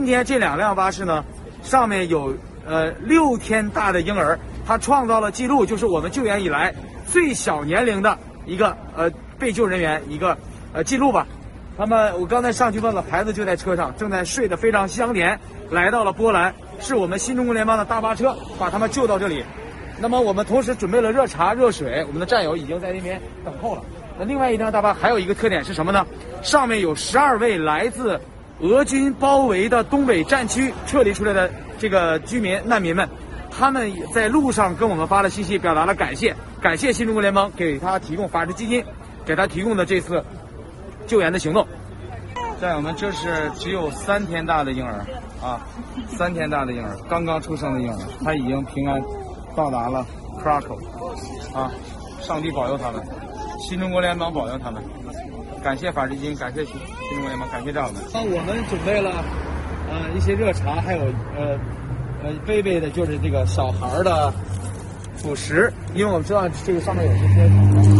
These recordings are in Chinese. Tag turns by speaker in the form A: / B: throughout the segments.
A: 今天这两辆巴士呢，上面有呃六天大的婴儿，他创造了记录，就是我们救援以来最小年龄的一个呃被救人员一个呃记录吧。他们我刚才上去问了，孩子就在车上，正在睡得非常香甜，来到了波兰，是我们新中国联邦的大巴车把他们救到这里。那么我们同时准备了热茶、热水，我们的战友已经在那边等候了。那另外一辆大巴还有一个特点是什么呢？上面有十二位来自俄军包围的东北战区撤离出来的这个居民难民们，他们在路上跟我们发了信息，表达了感谢，感谢新中国联邦给他提供法治基金，给他提供的这次救援的行动。战友们，这是只有三天大的婴儿啊，三天大的婴儿，刚刚出生的婴儿，他已经平安。到达了 Krakow，啊，上帝保佑他们，新中国联邦保佑他们，感谢法治金，感谢新新中国联邦，感谢战友们。那我们准备了，呃，一些热茶，还有呃呃贝贝的，就是这个小孩的辅食，因为我们知道这个上面有这些。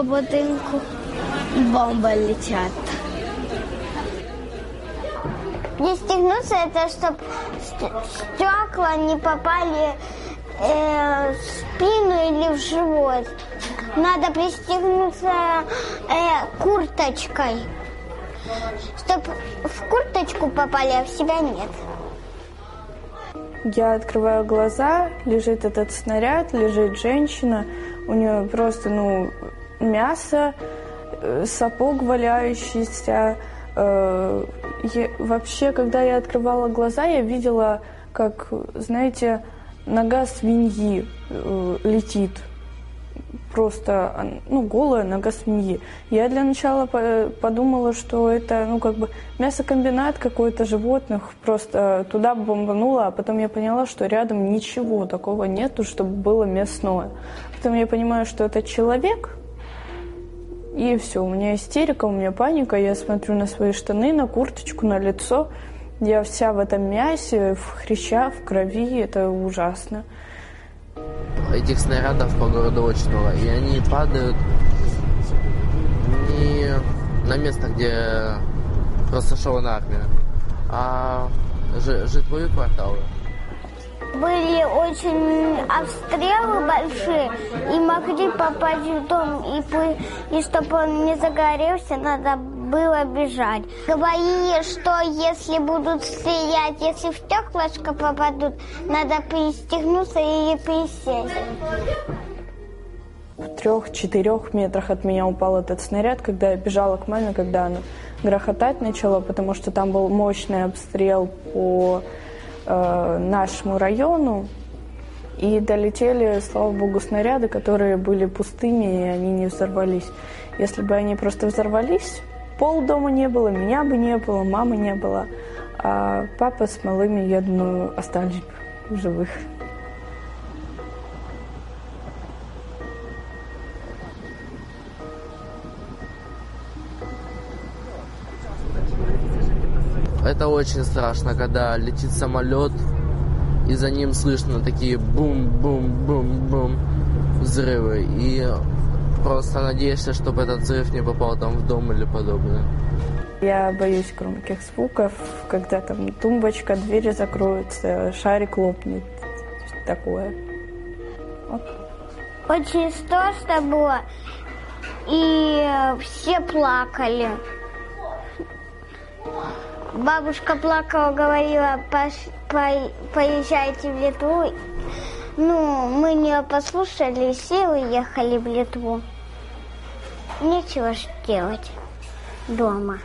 B: Нашого будинку бомби летять. Пристегнуться это, чтобы стекла не попали э, в спину или в живот. Надо пристегнуться э, курточкой, чтобы в курточку попали, а в себя нет.
C: Я открываю глаза, лежит этот снаряд, лежит женщина, у нее просто, ну, мясо, э, сапог валяющийся. Э, вообще, когда я открывала глаза, я видела, как, знаете, нога свиньи э, летит просто, ну, голая нога свиньи. Я для начала подумала, что это, ну, как бы мясокомбинат какой-то животных, просто туда бомбанула, а потом я поняла, что рядом ничего такого нету, чтобы было мясное. Потом я понимаю, что это человек, и все, у меня истерика, у меня паника, я смотрю на свои штаны, на курточку, на лицо, я вся в этом мясе, в хрящах, в крови, это ужасно
D: этих снарядов по городу очень много. И они падают не на место, где просто шла армия, а житловые кварталы.
B: Были очень обстрелы большие, и могли попасть в дом, и, и чтобы он не загорелся, надо было бежать. Говорили, что если будут стрелять, если в стеклышко попадут, надо пристегнуться и присесть.
C: В трех-четырех метрах от меня упал этот снаряд, когда я бежала к маме, когда она грохотать начала, потому что там был мощный обстрел по э, нашему району. И долетели, слава богу, снаряды, которые были пустыми, и они не взорвались. Если бы они просто взорвались, пол дома не было, меня бы не было, мамы не было. А папа с малыми, я думаю, остались бы в живых.
D: Это очень страшно, когда летит самолет, и за ним слышно такие бум-бум-бум-бум взрывы. И Просто надеешься, чтобы этот взрыв не попал там в дом или подобное.
C: Я боюсь громких звуков, когда там тумбочка, двери закроются, шарик лопнет. такое. Вот.
B: Очень страшно было, и все плакали. Бабушка плакала, говорила, Пош, по, поезжайте в Литву. Ну, мы не послушались и уехали в Литву. Нечего ж делать дома.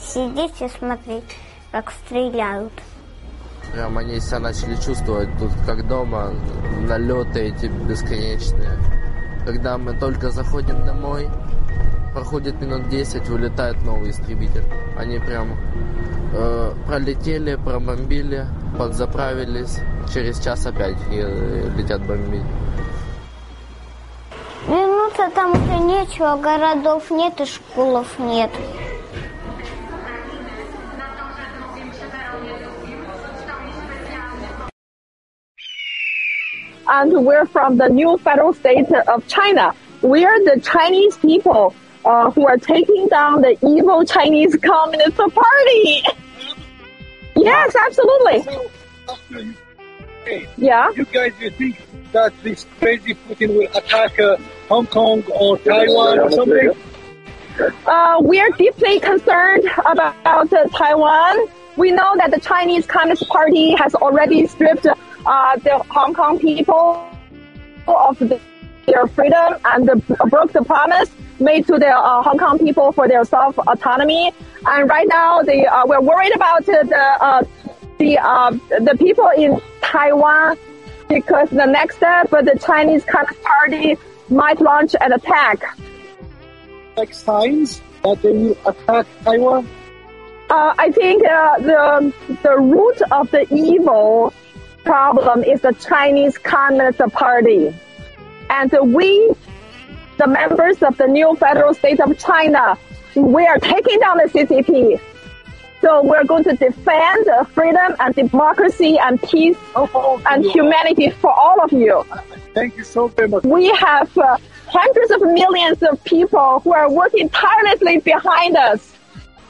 B: Сидеть и смотреть, как стреляют.
D: Прям они себя начали чувствовать тут как дома, налеты эти бесконечные. Когда мы только заходим домой, проходит минут 10, вылетает новый истребитель. Они прям пролетели, пробомбили, подзаправились, через час опять э, летят бомбить.
B: Вернуться там уже нечего, городов нет и школов нет.
E: and we're from the new federal state of China. We're the Chinese people uh, who are taking down the evil Chinese Communist Party. Yes, absolutely.
F: So, after hey,
E: Yeah.
F: you guys, you think that this crazy Putin will attack uh, Hong Kong or Taiwan or something?
E: Uh, we're deeply concerned about uh, Taiwan. We know that the Chinese Communist Party has already stripped uh, the Hong Kong people of the, their freedom and uh, broke the promise made to the uh, Hong Kong people for their self autonomy. And right now, they, uh, we're worried about uh, the uh, the uh, the people in Taiwan because the next step, the Chinese Communist Party might launch an attack.
F: Like signs that they will attack Taiwan?
E: Uh, I think uh, the the root of the evil problem is the Chinese Communist Party, and we, the members of the new federal state of China, we are taking down the CCP. So we're going to defend freedom and democracy and peace and humanity for all of you.
F: Thank you so very much.
E: We have uh, hundreds of millions of people who are working tirelessly behind us.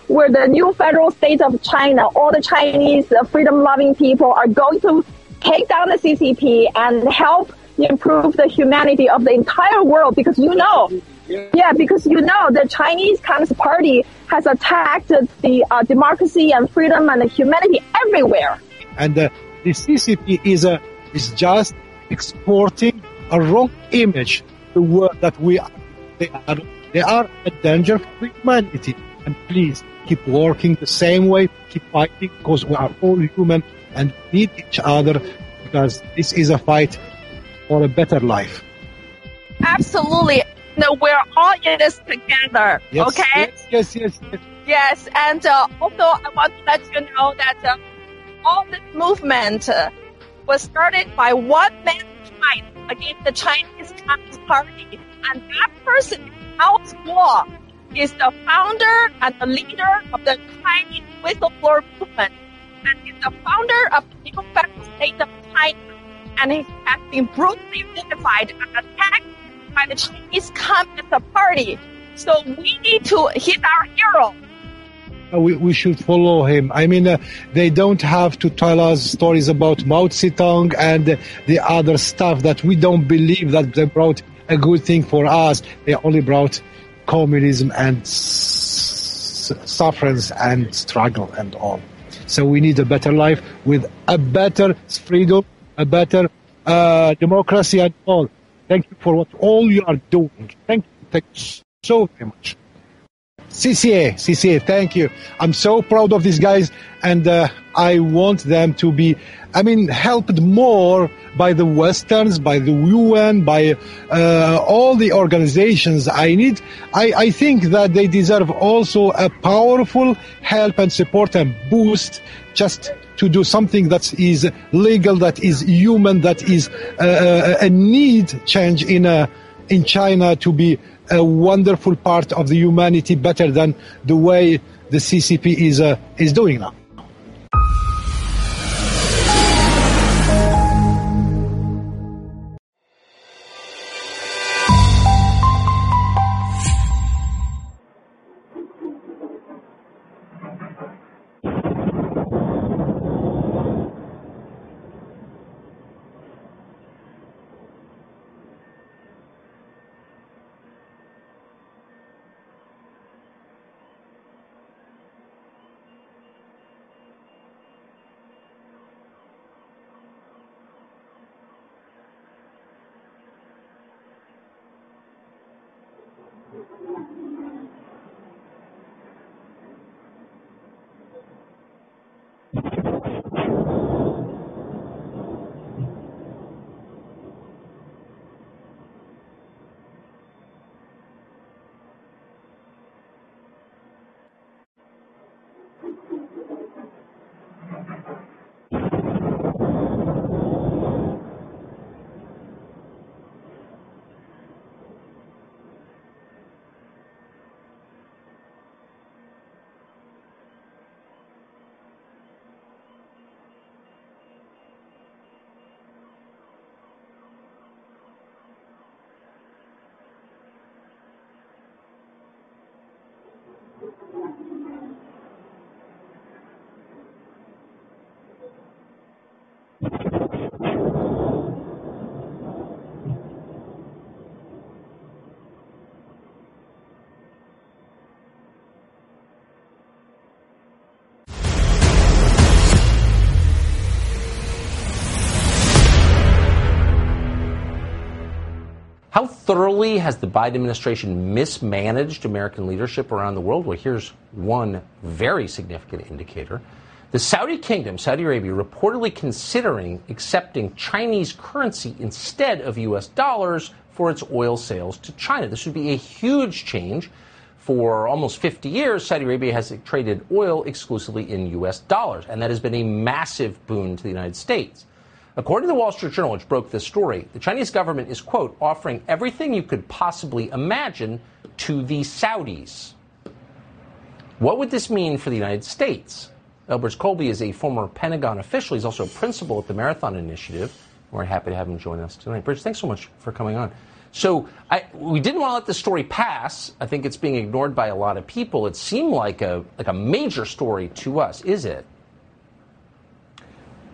E: We're the new federal state of China. All the Chinese uh, freedom-loving people are going to take down the CCP and help improve the humanity of the entire world because you know, yeah, because you know the Chinese Communist Party has attacked the uh, democracy and freedom and the humanity everywhere.
F: And uh, the CCP is a is just exporting a wrong image the world that we are. They are they are a danger for humanity. And please keep working the same way, keep fighting because we are all human and need each other because this is a fight for a better life.
E: Absolutely. No, we're all in this together.
F: Yes,
E: okay.
F: Yes, yes, yes. yes.
E: Yes, and uh, also I want to let you know that uh, all this movement uh, was started by one man fight against the Chinese Communist Party, and that person, Mao Guo, is the founder and the leader of the Chinese whistleblower movement, and he's the founder of the federal state of China, and he has been brutally vilified and attacked by the Chinese Communist Party. So we need to, he's our hero.
F: Uh, we, we should follow him. I mean, uh, they don't have to tell us stories about Mao Zedong and the other stuff that we don't believe that they brought a good thing for us. They only brought communism and s- sufferance and struggle and all. So we need a better life with a better freedom, a better uh, democracy and all. Thank you for what all you are doing. Thank you. Thank you so very much. CCA, CCA, thank you. I'm so proud of these guys, and uh, I want them to be, I mean, helped more by the Westerns, by the UN, by uh, all the organizations. I need, I, I think that they deserve also a powerful help and support and boost just to do something that is legal, that is human, that is uh, a need change in uh, in China to be a wonderful part of the humanity better than the way the CCP is uh, is doing now.
G: Thoroughly has the Biden administration mismanaged American leadership around the world? Well, here's one very significant indicator. The Saudi kingdom, Saudi Arabia, reportedly considering accepting Chinese currency instead of U.S. dollars for its oil sales to China. This would be a huge change. For almost 50 years, Saudi Arabia has traded oil exclusively in U.S. dollars, and that has been a massive boon to the United States. According to the Wall Street Journal, which broke this story, the Chinese government is, quote, offering everything you could possibly imagine to the Saudis. What would this mean for the United States? Elbers Colby is a former Pentagon official. He's also a principal at the Marathon Initiative. We're happy to have him join us tonight. Bridge, thanks so much for coming on. So I, we didn't want to let this story pass. I think it's being ignored by a lot of people. It seemed like a like a major story to us. Is it?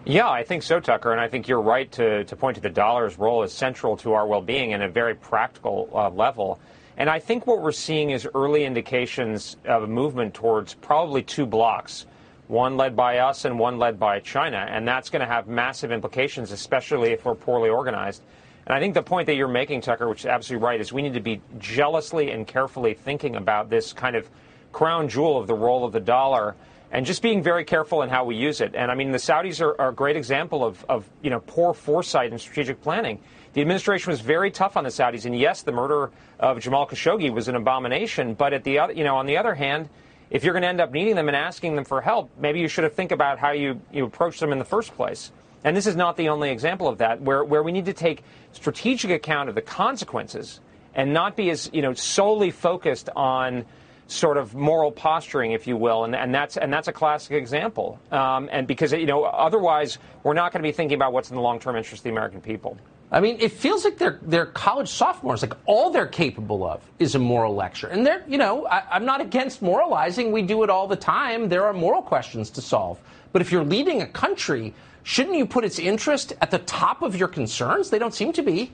H: Yeah, I think so, Tucker, and I think you're right to, to point to the dollar's role as central to our well-being in a very practical uh, level. And I think what we're seeing is early indications of a movement towards probably two blocks, one led by us and one led by China. And that's going to have massive implications, especially if we're poorly organized. And I think the point that you're making, Tucker, which is absolutely right, is we need to be jealously and carefully thinking about this kind of crown jewel of the role of the dollar and just being very careful in how we use it. And I mean, the Saudis are, are, a great example of, of, you know, poor foresight and strategic planning. The administration was very tough on the Saudis, and yes, the murder of Jamal Khashoggi was an abomination. But at the other, you know, on the other hand, if you're going to end up needing them and asking them for help, maybe you should have think about how you, you approach them in the first place. And this is not the only example of that, where, where we need to take strategic account of the consequences and not be as you know solely focused on sort of moral posturing, if you will, and, and that's and that's a classic example. Um, and because you know, otherwise, we're not going to be thinking about what's in the long-term interest of the American people.
G: I mean, it feels like they're they're college sophomores. Like all they're capable of is a moral lecture, and they're you know, I, I'm not against moralizing. We do it all the time. There are moral questions to solve. But if you're leading a country, shouldn't you put its interest at the top of your concerns? They don't seem to be.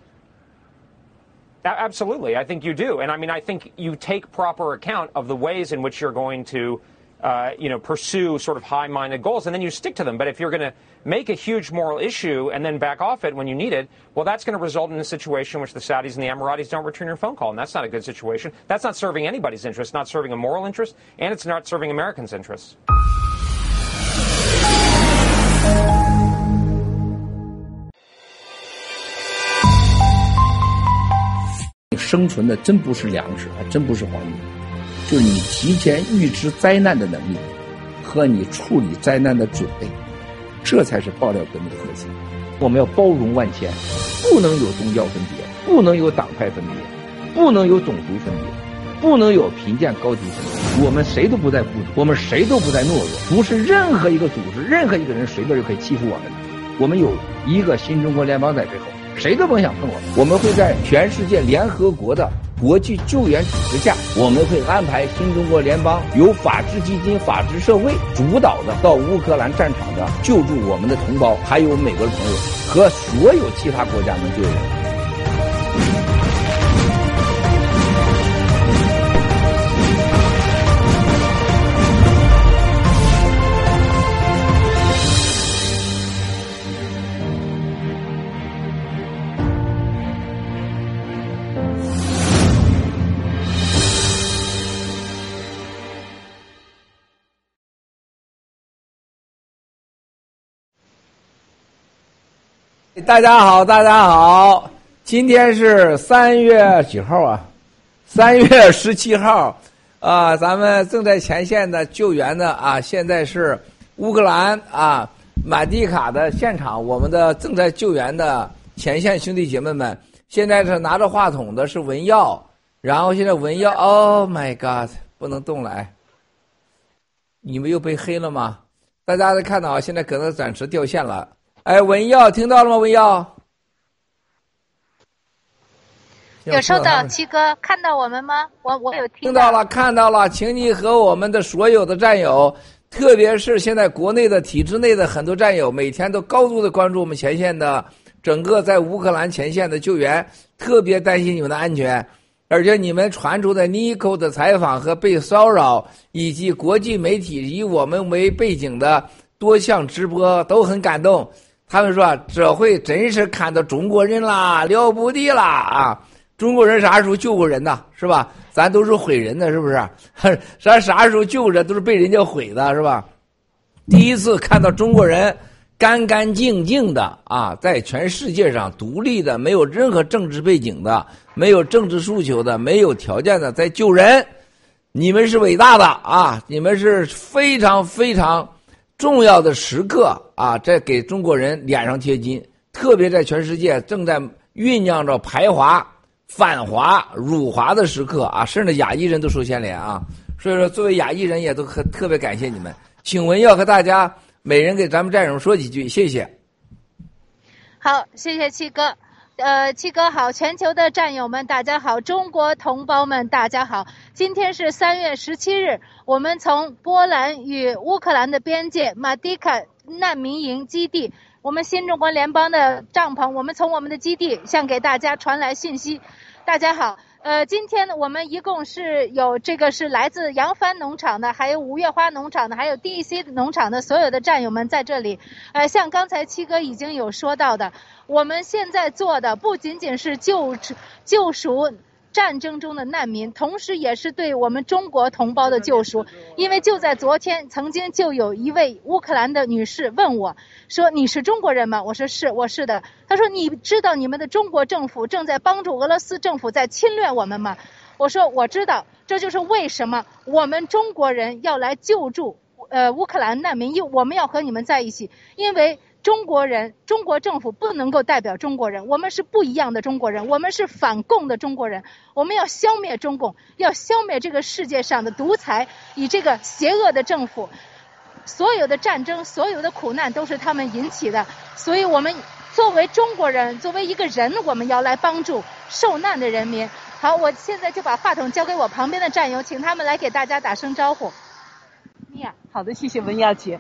H: Absolutely, I think you do, and I mean, I think you take proper account of the ways in which you're going to, uh, you know, pursue sort of high-minded goals, and then you stick to them. But if you're going to make a huge moral issue and then back off it when you need it, well, that's going to result in a situation in which the Saudis and the Emiratis don't return your phone call, and that's not a good situation. That's not serving anybody's interest, not serving a moral interest, and it's not serving Americans' interests.
I: 生存的真不是粮食，还真不是黄金，就是你提前预知灾难的能力和你处理灾难的准备，这才是爆料革命的核心。我们要包容万千，不能有宗教分别，不能有党派分别，不能有种族分别，不能有贫贱高低分别。我们谁都不在孤独，我们谁都不在懦弱，不是任何一个组织、任何一个人随便就可以欺负我们。我们有一个新中国联邦在背后。谁都甭想碰我！我们会在全世界联合国的国际救援组织下，我们会安排新中国联邦由法治基金、法治社会主导的到乌克兰战场的救助我们的同胞，还有美国的朋友和所有其他国家能救援。
J: 大家好，大家好，今天是三月几号啊？三月十七号，啊，咱们正在前线的救援的啊，现在是乌克兰啊马蒂卡的现场，我们的正在救援的前线兄弟姐妹们，现在是拿着话筒的是文耀，然后现在文耀，Oh my God，不能动了，你们又被黑了吗？大家都看到啊，现在可能暂时掉线了。哎，文耀，听到了吗？文耀，
K: 有收到七哥看到我们吗？我我有
J: 听到了，看到了，请你和我们的所有的战友，特别是现在国内的体制内的很多战友，每天都高度的关注我们前线的整个在乌克兰前线的救援，特别担心你们的安全，而且你们传出的尼克的采访和被骚扰，以及国际媒体以我们为背景的多项直播，都很感动。他们说这回真是看到中国人啦，了不得啦啊！中国人啥时候救过人呢？是吧？咱都是毁人的，是不是？咱啥时候救人都是被人家毁的，是吧？第一次看到中国人干干净净的啊，在全世界上独立的，没有任何政治背景的，没有政治诉求的，没有条件的在救人，你们是伟大的啊！你们是非常非常。重要的时刻啊，在给中国人脸上贴金，特别在全世界正在酝酿着排华、反华、辱华的时刻啊，甚至亚裔人都受牵连啊。所以说，作为亚裔人，也都很特别感谢你们。请文要和大家每人给咱们战友说几句，谢谢。
K: 好，谢谢七哥。呃，七哥好，全球的战友们大家好，中国同胞们大家好。今天是三月十七日，我们从波兰与乌克兰的边界马迪卡难民营基地，我们新中国联邦的帐篷，我们从我们的基地向给大家传来信息。大家好。呃，今天呢，我们一共是有这个是来自扬帆农场的，还有五月花农场的，还有 DEC 农场的所有的战友们在这里。呃，像刚才七哥已经有说到的，我们现在做的不仅仅是救救赎。战争中的难民，同时也是对我们中国同胞的救赎。因为就在昨天，曾经就有一位乌克兰的女士问我，说：“你是中国人吗？”我说：“是，我是的。”她说：“你知道你们的中国政府正在帮助俄罗斯政府在侵略我们吗？”我说：“我知道，这就是为什么我们中国人要来救助呃乌克兰难民，因我们要和你们在一起，因为。”中国人，中国政府不能够代表中国人，我们是不一样的中国人，我们是反共的中国人，我们要消灭中共，要消灭这个世界上的独裁，以这个邪恶的政府，所有的战争，所有的苦难都是他们引起的，所以我们作为中国人，作为一个人，我们要来帮助受难的人民。好，我现在就把话筒交给我旁边的战友，请他们来给大家打声招呼。
L: 米娅，好的，谢谢文雅姐，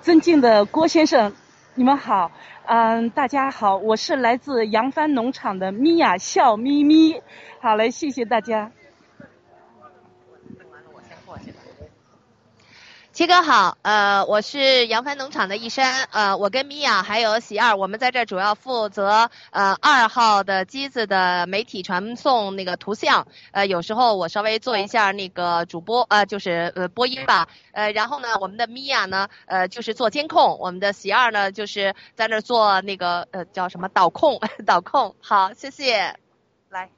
L: 尊敬的郭先生。你们好，嗯，大家好，我是来自扬帆农场的米娅笑眯眯，好嘞，谢谢大家。
M: 七哥好，呃，我是扬帆农场的一山，呃，我跟米娅还有喜二，我们在这主要负责呃二号的机子的媒体传送那个图像，呃，有时候我稍微做一下那个主播，呃，就是呃播音吧，呃，然后呢，我们的米娅呢，呃，就是做监控，我们的喜二呢，就是在那做那个呃叫什么导控，导控，好，谢谢，来。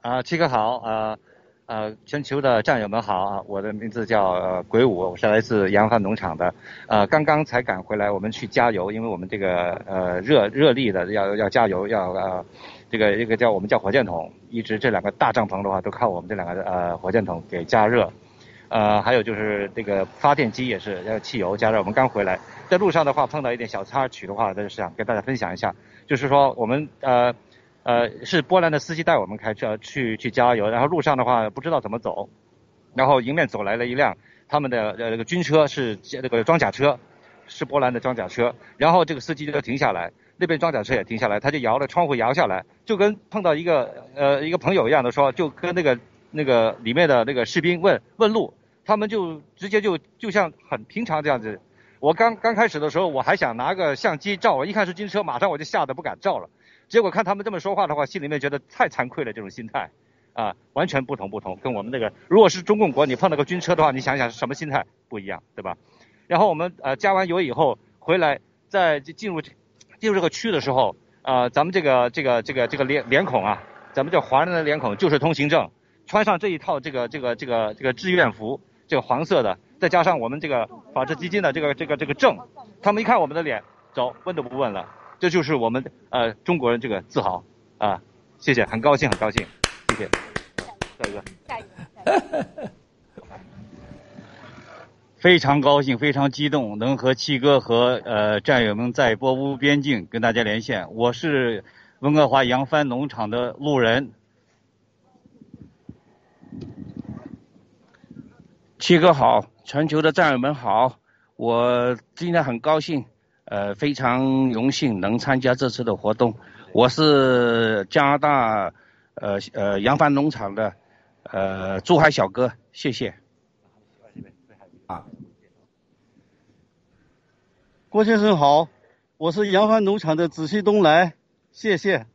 N: 啊，七哥好，呃。呃，全球的战友们好啊！我的名字叫呃鬼舞，我是来自扬帆农场的，呃，刚刚才赶回来，我们去加油，因为我们这个呃热热力的要要加油，要呃这个这个叫我们叫火箭筒，一直这两个大帐篷的话都靠我们这两个呃火箭筒给加热，呃，还有就是这个发电机也是要汽油加热。我们刚回来，在路上的话碰到一点小插曲的话，就是想跟大家分享一下，就是说我们呃。呃，是波兰的司机带我们开车去去加油，然后路上的话不知道怎么走，然后迎面走来了一辆他们的呃那个军车，是那个装甲车，是波兰的装甲车，然后这个司机就停下来，那边装甲车也停下来，他就摇了窗户摇下来，就跟碰到一个呃一个朋友一样的说，就跟那个那个里面的那个士兵问问路，他们就直接就就像很平常这样子，我刚刚开始的时候我还想拿个相机照，我一看是军车，马上我就吓得不敢照了。结果看他们这么说话的话，心里面觉得太惭愧了。这种心态，啊，完全不同不同，跟我们那个如果是中共国，你碰到个军车的话，你想想是什么心态不一样，对吧？然后我们呃加完油以后回来，再进入进入这个区的时候，呃，咱们这个这个这个这个脸脸孔啊，咱们这华人的脸孔就是通行证，穿上这一套这个这个这个这个志愿服，这个黄色的，再加上我们这个法治基金的这个这个这个证，他们一看我们的脸，走，问都不问了，这就是我们呃中国人这个自豪啊，谢谢，很高兴很高兴，谢谢，下一个，
K: 下一个，下一个。
O: 非常高兴，非常激动，能和七哥和呃战友们在波乌边境跟大家连线。我是温哥华扬帆农场的路人。七哥好，全球的战友们好，我今天很高兴，呃，非常荣幸能参加这次的活动。我是加拿大呃呃扬帆农场的呃珠海小哥，谢谢。
J: 啊，
P: 郭先生好，我是扬帆农场的子熙东来，谢谢。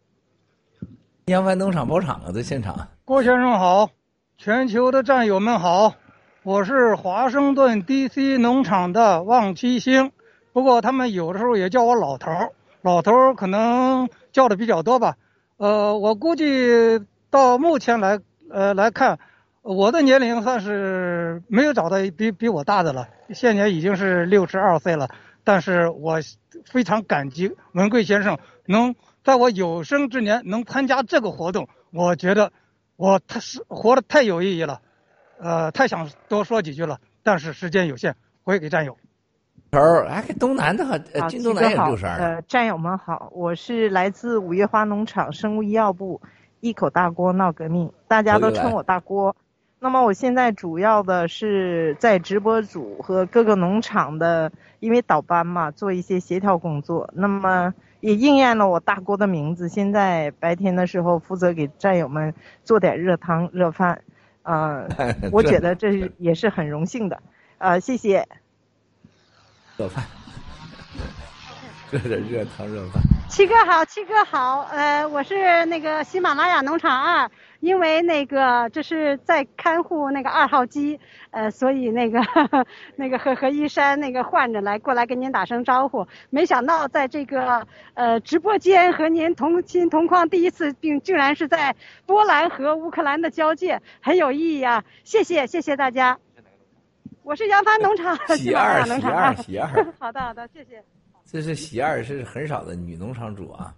J: 扬帆农场包场啊，在现场。
Q: 郭先生好，全球的战友们好，我是华盛顿 DC 农场的望七星，不过他们有的时候也叫我老头儿，老头儿可能叫的比较多吧。呃，我估计到目前来呃来看。我的年龄算是没有找到比比我大的了，现年已经是六十二岁了。但是我非常感激文贵先生能在我有生之年能参加这个活动，我觉得我太是活得太有意义了，呃，太想多说几句了，但是时间有限，回给战友。
J: 头儿，哎，东南的哈，金东南也六十二。
R: 呃，战友们好，我是来自五月花农场生物医药部，一口大锅闹革命，大家都称我大锅。那么我现在主要的是在直播组和各个农场的，因为倒班嘛，做一些协调工作。那么也应验了我大锅的名字。现在白天的时候负责给战友们做点热汤热饭，呃，我觉得这也是很荣幸的，呃，谢谢。
J: 热饭，热点热汤热饭。
S: 七哥好，七哥好，呃，我是那个喜马拉雅农场二。因为那个这是在看护那个二号机，呃，所以那个 那个和和一山那个换着来过来跟您打声招呼。没想到在这个呃直播间和您同亲同框第一次，并竟然是在波兰和乌克兰的交界，很有意义啊！谢谢谢谢大家。我是扬帆农场
J: 喜二喜二 喜二。
S: 好的好的，谢谢。
J: 这是喜二，是很少的女农场主啊。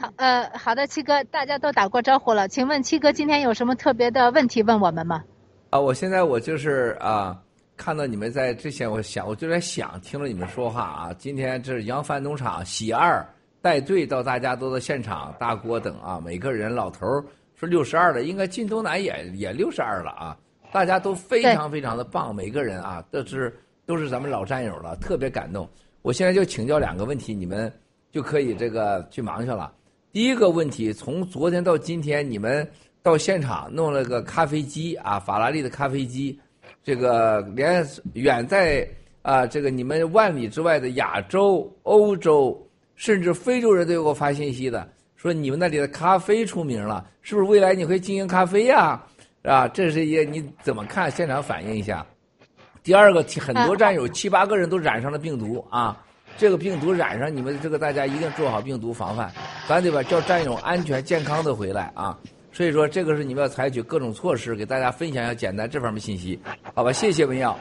K: 好，呃，好的，七哥，大家都打过招呼了，请问七哥今天有什么特别的问题问我们吗？
J: 啊，我现在我就是啊，看到你们在之前，我想我就在想，听了你们说话啊，今天这是扬帆农场喜二带队到，大家都到现场，大锅等啊，每个人老头说六十二的，应该靳东南也也六十二了啊，大家都非常非常的棒，每个人啊都是都是咱们老战友了，特别感动。我现在就请教两个问题，你们就可以这个去忙去了。第一个问题，从昨天到今天，你们到现场弄了个咖啡机啊，法拉利的咖啡机，这个连远在啊这个你们万里之外的亚洲、欧洲，甚至非洲人都给我发信息的，说你们那里的咖啡出名了，是不是未来你会经营咖啡呀？啊，这是一你怎么看？现场反映一下。第二个，很多战友七八个人都染上了病毒啊。这个病毒染上，你们这个大家一定做好病毒防范，咱得把叫战友安全健康的回来啊！所以说，这个是你们要采取各种措施，给大家分享一下简单这方面信息，好吧？谢谢文耀。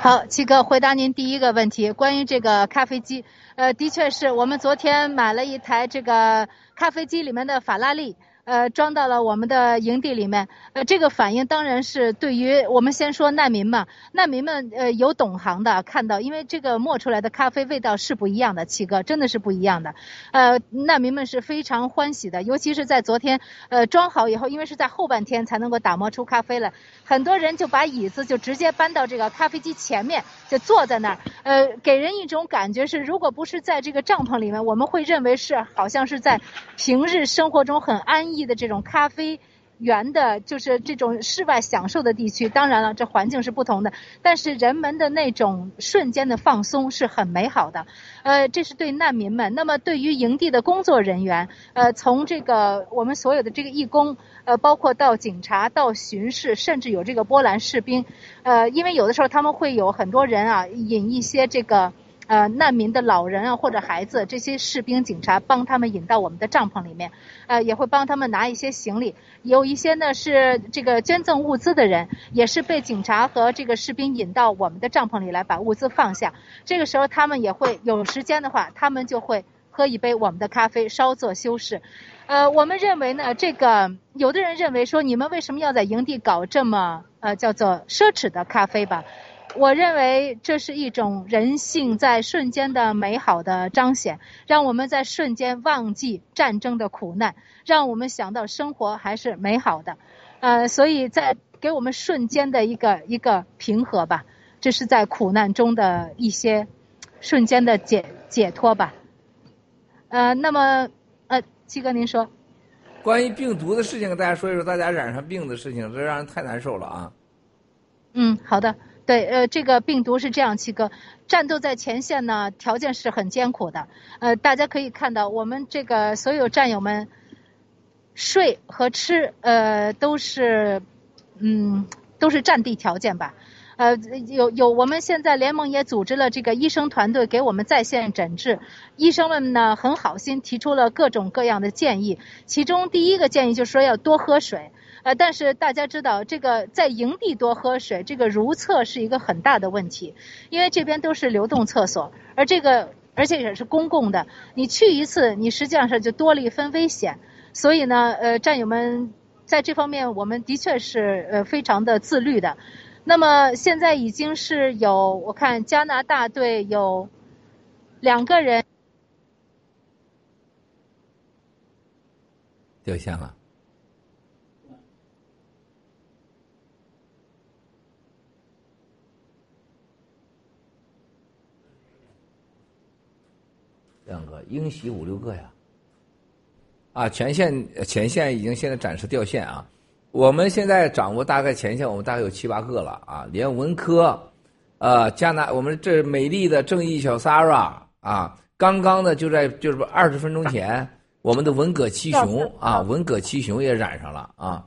K: 好，七哥回答您第一个问题，关于这个咖啡机，呃，的确是我们昨天买了一台这个咖啡机里面的法拉利。呃，装到了我们的营地里面。呃，这个反应当然是对于我们先说难民嘛，难民们呃有懂行的看到，因为这个磨出来的咖啡味道是不一样的，七哥真的是不一样的。呃，难民们是非常欢喜的，尤其是在昨天呃装好以后，因为是在后半天才能够打磨出咖啡来，很多人就把椅子就直接搬到这个咖啡机前面，就坐在那儿。呃，给人一种感觉是，如果不是在这个帐篷里面，我们会认为是好像是在平日生活中很安逸。的这种咖啡园的，就是这种室外享受的地区。当然了，这环境是不同的，但是人们的那种瞬间的放松是很美好的。呃，这是对难民们。那么对于营地的工作人员，呃，从这个我们所有的这个义工，呃，包括到警察、到巡视，甚至有这个波兰士兵，呃，因为有的时候他们会有很多人啊，引一些这个。呃难民的老人啊或者孩子，这些士兵警察帮他们引到我们的帐篷里面，呃也会帮他们拿一些行李。有一些呢是这个捐赠物资的人，也是被警察和这个士兵引到我们的帐篷里来把物资放下。这个时候他们也会有时间的话，他们就会喝一杯我们的咖啡，稍作修饰。呃，我们认为呢，这个有的人认为说，你们为什么要在营地搞这么呃叫做奢侈的咖啡吧？我认为这是一种人性在瞬间的美好的彰显，让我们在瞬间忘记战争的苦难，让我们想到生活还是美好的。呃，所以在给我们瞬间的一个一个平和吧，这是在苦难中的一些瞬间的解解脱吧。呃，那么呃。七哥，您说，
J: 关于病毒的事情，跟大家说一说，大家染上病的事情，这让人太难受了啊。
K: 嗯，好的，对，呃，这个病毒是这样，七哥，战斗在前线呢，条件是很艰苦的。呃，大家可以看到，我们这个所有战友们睡和吃，呃，都是，嗯，都是战地条件吧。呃，有有，我们现在联盟也组织了这个医生团队给我们在线诊治。医生们呢很好心，提出了各种各样的建议。其中第一个建议就是说要多喝水。呃，但是大家知道，这个在营地多喝水，这个如厕是一个很大的问题，因为这边都是流动厕所，而这个而且也是公共的，你去一次，你实际上是就多了一分危险。所以呢，呃，战友们在这方面，我们的确是呃非常的自律的。那么现在已经是有，我看加拿大队有两个人
J: 掉线了，两个英喜五六个呀，啊，全线前线已经现在暂时掉线啊。我们现在掌握大概前线，我们大概有七八个了啊，连文科，呃，加拿我们这美丽的正义小 Sarah 啊，刚刚呢就在就是二十分钟前，我们的文革七雄啊，文革七雄也染上了啊，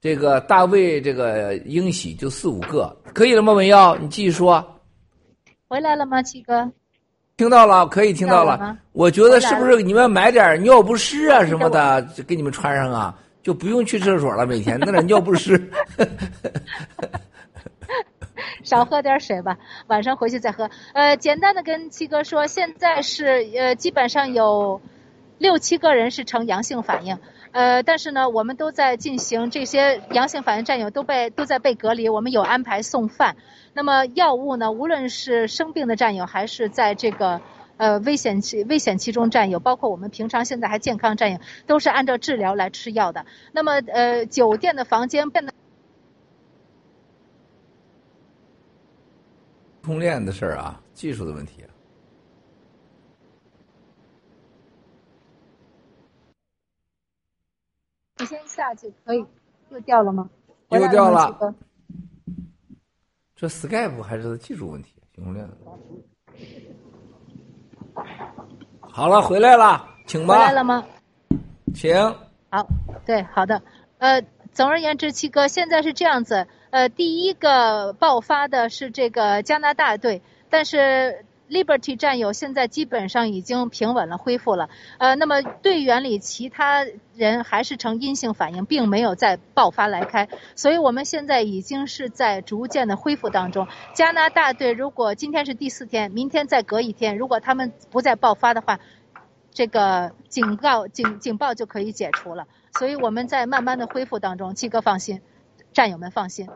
J: 这个大卫这个英喜就四五个，可以了吗？文耀，你继续说。
K: 回来了吗，七哥？
J: 听到了，可以听到了。我觉得是不是你们买点尿不湿啊什么的，给你们穿上啊？就不用去厕所了，每天弄点尿不湿，
K: 少喝点水吧，晚上回去再喝。呃，简单的跟七哥说，现在是呃，基本上有六七个人是呈阳性反应，呃，但是呢，我们都在进行这些阳性反应战友都被都在被隔离，我们有安排送饭。那么药物呢，无论是生病的战友还是在这个。呃，危险期危险期中战友，包括我们平常现在还健康战友，都是按照治疗来吃药的。那么，呃，酒店的房间变得
J: 通链的事儿啊，技术的问题。
K: 你先下去可以，又掉了吗？
J: 又掉了。这 Skype 还是技术问题。好了，回来了，请吧。
K: 回来了吗？
J: 请。
K: 好，对，好的。呃，总而言之，七哥，现在是这样子。呃，第一个爆发的是这个加拿大队，但是。Liberty 战友现在基本上已经平稳了，恢复了。呃，那么队员里其他人还是呈阴性反应，并没有再爆发来开，所以我们现在已经是在逐渐的恢复当中。加拿大队如果今天是第四天，明天再隔一天，如果他们不再爆发的话，这个警告警警报就可以解除了。所以我们在慢慢的恢复当中，七哥放心，战友们放心。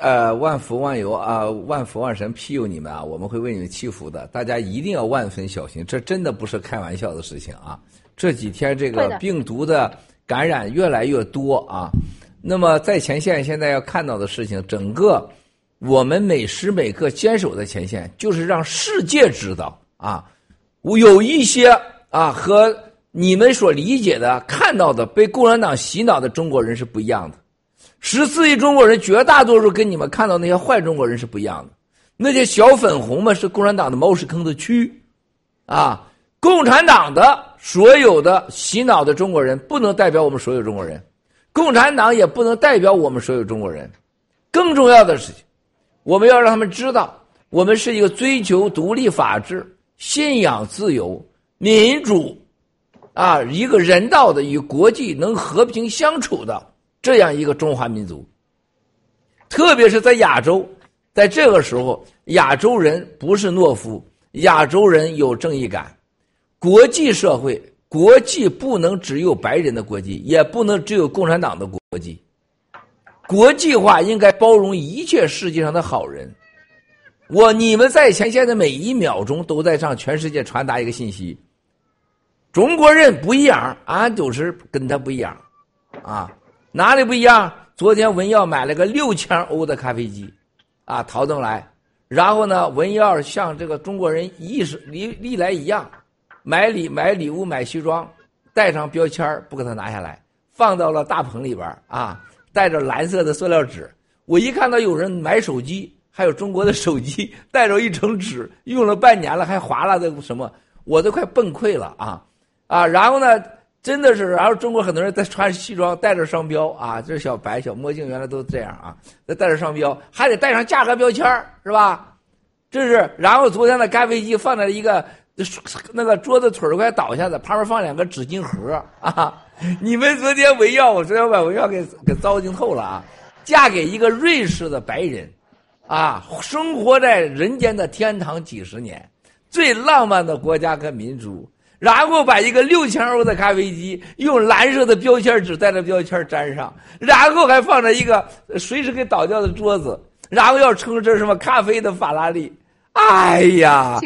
J: 呃，万福万有啊，万福万神庇佑你们啊！我们会为你们祈福的，大家一定要万分小心，这真的不是开玩笑的事情啊！这几天这个病毒的感染越来越多啊，那么在前线现在要看到的事情，整个我们每时每刻坚守在前线，就是让世界知道啊，我有一些啊和你们所理解的、看到的被共产党洗脑的中国人是不一样的。十四亿中国人，绝大多数跟你们看到那些坏中国人是不一样的。那些小粉红们是共产党的猫屎坑的蛆，啊！共产党的所有的洗脑的中国人，不能代表我们所有中国人，共产党也不能代表我们所有中国人。更重要的事情，我们要让他们知道，我们是一个追求独立法治、信仰自由、民主，啊，一个人道的与国际能和平相处的这样一个中华民族。特别是在亚洲，在这个时候，亚洲人不是懦夫，亚洲人有正义感。国际社会，国际不能只有白人的国际，也不能只有共产党的国际。国际化应该包容一切世界上的好人。我你们在前线的每一秒钟都在向全世界传达一个信息：中国人不一样，俺就是跟他不一样，啊，哪里不一样？昨天文耀买了个六千欧的咖啡机，啊，陶登来，然后呢，文耀像这个中国人意识历历来一样，买礼买礼物买西装，带上标签不给他拿下来，放到了大棚里边啊，带着蓝色的塑料纸。我一看到有人买手机。还有中国的手机 带着一层纸，用了半年了还划拉的什么，我都快崩溃了啊啊！然后呢，真的是，然后中国很多人在穿西装，戴着商标啊，这是小白小墨镜，原来都这样啊，再戴着商标，还得带上价格标签是吧？这是，然后昨天的咖啡机放在一个那个桌子腿儿快倒下的，旁边放两个纸巾盒啊！你们昨天文耀，我昨天把文耀给给糟践透了啊！嫁给一个瑞士的白人。啊，生活在人间的天堂几十年，最浪漫的国家跟民族，然后把一个六千欧的咖啡机用蓝色的标签纸带着标签粘上，然后还放着一个随时可以倒掉的桌子，然后要称这什么咖啡的法拉利。哎呀，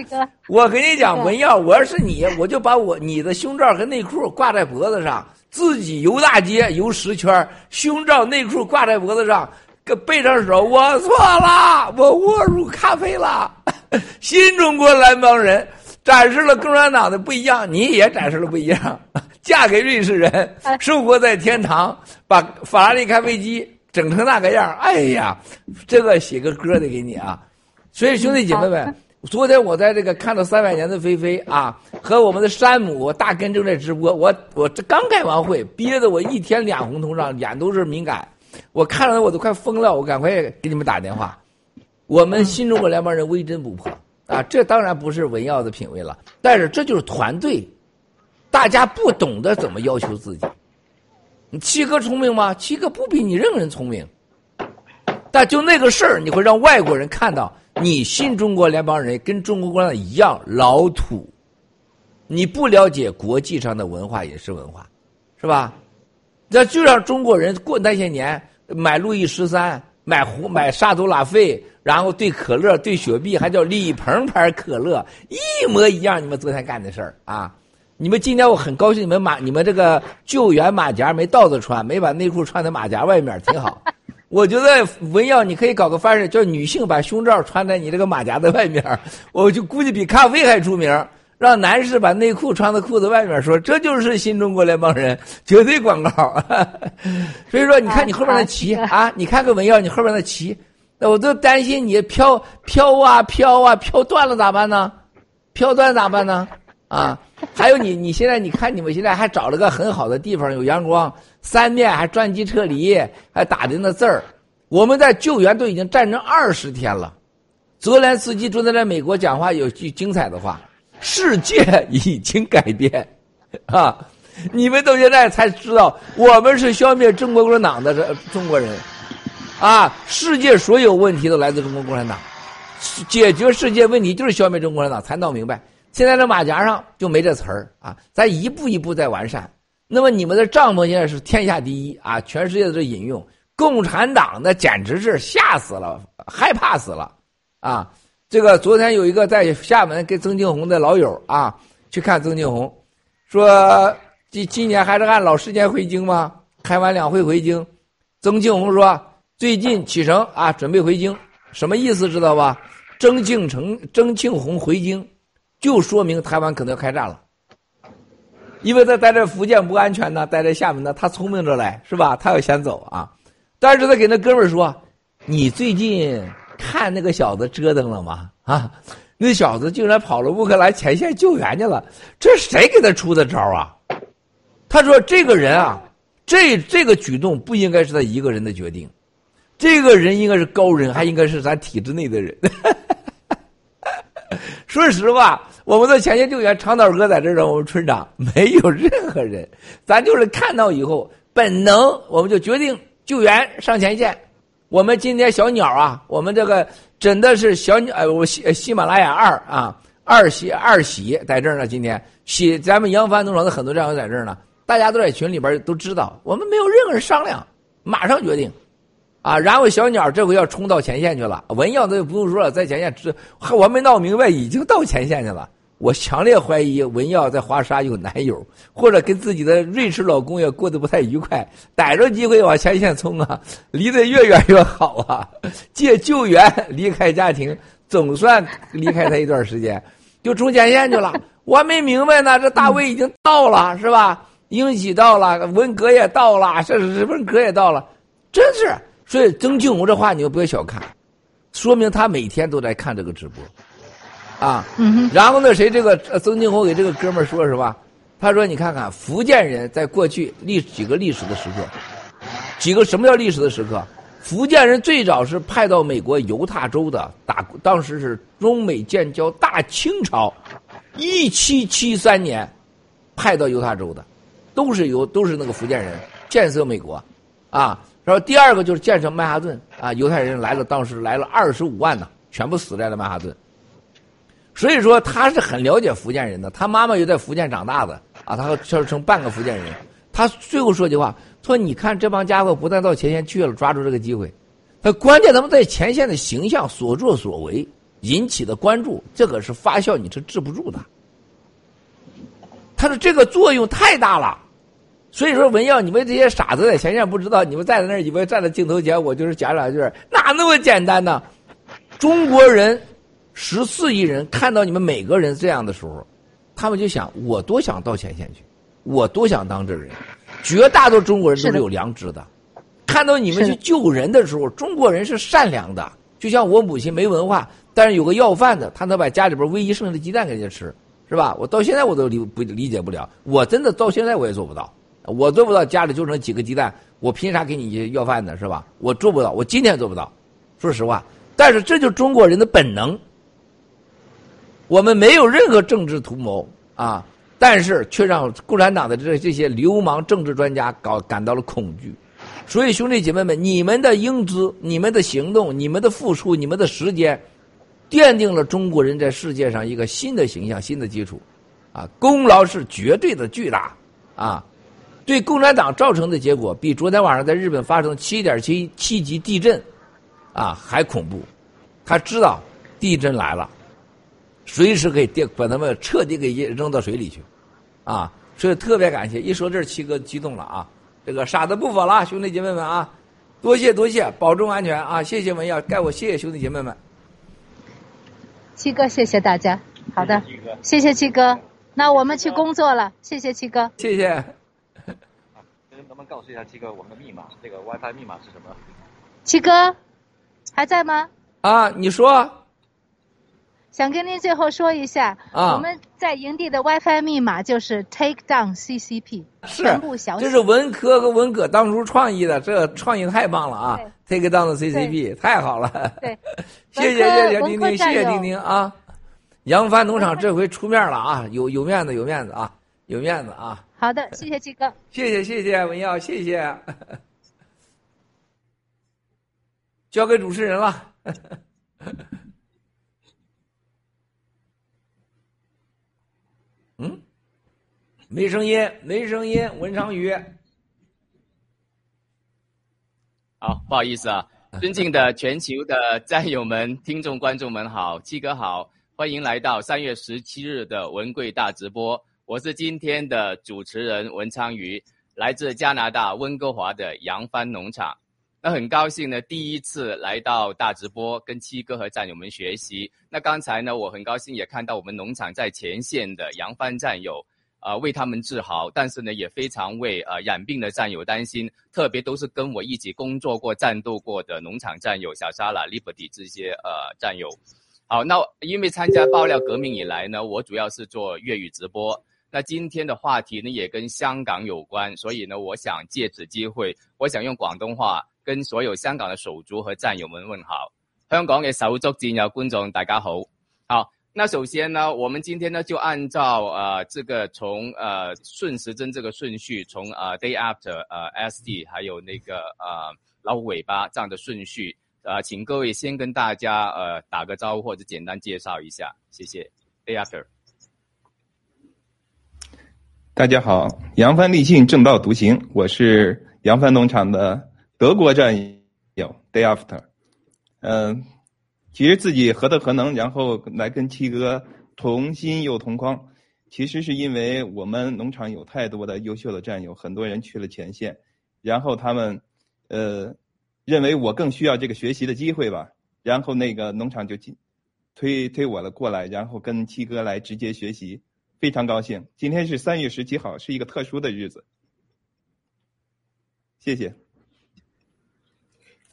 J: 我跟你讲，文耀，我要是你，我就把我你的胸罩和内裤挂在脖子上，自己游大街游十圈，胸罩内裤挂在脖子上。个背上说：“我错了，我误入咖啡了。”新中国蓝帮人展示了共产党的不一样，你也展示了不一样。嫁给瑞士人，生活在天堂，把法拉利开飞机整成那个样哎呀，这个写个歌得给你啊！所以兄弟姐妹们，昨天我在这个看到三百年的菲菲啊，和我们的山姆大根正在直播，我我这刚开完会，憋得我一天脸红通上，眼都是敏感。我看了我都快疯了，我赶快给你们打电话。我们新中国联邦人微针不破啊，这当然不是文耀的品味了，但是这就是团队，大家不懂得怎么要求自己。你七哥聪明吗？七哥不比你任何人聪明，但就那个事儿，你会让外国人看到你新中国联邦人跟中国共产党一样老土，你不了解国际上的文化也是文化，是吧？那就让中国人过那些年买路易十三、买胡、买沙图拉菲，然后兑可乐、兑雪碧，还叫李鹏牌可乐，一模一样。你们昨天干的事儿啊！你们今天我很高兴，你们马你们这个救援马甲没倒着穿，没把内裤穿在马甲外面，挺好。我觉得文耀你可以搞个方式，叫女性把胸罩穿在你这个马甲的外面，我就估计比咖啡还出名。让男士把内裤穿在裤子外面，说这就是新中国联邦人绝对广告。所以说，你看你后面的旗 啊，你看个文耀，你后面的旗，我都担心你飘飘啊飘啊飘断了咋办呢？飘断咋办呢？啊，还有你你现在你看你们现在还找了个很好的地方，有阳光，三面还专机撤离，还打的那字儿。我们在救援都已经战争二十天了，泽连斯基正在在美国讲话，有句精彩的话。世界已经改变，啊！你们到现在才知道，我们是消灭中国共产党的这中国人，啊！世界所有问题都来自中国共产党，解决世界问题就是消灭中国共产党，才闹明白。现在这马甲上就没这词儿啊！咱一步一步在完善。那么你们的帐篷现在是天下第一啊！全世界都在引用共产党，那简直是吓死了，害怕死了，啊！这个昨天有一个在厦门跟曾庆红的老友啊，去看曾庆红，说今今年还是按老时间回京吗？开完两会回京，曾庆红说最近启程啊，准备回京，什么意思知道吧？曾庆成、曾庆红回京，就说明台湾可能要开战了，因为他待在福建不安全呢，待在厦门呢，他聪明着来是吧？他要先走啊，但是他给那哥们儿说，你最近。看那个小子折腾了吗？啊，那小子竟然跑了乌克兰前线救援去了，这谁给他出的招啊？他说：“这个人啊，这这个举动不应该是他一个人的决定，这个人应该是高人，还应该是咱体制内的人。”说实话，我们的前线救援，长岛哥在这儿，我们村长没有任何人，咱就是看到以后本能，我们就决定救援上前线。我们今天小鸟啊，我们这个真的是小鸟，呃，我喜喜马拉雅二啊，二喜二喜在这儿呢。今天喜咱们扬帆农场的很多战友在这儿呢，大家都在群里边都知道，我们没有任何人商量，马上决定。啊，然后小鸟这回要冲到前线去了，文耀那就不用说了，在前线，这我没闹明白，已经到前线去了。我强烈怀疑文耀在华沙有男友，或者跟自己的瑞士老公也过得不太愉快，逮着机会往前线冲啊，离得越远越好啊。借救援离开家庭，总算离开他一段时间，就冲前线去了。我还没明白呢，这大卫已经到了是吧？英喜到了，文革也到了，这是文革也到了，真是。所以曾庆红这话你们不要小看，说明他每天都在看这个直播，啊，然后那，谁这个曾庆红给这个哥们儿说是吧？他说你看看福建人在过去历几个历史的时刻，几个什么叫历史的时刻？福建人最早是派到美国犹他州的，打当时是中美建交大清朝，一七七三年派到犹他州的，都是由都是那个福建人建设美国，啊。然后第二个就是建设曼哈顿啊，犹太人来了，当时来了二十五万呢，全部死在了曼哈顿。所以说他是很了解福建人的，他妈妈又在福建长大的啊，他成成半个福建人。他最后说句话，说你看这帮家伙不但到前线去了，抓住这个机会，他关键他们在前线的形象、所作所为引起的关注，这个是发酵，你是治不住的。他的这个作用太大了。所以说，文耀，你们这些傻子在前线不知道，你们站在那儿以为站在镜头前，我就是讲两句，哪那么简单呢？中国人十四亿人看到你们每个人这样的时候，他们就想：我多想到前线去，我多想当这个人。绝大多数中国人都是有良知的，看到你们去救人的时候，中国人是善良的。就像我母亲没文化，但是有个要饭的，他能把家里边唯一剩下的鸡蛋给人家吃，是吧？我到现在我都理不理解不了，我真的到现在我也做不到。我做不到，家里就剩几个鸡蛋，我凭啥给你要饭呢？是吧？我做不到，我今天做不到，说实话。但是这就中国人的本能。我们没有任何政治图谋啊，但是却让共产党的这这些流氓政治专家搞感到了恐惧。所以兄弟姐妹们，你们的英姿、你们的行动、你们的付出、你们的时间，奠定了中国人在世界上一个新的形象、新的基础，啊，功劳是绝对的巨大，啊。对共产党造成的结果，比昨天晚上在日本发生七点七七级地震，啊还恐怖。他知道地震来了，随时可以电把他们彻底给扔到水里去，啊！所以特别感谢。一说这，七哥激动了啊！这个傻子不否了，兄弟姐妹们啊！多谢多谢，保重安全啊！谢谢文耀，该我谢谢兄弟姐妹们。
K: 七哥，谢谢大家。好的，谢谢七哥。那我们去工作了，谢谢七哥。
J: 谢谢。
N: 能不能告诉一下七哥我们的密码？这个 WiFi 密码是什么？
K: 七哥还在吗？
J: 啊，你说。
K: 想跟您最后说一下，
J: 啊，
K: 我们在营地的 WiFi 密码就是 Take Down CCP，全部小
J: 写。这是文科和文革当初创意的，这创意太棒了啊！Take Down CCP 太好了。
K: 对，
J: 谢谢谢谢丁丁，谢谢丁丁啊！扬帆农场这回出面了啊，有有面子有面子啊，有面子啊。
K: 好的，谢谢七哥。
J: 谢谢谢谢文耀，谢谢。交给主持人了。嗯，没声音，没声音。文昌鱼，
T: 好，不好意思啊，尊敬的全球的战友们、听众、观众们好，七哥好，欢迎来到三月十七日的文贵大直播。我是今天的主持人文昌鱼，来自加拿大温哥华的扬帆农场。那很高兴呢，第一次来到大直播，跟七哥和战友们学习。那刚才呢，我很高兴也看到我们农场在前线的扬帆战友，呃，为他们自豪。但是呢，也非常为呃染病的战友担心，特别都是跟我一起工作过、战斗过的农场战友，小沙拉、Liberty 这些呃战友。好，那因为参加爆料革命以来呢，我主要是做粤语直播。那今天的话题呢，也跟香港有关，所以呢，我想借此机会，我想用广东话跟所有香港的手足和战友们问好。香港嘅手足战友观众大家好，好，那首先呢，我们今天呢就按照呃这个从呃顺时针这个顺序，从呃 day after 呃 SD 还有那个呃老虎尾巴这样的顺序，呃，请各位先跟大家呃打个招呼或者简单介绍一下，谢谢。day after。
U: 大家好，扬帆立信，正道独行。我是扬帆农场的德国战友，Day After。嗯，其实自己何德何能，然后来跟七哥同心又同框。其实是因为我们农场有太多的优秀的战友，很多人去了前线，然后他们呃认为我更需要这个学习的机会吧，然后那个农场就进推推我了过来，然后跟七哥来直接学习。非常高兴，今天是三月十七号，是一个特殊的日子。谢谢。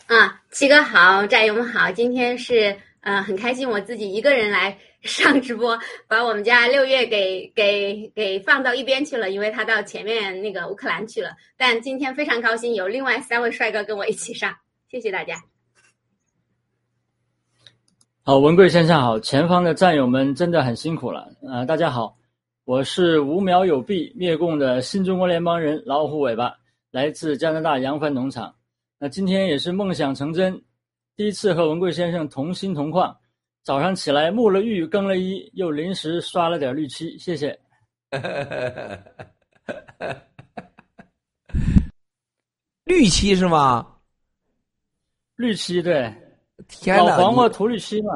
V: 啊，七哥好，战友们好，今天是呃很开心，我自己一个人来上直播，把我们家六月给给给放到一边去了，因为他到前面那个乌克兰去了。但今天非常高兴，有另外三位帅哥跟我一起上，谢谢大家。
W: 好，文贵先生好，前方的战友们真的很辛苦了。呃，大家好。我是无苗有弊灭共的新中国联邦人老虎尾巴，来自加拿大扬帆农场。那今天也是梦想成真，第一次和文贵先生同心同框。早上起来沐了浴，更了衣，又临时刷了点绿漆，谢谢。
J: 绿漆是吗？
W: 绿漆对，
J: 天
W: 老黄瓜涂绿漆嘛。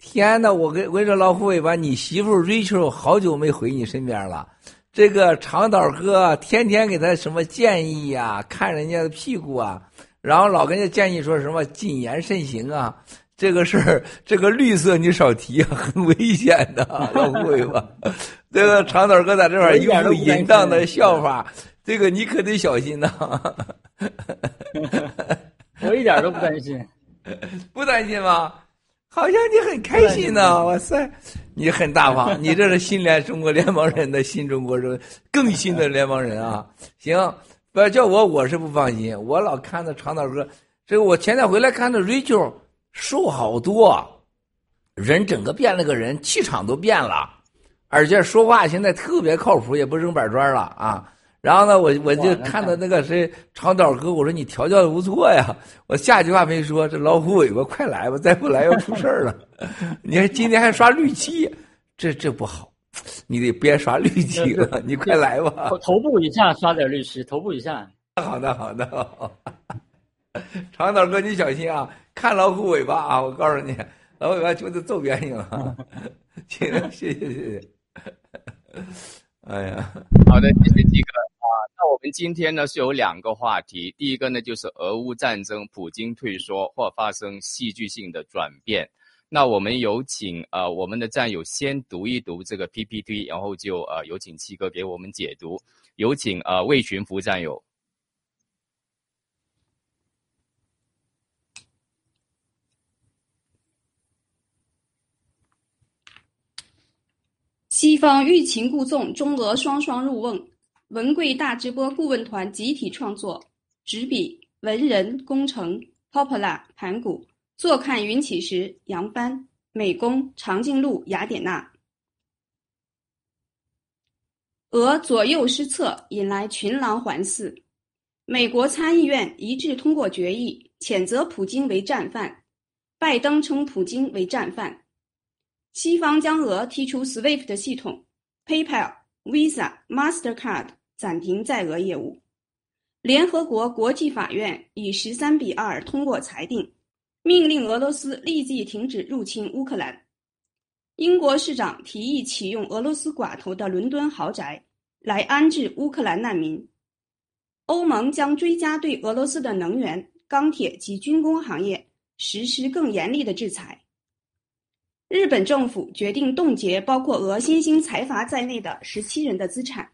J: 天呐，我跟我跟你说，老虎尾巴，你媳妇 Rachel 好久没回你身边了。这个长岛哥天天给他什么建议呀？看人家的屁股啊，然后老跟人家建议说什么谨言慎行啊。这个事儿，这个绿色你少提，很危险的，老虎尾巴。这个长岛哥在这块一副淫荡的笑法，这个你可得小心呐。
W: 我一点都不担心，
J: 不担心吗？好像你很开心呢，哇塞，你很大方，你这是新联中国联邦人的新中国人，更新的联邦人啊！行，不要叫我，我是不放心，我老看着长岛哥，这个我前天回来看着 Rachel 瘦好多，人整个变了个人，气场都变了，而且说话现在特别靠谱，也不扔板砖了啊。然后呢，我我就看到那个谁长岛哥，我说你调教的不错呀。我下句话没说，这老虎尾巴快来吧，再不来要出事儿了。你看今天还刷绿漆，这这不好，你得别刷绿漆了，你快来吧。
W: 头部以下刷点绿漆，头部以下。
J: 好 的好的，长岛哥你小心啊，看老虎尾巴啊！我告诉你，老虎尾巴就得揍扁你了。行，谢谢谢谢。哎呀，
T: 好的，谢谢七哥啊。那我们今天呢是有两个话题，第一个呢就是俄乌战争，普京退缩或发生戏剧性的转变。那我们有请呃我们的战友先读一读这个 PPT，然后就呃有请七哥给我们解读。有请呃魏群福战友。
X: 西方欲擒故纵，中俄双双入瓮。文贵大直播顾问团集体创作，执笔文人工程 Popola 盘古，坐看云起时扬帆，美工长颈鹿雅典娜。俄左右失策，引来群狼环伺。美国参议院一致通过决议，谴责普京为战犯。拜登称普京为战犯。西方将俄踢出 SWIFT 系统，PayPal、Visa、Mastercard。暂停在俄业务。联合国国际法院以十三比二通过裁定，命令俄罗斯立即停止入侵乌克兰。英国市长提议启用俄罗斯寡头的伦敦豪宅来安置乌克兰难民。欧盟将追加对俄罗斯的能源、钢铁及军工行业实施更严厉的制裁。日本政府决定冻结包括俄新兴财阀在内的十七人的资产。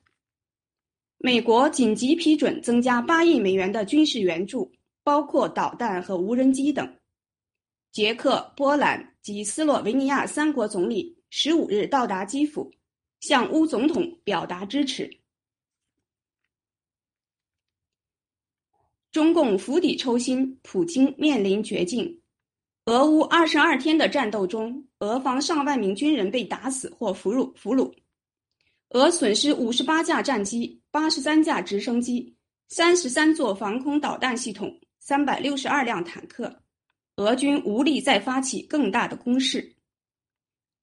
X: 美国紧急批准增加八亿美元的军事援助，包括导弹和无人机等。捷克、波兰及斯洛维尼亚三国总理十五日到达基辅，向乌总统表达支持。中共釜底抽薪，普京面临绝境。俄乌二十二天的战斗中，俄方上万名军人被打死或俘虏。俘虏，俄损失五十八架战机、八十三架直升机、三十三座防空导弹系统、三百六十二辆坦克。俄军无力再发起更大的攻势。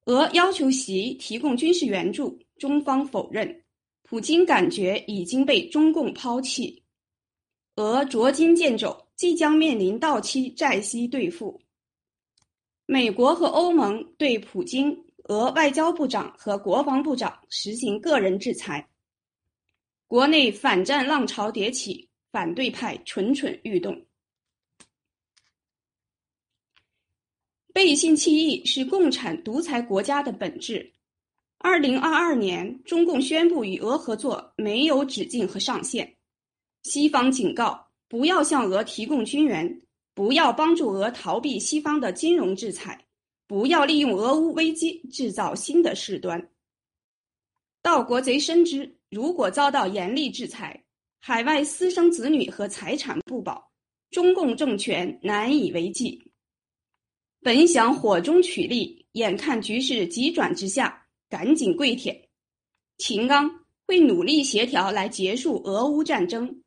X: 俄要求习提供军事援助，中方否认。普京感觉已经被中共抛弃。俄捉襟见肘，即将面临到期债息兑付。美国和欧盟对普京、俄外交部长和国防部长实行个人制裁。国内反战浪潮迭起，反对派蠢蠢欲动。背信弃义是共产独裁国家的本质。二零二二年，中共宣布与俄合作没有止境和上限。西方警告：不要向俄提供军援，不要帮助俄逃避西方的金融制裁，不要利用俄乌危机制造新的事端。盗国贼深知，如果遭到严厉制裁，海外私生子女和财产不保，中共政权难以为继。本想火中取栗，眼看局势急转直下，赶紧跪舔。秦刚会努力协调来结束俄乌战争。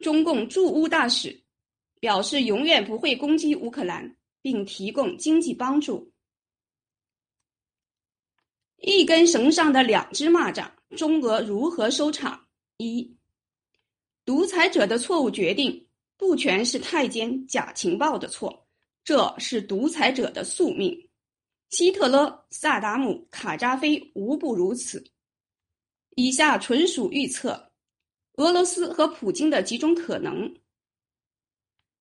X: 中共驻乌大使表示永远不会攻击乌克兰，并提供经济帮助。一根绳上的两只蚂蚱，中俄如何收场？一，独裁者的错误决定，不全是太监假情报的错。这是独裁者的宿命，希特勒、萨达姆、卡扎菲无不如此。以下纯属预测：俄罗斯和普京的几种可能：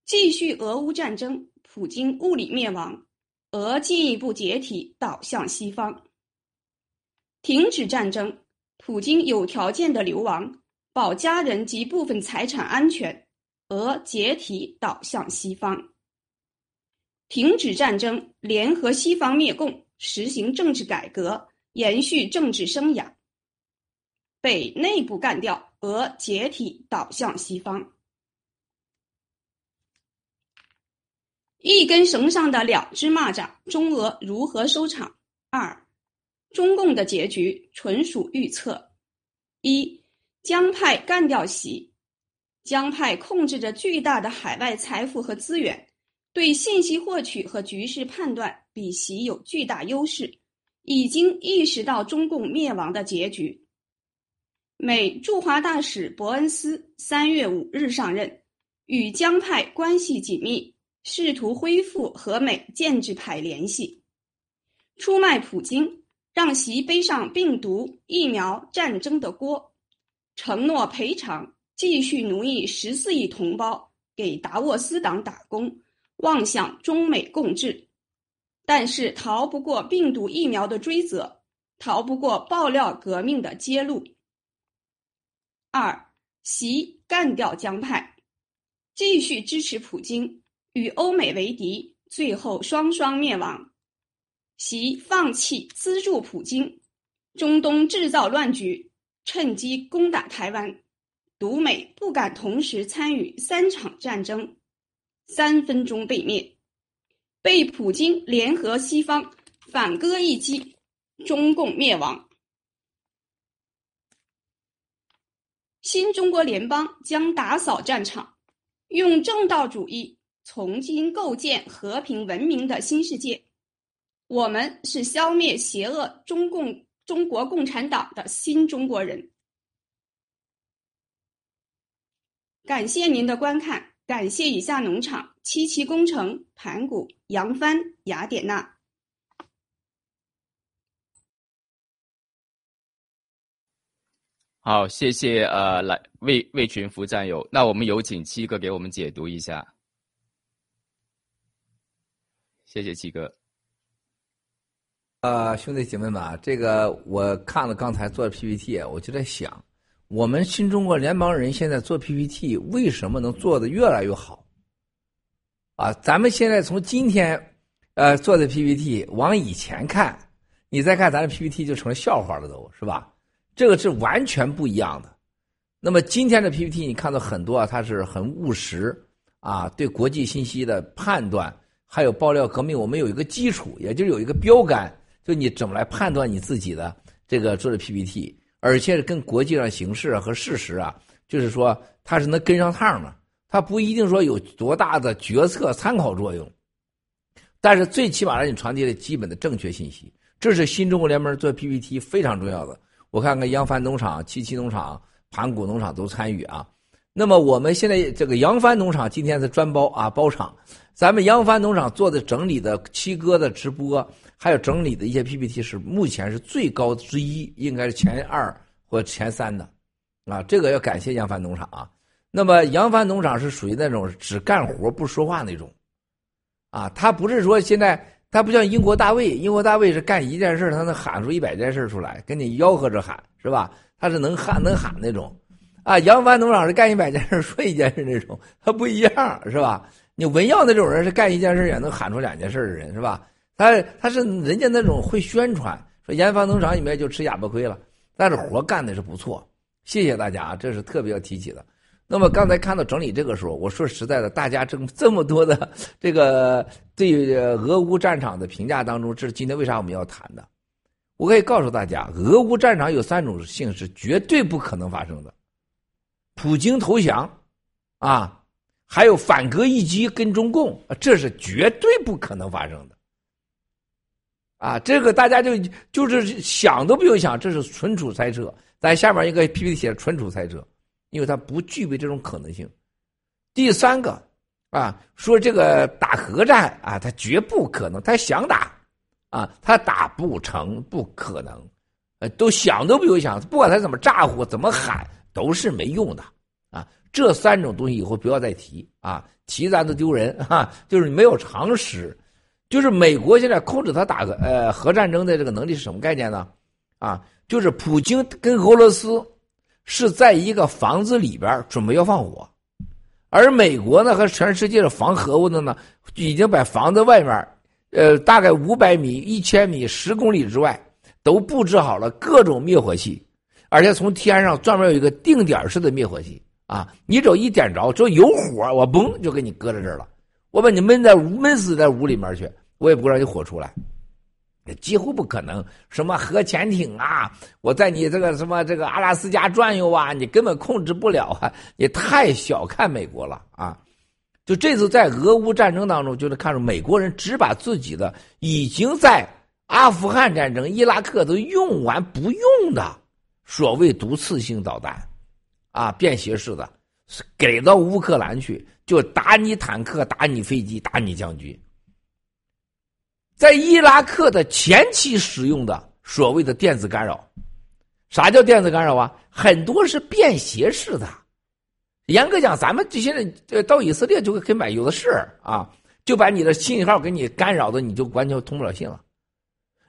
X: 继续俄乌战争，普京物理灭亡，俄进一步解体，倒向西方；停止战争，普京有条件的流亡，保家人及部分财产安全，俄解体，倒向西方。停止战争，联合西方灭共，实行政治改革，延续政治生涯。被内部干掉，俄解体倒向西方。一根绳上的两只蚂蚱，中俄如何收场？二，中共的结局纯属预测。一，江派干掉习，江派控制着巨大的海外财富和资源。对信息获取和局势判断比习有巨大优势，已经意识到中共灭亡的结局。美驻华大使伯恩斯三月五日上任，与江派关系紧密，试图恢复和美建制派联系，出卖普京，让其背上病毒、疫苗、战争的锅，承诺赔偿，继续奴役十四亿同胞，给达沃斯党打工。妄想中美共治，但是逃不过病毒疫苗的追责，逃不过爆料革命的揭露。二，习干掉江派，继续支持普京，与欧美为敌，最后双双灭亡。习放弃资助普京，中东制造乱局，趁机攻打台湾，独美不敢同时参与三场战争。三分钟被灭，被普京联合西方反戈一击，中共灭亡。新中国联邦将打扫战场，用正道主义重新构建和平文明的新世界。我们是消灭邪恶中共中国共产党的新中国人。感谢您的观看。感谢以下农场：七七工程、盘古、扬帆、雅典娜。
T: 好，谢谢呃，来魏魏群福战友。那我们有请七哥给我们解读一下。谢谢七哥。
Y: 呃，兄弟姐妹们啊，这个我看了刚才做的 PPT，我就在想。我们新中国联邦人现在做 PPT 为什么能做的越来越好？啊，咱们现在从今天，呃，做的 PPT 往以前看，你再看咱的 PPT 就成了笑话了，都是吧？这个是完全不一样的。那么今天的 PPT 你看到很多啊，它是很务实啊，对国际信息的判断
J: 还有爆料革命，我们有一个基础，也就是有一个标杆，就你怎么来判断你自己的这个做的 PPT，而且是跟国际上形势啊和事实啊，就是说它是能跟上趟的，它不一定说有多大的决策参考作用，但是最起码让你传递了基本的正确信息，这是新中国联盟做 PPT 非常重要的。我看看扬帆农场、七七农场、盘古农场都参与啊。那么我们现在这个扬帆农场今天是专包啊包场，咱们扬帆农场做的整理的七哥的直播，还有整理的一些 PPT 是目前是最高之一，应该是前二或前三的，啊，这个要感谢扬帆农场啊。那么扬帆农场是属于那种只干活不说话那种，啊，他不是说现在他不像英国大卫，英国大卫是干一件事他能喊出一百件事出来，跟你吆喝着喊是吧？他是能喊能喊那种。啊，扬帆农场是干一百件事说一件事那种，他不一样是吧？你文耀那种人是干一件事也能喊出两件事的人是吧？他他是人家那种会宣传，说研发农场里面就吃哑巴亏了，但是活干的是不错。谢谢大家啊，这是特别要提起的。那么刚才看到整理这个时候，我说实在的，大家这这么多的这个对俄乌战场的评价当中，这是今天为啥我们要谈的？我可以告诉大家，俄乌战场有三种性是绝对不可能发生的。普京投降，啊，还有反戈一击跟中共，这是绝对不可能发生的，啊，这个大家就就是想都不用想，这是纯属猜测。在下面一个 PPT 写纯属猜测，因为它不具备这种可能性。第三个，啊，说这个打核战啊，他绝不可能，他想打，啊，他打不成，不可能，呃，都想都不用想，不管他怎么咋呼，怎么喊。都是没用的，啊，这三种东西以后不要再提啊，提咱都丢人哈。就是你没有常识，就是美国现在控制他打个呃核战争的这个能力是什么概念呢？啊，就是普京跟俄罗斯是在一个房子里边准备要放火，而美国呢和全世界的防核物的呢，已经把房子外面，呃，大概五百米、一千米、十公里之外都布置好了各种灭火器。而且从天上专门有一个定点式的灭火器啊，你只要一点着，只要有火，我嘣就给你搁在这儿了。我把你闷在闷死在屋里面去，我也不让你火出来，几乎不可能。什么核潜艇啊，我在你这个什么这个阿拉斯加转悠啊，你根本控制不了啊！你太小看美国了啊！就这次在俄乌战争当中，就能看出美国人只把自己的已经在阿富汗战争、伊拉克都用完不用的。所谓毒刺性导弹，啊，便携式的，给到乌克兰去就打你坦克，打你飞机，打你将军。在伊拉克的前期使用的所谓的电子干扰，啥叫电子干扰啊？很多是便携式的。严格讲，咱们这些人到以色列就可以买，有的是啊，就把你的信号给你干扰的，你就完全通不了信了。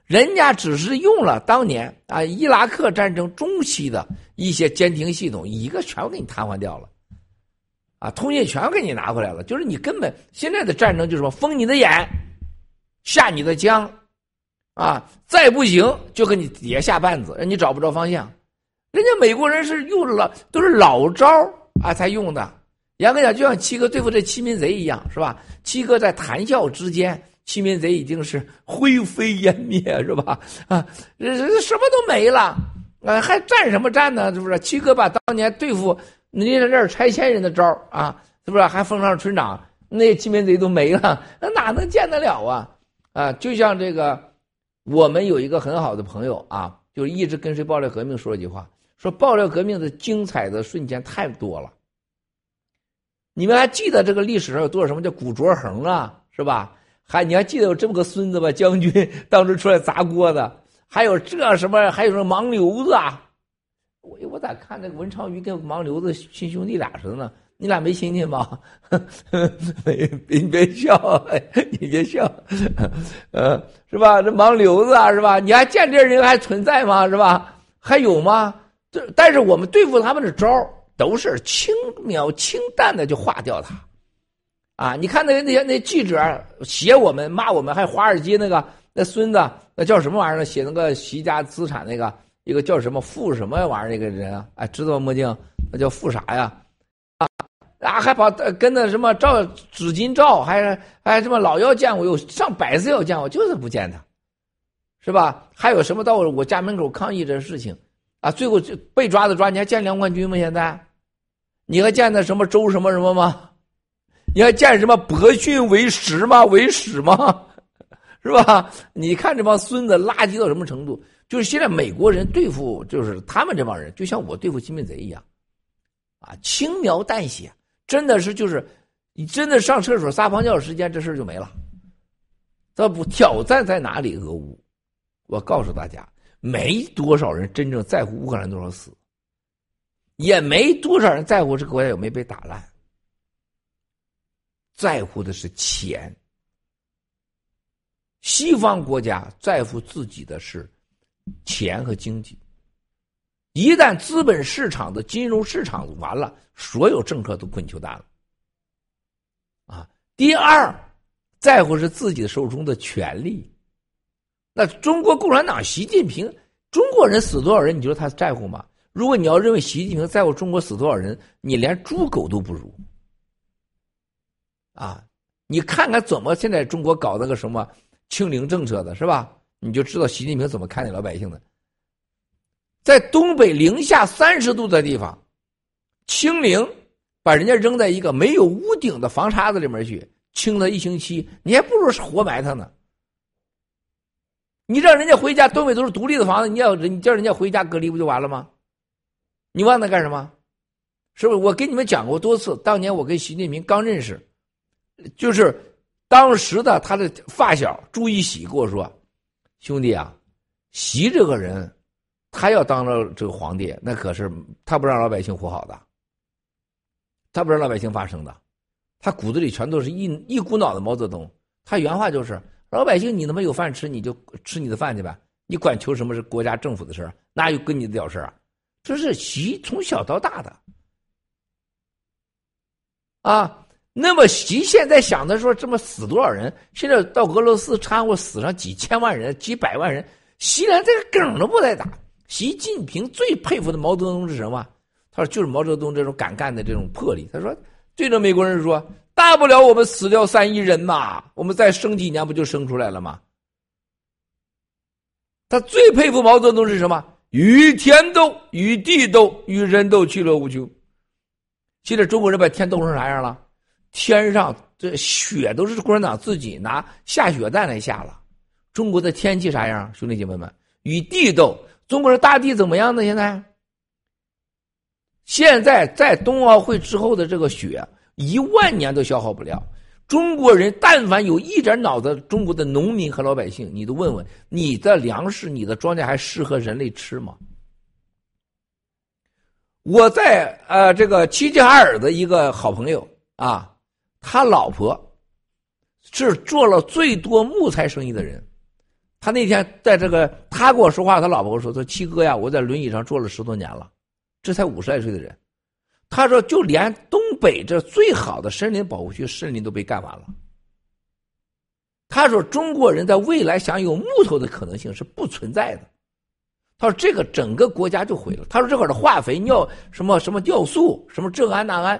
J: 人家只是用了当年啊伊拉克战争中期的一些监听系统，一个全给你瘫痪掉了，啊，通信全给你拿回来了。就是你根本现在的战争就是说封你的眼，下你的江，啊，再不行就给你底下下绊子，让你找不着方向。人家美国人是用了都是老招啊才用的。严格讲，就像七哥对付这欺民贼一样，是吧？七哥在谈笑之间。欺民贼已经是灰飞烟灭，是吧？啊，什么都没了，啊，还站什么站呢？是不是？七哥把当年对付你在这拆迁人的招啊，是不是？还封上村长，那些欺民贼都没了，那哪能见得了啊？啊，就像这个，我们有一个很好的朋友啊，就一直跟随爆料革命说一句话，说爆料革命的精彩的瞬间太多了。你们还记得这个历史上有多少什么叫古卓恒啊？是吧？还你还记得有这么个孙子吧？将军 当时出来砸锅的，还有这什么？还有什么盲流子啊？我我咋看那个文昌鱼跟盲流子亲兄弟俩似的呢？你俩没亲戚吗？别你别笑，你别笑，呃，是吧？这盲流子啊，是吧？你还见这人还存在吗？是吧？还有吗？这但是我们对付他们的招都是轻描轻淡的就化掉他。啊！你看那那些那记者写我们骂我们，还华尔街那个那孙子那叫什么玩意儿？写那个习家资产那个一个叫什么富什么玩意儿那个人啊？哎，知道吗？墨镜那叫富啥呀？啊，啊，还跑跟那什么照纸巾照，还还什么老要见我，有上百次要见我，就是不见他，是吧？还有什么到我家门口抗议这事情啊？最后就被抓的抓，你还见梁冠军吗？现在，你还见那什么周什么什么吗？你还见什么博训为实吗？为史吗？是吧？你看这帮孙子垃圾到什么程度？就是现在美国人对付，就是他们这帮人，就像我对付亲民贼一样，啊，轻描淡写。真的是，就是你真的上厕所撒泡尿时间，这事就没了。这不挑战在哪里？俄乌，我告诉大家，没多少人真正在乎乌克兰多少死，也没多少人在乎这个国家有没有被打烂，在乎的是钱。西方国家在乎自己的是钱和经济。一旦资本市场的金融市场完了，所有政客都滚球蛋了。啊，第二，在乎是自己手中的权利。那中国共产党习近平，中国人死多少人，你觉得他在乎吗？如果你要认为习近平在乎中国死多少人，你连猪狗都不如。啊，你看看怎么现在中国搞那个什么清零政策的，是吧？你就知道习近平怎么看待老百姓的。在东北零下三十度的地方，清零，把人家扔在一个没有屋顶的房叉子里面去清了一星期，你还不如活埋他呢。你让人家回家，东北都是独立的房子，你要你叫人家回家隔离不就完了吗？你忘那干什么？是不是？我跟你们讲过多次，当年我跟习近平刚认识，就是当时的他的发小朱一喜跟我说：“兄弟啊，习这个人。”他要当了这个皇帝，那可是他不让老百姓活好的，他不让老百姓发声的，他骨子里全都是一一股脑的毛泽东。他原话就是：老百姓，你他妈有饭吃，你就吃你的饭去呗，你管求什么是国家政府的事哪有跟你的屌事啊？这是习从小到大的啊。那么习现在想的说，这么死多少人？现在到俄罗斯掺和死上几千万人、几百万人，习连这个梗都不带打。习近平最佩服的毛泽东是什么？他说就是毛泽东这种敢干的这种魄力。他说对着美国人说：“大不了我们死掉三亿人嘛，我们再生几年不就生出来了吗？”他最佩服毛泽东是什么？与天斗，与地斗，与人斗，其乐无穷。现在中国人把天斗成啥样了？天上这雪都是共产党自己拿下雪弹来下了。中国的天气啥样？兄弟姐妹们，与地斗。中国的大地怎么样呢？现在，现在在冬奥会之后的这个雪，一万年都消耗不了。中国人但凡有一点脑子，中国的农民和老百姓，你都问问，你的粮食、你的庄稼还适合人类吃吗？我在呃这个齐齐哈尔的一个好朋友啊，他老婆是做了最多木材生意的人。他那天在这个，他跟我说话，他老婆说：“说七哥呀，我在轮椅上坐了十多年了，这才五十来岁的人。”他说：“就连东北这最好的森林保护区，森林都被干完了。”他说：“中国人在未来想有木头的可能性是不存在的。”他说：“这个整个国家就毁了。”他说：“这块的化肥、尿什么什么尿素、什么这安那安。”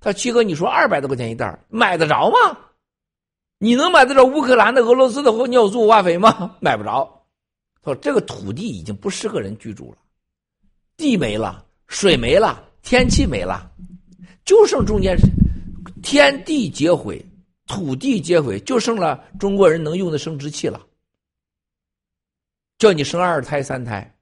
J: 他：“七哥，你说二百多块钱一袋，买得着吗？”你能买得着乌克兰的、俄罗斯的尿素化肥吗？买不着。说这个土地已经不适合人居住了，地没了，水没了，天气没了，就剩中间天地皆毁，土地皆毁，就剩了中国人能用的生殖器了。叫你生二胎、三胎，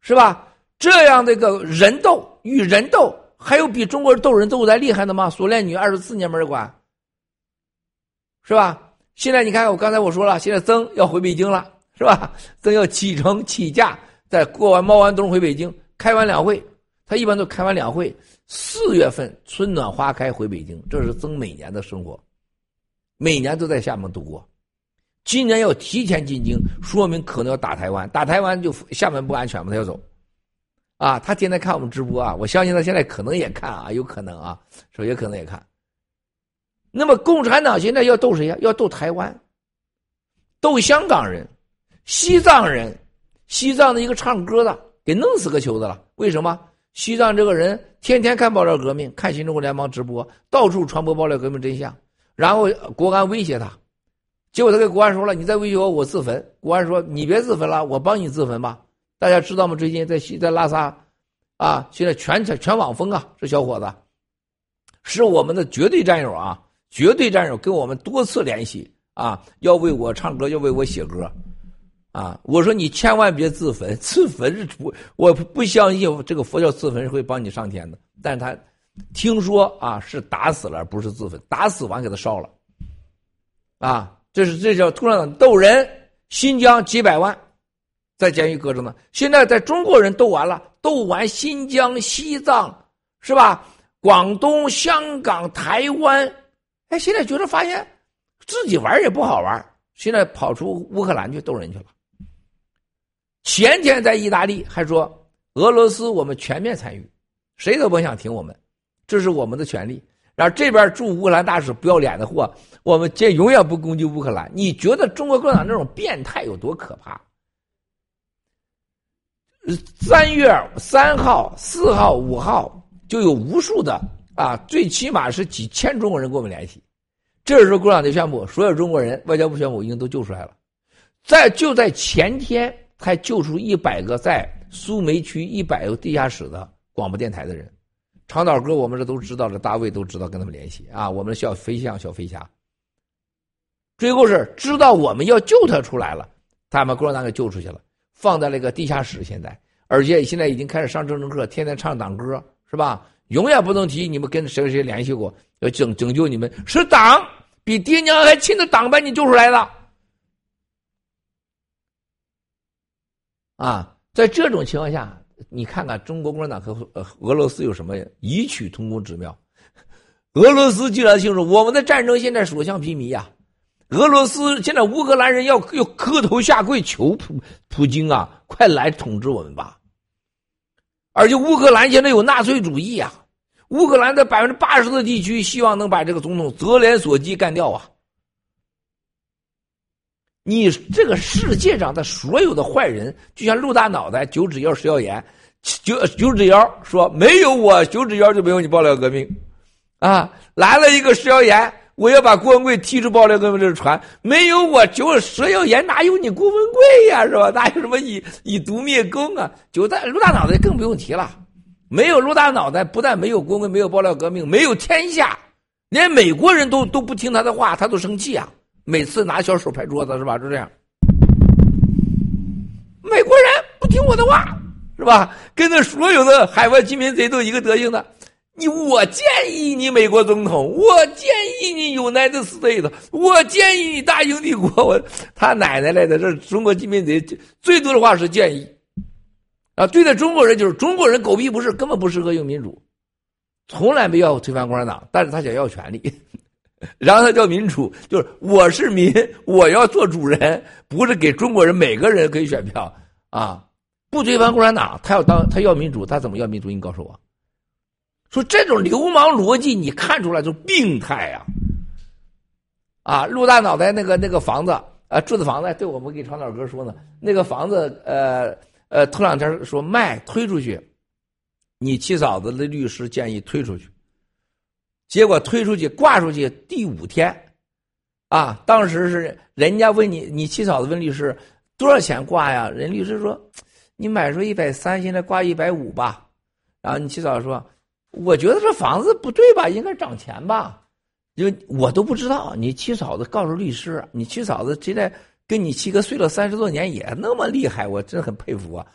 J: 是吧？这样的一个人斗与人斗，还有比中国人斗人斗的厉害的吗？锁链女二十四年没人管。是吧？现在你看，我刚才我说了，现在曾要回北京了，是吧？曾要启程起驾，在过完猫完冬回北京，开完两会，他一般都开完两会，四月份春暖花开回北京，这是曾每年的生活，每年都在厦门度过。今年要提前进京，说明可能要打台湾，打台湾就厦门不安全嘛，他要走。啊，他天天看我们直播啊，我相信他现在可能也看啊，有可能啊，说也可能也看。那么，共产党现在要斗谁呀？要斗台湾，斗香港人、西藏人。西藏的一个唱歌的给弄死个球子了。为什么？西藏这个人天天看爆料革命，看新中国联邦直播，到处传播爆料革命真相，然后国安威胁他，结果他跟国安说了：“你再威胁我，我自焚。”国安说：“你别自焚了，我帮你自焚吧。”大家知道吗？最近在西在拉萨，啊，现在全全网疯啊！这小伙子是我们的绝对战友啊，绝对战友，跟我们多次联系啊，要为我唱歌，要为我写歌。啊！我说你千万别自焚，自焚是不，我不相信这个佛教自焚是会帮你上天的。但是他听说啊，是打死了，不是自焚，打死完给他烧了。啊，这是这叫突然斗人，新疆几百万在监狱搁着呢。现在在中国人斗完了，斗完新疆、西藏是吧？广东、香港、台湾，哎，现在觉得发现自己玩也不好玩，现在跑出乌克兰去斗人去了。前天在意大利还说俄罗斯我们全面参与，谁都甭想停我们，这是我们的权利。然后这边驻乌克兰大使不要脸的货，我们这永远不攻击乌克兰。你觉得中国共产党这种变态有多可怕？三月三号、四号、五号就有无数的啊，最起码是几千中国人跟我们联系。这时候共产党宣布，所有中国人，外交部宣布已经都救出来了。在就在前天。还救出一百个在苏梅区一百个地下室的广播电台的人，长岛哥，我们这都知道了，大卫都知道跟他们联系啊。我们的小飞象、小飞侠，最后是知道我们要救他出来了，他把共产党给救出去了，放在那个地下室。现在，而且现在已经开始上政治课，天天唱党歌，是吧？永远不能提你们跟谁谁联系过，要拯拯救你们，是党比爹娘还亲的党把你救出来的。啊，在这种情况下，你看看中国共产党和俄罗斯有什么异曲同工之妙？俄罗斯记得清楚，我们的战争现在所向披靡呀！俄罗斯现在乌克兰人要要磕头下跪求普普京啊，快来统治我们吧！而且乌克兰现在有纳粹主义啊，乌克兰的百分之八十的地区希望能把这个总统泽连斯基干掉啊！你这个世界上的所有的坏人，就像陆大脑袋、九指妖、石耀岩，九九指妖说没有我，九指妖就没有你爆料革命，啊，来了一个石耀岩，我要把郭文贵踢出爆料革命这个船，没有我九石耀岩哪有你郭文贵呀，是吧？哪有什么以以毒灭公啊？九大陆大脑袋更不用提了，没有陆大脑袋，不但没有郭文贵，没有爆料革命，没有天下，连美国人都都不听他的话，他都生气啊。每次拿小手拍桌子是吧？就这样。美国人不听我的话是吧？跟那所有的海外殖民贼都一个德行的。你我建议你美国总统，我建议你 United States，我建议你大英帝国。我他奶奶来的，这中国殖民贼最多的话是建议啊。对待中国人就是中国人狗屁不是，根本不适合用民主，从来没要推翻共产党，但是他想要权利。然后他叫民主，就是我是民，我要做主人，不是给中国人每个人可以选票啊！不推翻共产党，他要当他要民主，他怎么要民主？你告诉我，说这种流氓逻辑，你看出来就病态呀！啊，陆大脑袋那个那个房子啊，住的房子，对我们给长岛哥说呢，那个房子呃呃，头两天说卖推出去，你七嫂子的律师建议推出去。结果推出去挂出去第五天，啊，当时是人家问你，你七嫂子问律师多少钱挂呀？人律师说，你买出一百三，现在挂一百五吧。然后你七嫂说，我觉得这房子不对吧，应该涨钱吧？因为我都不知道。你七嫂子告诉律师，你七嫂子现在跟你七哥睡了三十多年也那么厉害，我真很佩服啊。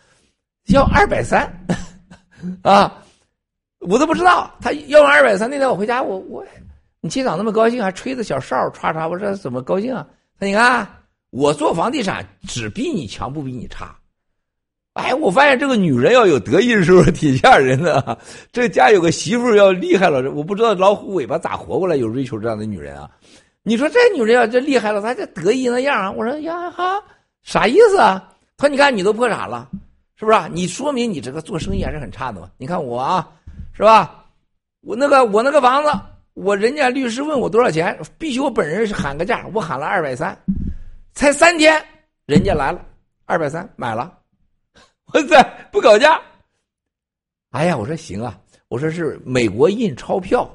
J: 要二百三，啊。我都不知道他要二百三。那天我回家，我我，你七嫂那么高兴，还吹着小哨唰唰，我说怎么高兴啊？他你看我做房地产只比你强，不比你差。哎，我发现这个女人要有得意的时候挺吓人的。这家有个媳妇要厉害了，我不知道老虎尾巴咋活过来，有瑞秋这样的女人啊？你说这女人要这厉害了，她这得意那样啊？我说呀哈，啥意思啊？他说你看你都破产了，是不是？你说明你这个做生意还是很差的嘛？你看我啊。是吧？我那个我那个房子，我人家律师问我多少钱，必须我本人喊个价，我喊了二百三，才三天，人家来了，二百三买了，我 在不搞价，哎呀，我说行啊，我说是美国印钞票，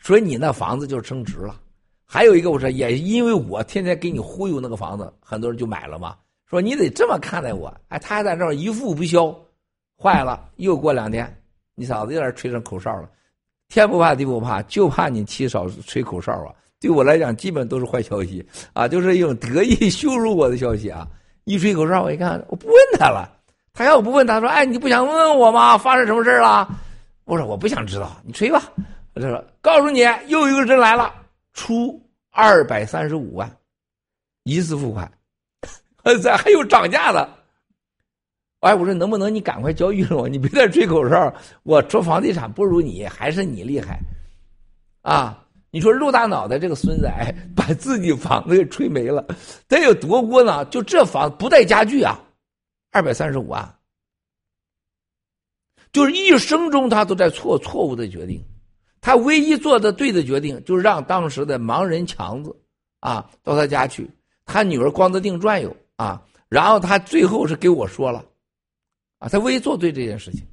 J: 所以你那房子就升值了。还有一个，我说也因为我天天给你忽悠那个房子，很多人就买了嘛。说你得这么看待我，哎，他还在这儿一付不消，坏了，又过两天，你嫂子又在吹上口哨了。天不怕地不怕，就怕你七嫂吹口哨啊！对我来讲，基本都是坏消息啊，就是一种得意羞辱我的消息啊。一吹口哨，我一看，我不问他了。他要不问，他说：“哎，你不想问问我吗？发生什么事了？”我说：“我不想知道，你吹吧。”他说：“告诉你，又一个人来了，出二百三十五万，一次付款。”咱还有涨价的，哎，我说能不能你赶快交预售？你别再吹口哨。我做房地产不如你，还是你厉害，啊！你说陆大脑袋这个孙子，哎，把自己房子给吹没了，得有多窝囊？就这房不带家具啊，二百三十五万，就是一生中他都在错错误的决定，他唯一做的对的决定，就是让当时的盲人强子啊到他家去，他女儿光着腚转悠。啊，然后他最后是给我说了，啊，他唯一做对这件事情。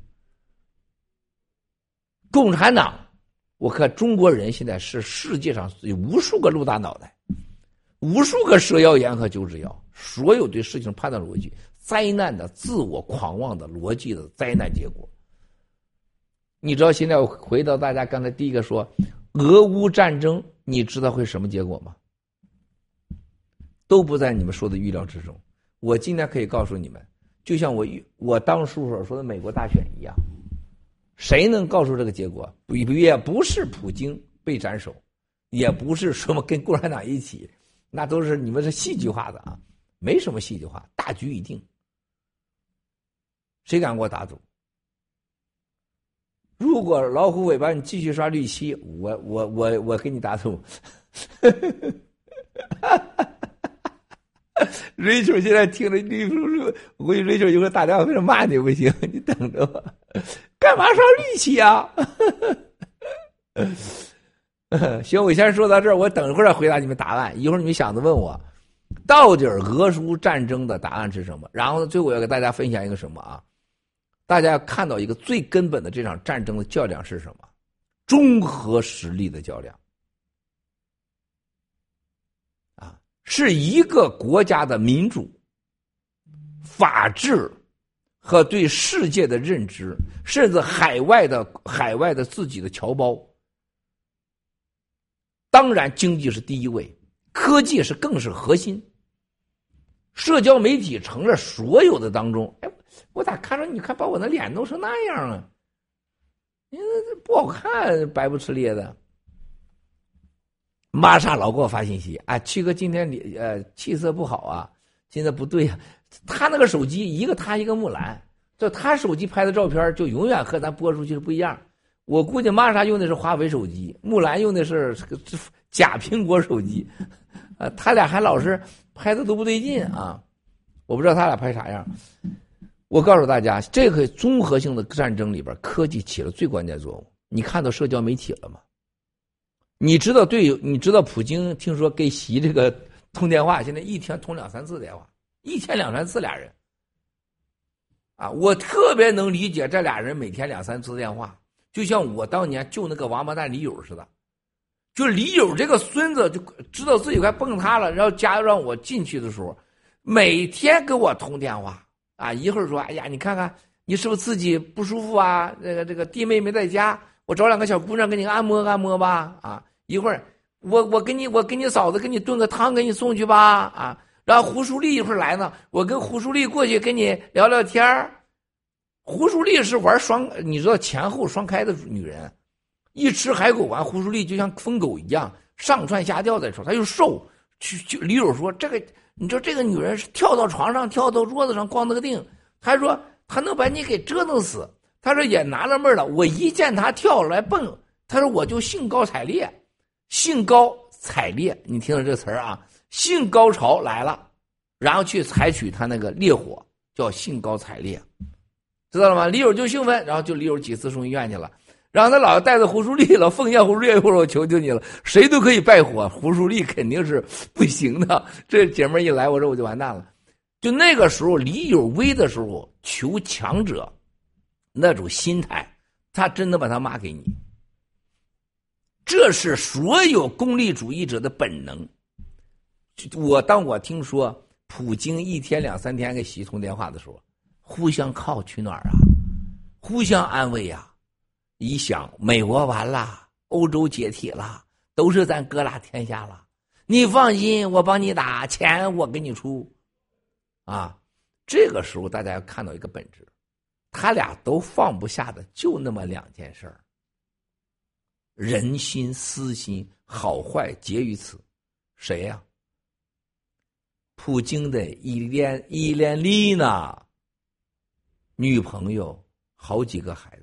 J: 共产党，我看中国人现在是世界上有无数个陆大脑袋，无数个蛇妖言和九指妖，所有对事情判断逻辑，灾难的自我狂妄的逻辑的灾难结果。你知道现在回到大家刚才第一个说，俄乌战争，你知道会什么结果吗？都不在你们说的预料之中。我今天可以告诉你们，就像我我当初所说的美国大选一样，谁能告诉这个结果？不也不是普京被斩首，也不是什么跟共产党一起，那都是你们是戏剧化的啊，没什么戏剧化，大局已定。谁敢给我打赌？如果老虎尾巴你继续刷绿漆，我我我我给你打赌。瑞秋现在听着绿叔叔，我估计瑞秋一会打电话非常骂你不行，你等着吧。干嘛刷绿漆啊？行，我先说到这儿，我等一会儿再回答你们答案。一会儿你们想着问我，到底俄苏战争的答案是什么？然后呢，最后我要给大家分享一个什么啊？大家要看到一个最根本的这场战争的较量是什么？综合实力的较量。啊是一个国家的民主、法治和对世界的认知，甚至海外的海外的自己的侨胞。当然，经济是第一位，科技是更是核心。社交媒体成了所有的当中。哎，我咋看着你看把我那脸弄成那样啊？你这不好看，白不呲咧的。玛莎老给我发信息啊，七哥今天你呃气色不好啊，现在不对呀。他那个手机一个他一个木兰，就他手机拍的照片就永远和咱播出去是不一样。我估计玛莎用的是华为手机，木兰用的是假苹果手机，啊，他俩还老是拍的都不对劲啊。我不知道他俩拍啥样。我告诉大家，这个综合性的战争里边，科技起了最关键作用。你看到社交媒体了吗？你知道对，你知道普京听说给习这个通电话，现在一天通两三次电话，一天两三次俩人。啊，我特别能理解这俩人每天两三次电话，就像我当年救那个王八蛋李友似的，就李友这个孙子就知道自己快崩塌了，然后加让我进去的时候，每天给我通电话啊，一会儿说，哎呀，你看看你是不是自己不舒服啊？这个这个弟妹没在家，我找两个小姑娘给你按摩按摩吧，啊。一会儿，我我给你我给你嫂子给你炖个汤给你送去吧啊！然后胡淑丽一会儿来呢，我跟胡淑丽过去跟你聊聊天儿。胡淑丽是玩双，你知道前后双开的女人，一吃海狗丸，胡淑丽就像疯狗一样上蹿下跳的时候，她又瘦。去就李友说这个，你说这个女人是跳到床上跳到桌子上光那个腚，他说他能把你给折腾死。他说也纳了闷了，我一见他跳来蹦，他说我就兴高采烈。兴高采烈，你听着这词儿啊，性高潮来了，然后去采取他那个烈火，叫兴高采烈，知道了吗？李友就兴奋，然后就李友几次送医院去了，然后他老带着胡淑丽了，奉献胡淑丽，一会我求求你了，谁都可以拜火，胡淑丽肯定是不行的。这姐们一来，我说我就完蛋了。就那个时候，李有威的时候，求强者，那种心态，他真的把他骂给你。这是所有功利主义者的本能。我当我听说普京一天两三天给习通电话的时候，互相靠取暖啊，互相安慰呀。一想，美国完了，欧洲解体了，都是咱哥俩天下了。你放心，我帮你打，钱我给你出。啊，这个时候大家要看到一个本质，他俩都放不下的就那么两件事儿。人心私心好坏结于此，谁呀？普京的伊莲伊莲丽娜女朋友好几个孩子，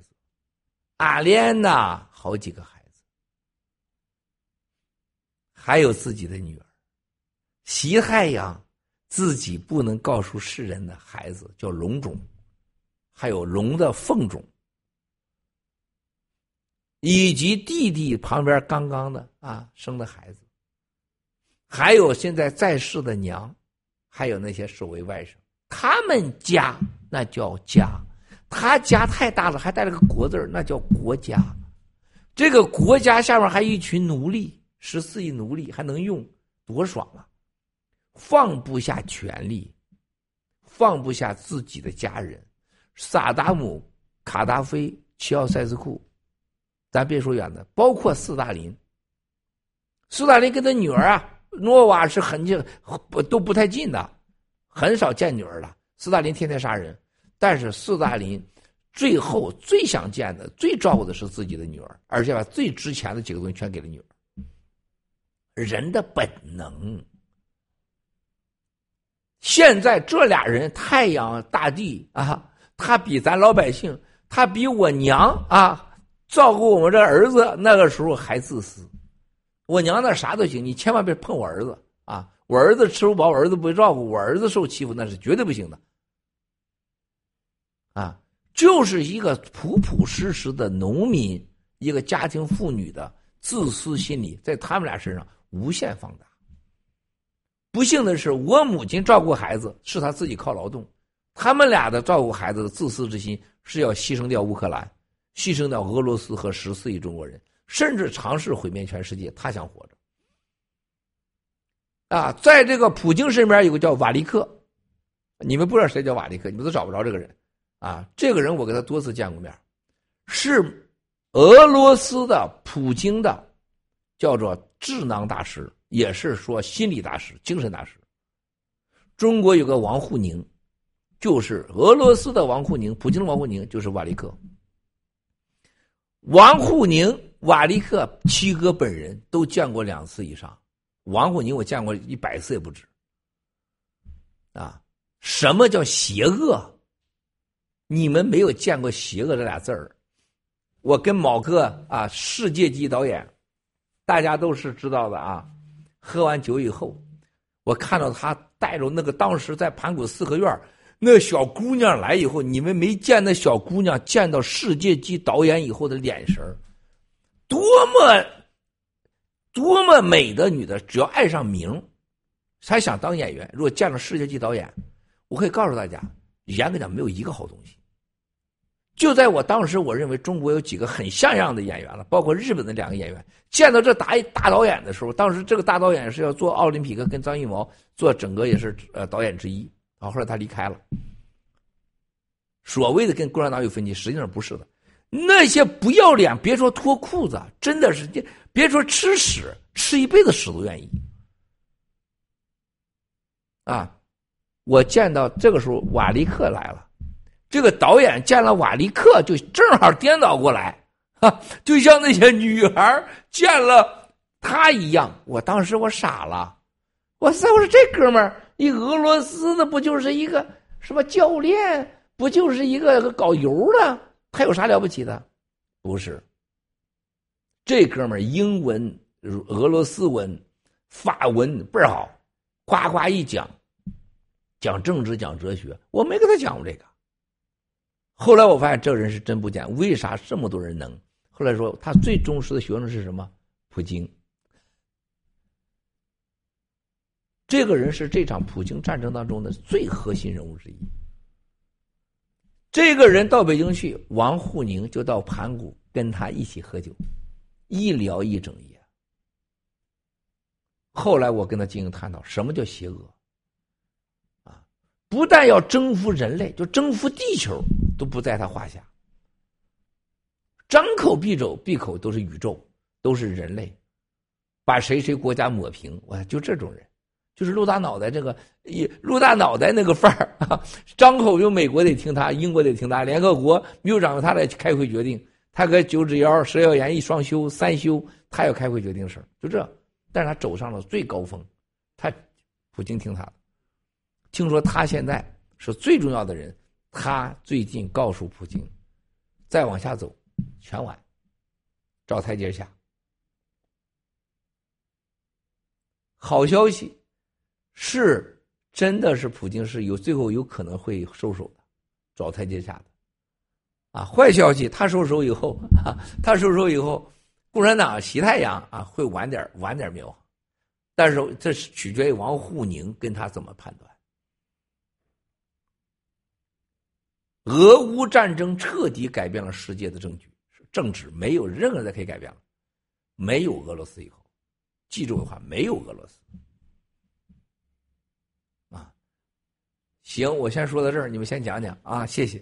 J: 阿莲娜好几个孩子，还有自己的女儿，习太阳自己不能告诉世人的孩子叫龙种，还有龙的凤种。以及弟弟旁边刚刚的啊生的孩子，还有现在在世的娘，还有那些守卫外甥，他们家那叫家，他家太大了，还带了个国字那叫国家。这个国家下面还一群奴隶，十四亿奴隶还能用，多爽啊！放不下权力，放不下自己的家人，萨达姆、卡达菲、齐奥塞斯库。咱别说远的，包括斯大林。斯大林跟他女儿啊，诺瓦是很近，不都不太近的，很少见女儿了。斯大林天天杀人，但是斯大林最后最想见的、最照顾的是自己的女儿，而且把最值钱的几个东西全给了女儿。人的本能。现在这俩人，太阳大帝啊，他比咱老百姓，他比我娘啊。照顾我们这儿子，那个时候还自私。我娘那啥都行，你千万别碰我儿子啊！我儿子吃不饱，我儿子不照顾，我儿子受欺负，那是绝对不行的。啊，就是一个朴朴实实的农民，一个家庭妇女的自私心理，在他们俩身上无限放大。不幸的是，我母亲照顾孩子是她自己靠劳动，他们俩的照顾孩子的自私之心是要牺牲掉乌克兰。牺牲掉俄罗斯和十四亿中国人，甚至尝试毁灭全世界。他想活着。啊，在这个普京身边有个叫瓦利克，你们不知道谁叫瓦利克，你们都找不着这个人。啊，这个人我跟他多次见过面，是俄罗斯的普京的，叫做智囊大师，也是说心理大师、精神大师。中国有个王沪宁，就是俄罗斯的王沪宁，普京的王沪宁就是瓦利克。王沪宁、瓦利克、七哥本人都见过两次以上，王沪宁我见过一百次也不止。啊，什么叫邪恶？你们没有见过“邪恶”这俩字儿。我跟某个啊世界级导演，大家都是知道的啊。喝完酒以后，我看到他带着那个当时在盘古四合院。那小姑娘来以后，你们没见那小姑娘见到世界级导演以后的眼神多么多么美的女的，只要爱上名，才想当演员。如果见了世界级导演，我可以告诉大家，严格讲没有一个好东西。就在我当时，我认为中国有几个很像样的演员了，包括日本的两个演员，见到这大大导演的时候，当时这个大导演是要做奥林匹克，跟张艺谋做整个也是呃导演之一。啊，后来他离开了。所谓的跟共产党有分歧，实际上不是的。那些不要脸，别说脱裤子，真的是别说吃屎，吃一辈子屎都愿意。啊，我见到这个时候，瓦利克来了，这个导演见了瓦利克，就正好颠倒过来，啊，就像那些女孩见了他一样。我当时我傻了，我操！我说这哥们儿。一俄罗斯的不就是一个什么教练？不就是一个搞油的？他有啥了不起的？不是。这哥们儿英文、俄罗斯文、法文倍儿好，夸夸一讲，讲政治、讲哲学，我没跟他讲过这个。后来我发现这个人是真不简，为啥这么多人能？后来说他最忠实的学生是什么？普京。这个人是这场普京战争当中的最核心人物之一。这个人到北京去，王沪宁就到盘古跟他一起喝酒，一聊一整夜。后来我跟他进行探讨，什么叫邪恶？啊，不但要征服人类，就征服地球都不在他话下。张口闭口闭口都是宇宙，都是人类，把谁谁国家抹平，我就这种人，就是陆大脑袋这个一陆大脑袋那个范儿啊，张口就美国得听他，英国得听他，联合国秘书长他来开会决定，他跟九指妖蛇妖言一双修三修，他要开会决定事就这，但是他走上了最高峰，他普京听他的，听说他现在是最重要的人，他最近告诉普京，再往下走。全完，找台阶下。好消息是，真的是普京是有最后有可能会收手的，找台阶下的。啊，坏消息，他收手以后，他收手以后，共产党洗太阳啊，会晚点晚点灭亡。但是这是取决于王沪宁跟他怎么判断。俄乌战争彻底改变了世界的政局。政治没有任何人可以改变了，没有俄罗斯以后，记住的话，没有俄罗斯。啊，行，我先说到这儿，你们先讲讲啊，谢谢。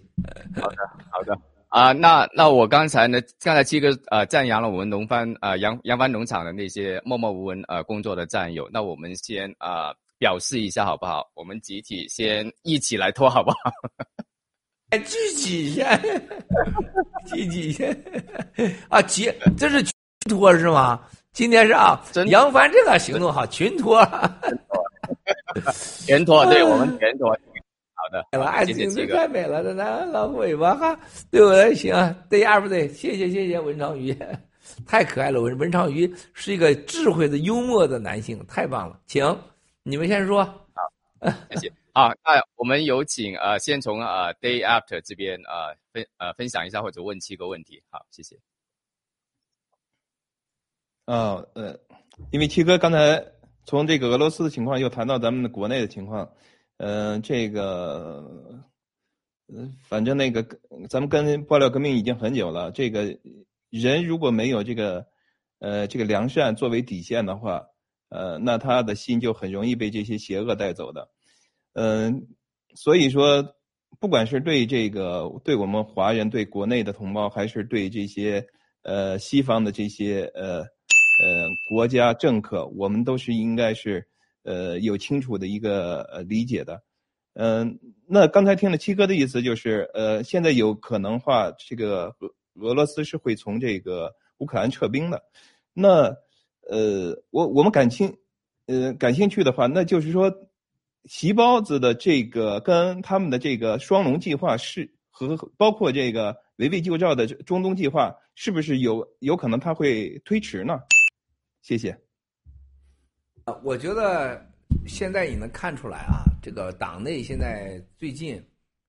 T: 好的，好的啊，那那我刚才呢，刚才七哥呃赞扬了我们农番呃扬扬帆农场的那些默默无闻呃工作的战友，那我们先啊表示一下好不好？我们集体先一起来拖好不好？
J: 聚几下，聚几下啊！集这是群托是吗？今天是啊，杨帆这个行动好，群托，
T: 全托，对我们全托。好的，
J: 爱情太美了，这那老尾巴哈，对不对？行，对呀，不对？谢谢谢谢文昌鱼，太可爱了。文文昌鱼是一个智慧的、幽默的男性，太棒了。请你们先说。
T: 好，谢谢。啊，那我们有请呃，先从呃 Day After 这边呃分呃分享一下或者问七个问题。好，谢谢。
U: 啊呃，因为七哥刚才从这个俄罗斯的情况又谈到咱们的国内的情况，嗯，这个嗯，反正那个咱们跟爆料革命已经很久了。这个人如果没有这个呃这个良善作为底线的话，呃，那他的心就很容易被这些邪恶带走的。嗯，所以说，不管是对这个对我们华人、对国内的同胞，还是对这些呃西方的这些呃呃国家政客，我们都是应该是呃有清楚的一个呃理解的。嗯，那刚才听了七哥的意思，就是呃现在有可能话，这个俄俄罗斯是会从这个乌克兰撤兵的。那呃，我我们感兴呃感兴趣的话，那就是说。席包子的这个跟他们的这个双龙计划是和包括这个围魏救赵的中东计划，是不是有有可能他会推迟呢？谢谢。
J: 啊，我觉得现在你能看出来啊，这个党内现在最近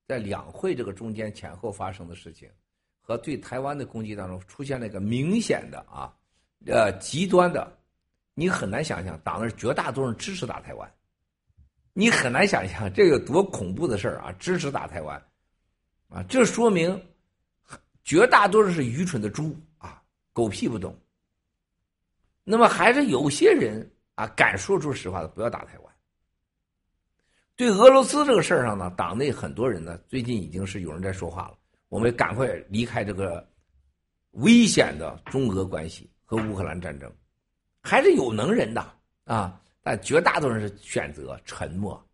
J: 在两会这个中间前后发生的事情，和对台湾的攻击当中出现了一个明显的啊，呃极端的，你很难想象党内绝大多数人支持打台湾。你很难想象这有多恐怖的事儿啊！支持打台湾，啊，这说明绝大多数是愚蠢的猪啊，狗屁不懂。那么还是有些人啊敢说出实话的，不要打台湾。对俄罗斯这个事儿上呢，党内很多人呢最近已经是有人在说话了，我们赶快离开这个危险的中俄关系和乌克兰战争，还是有能人的啊。但绝大多数人是选择沉默、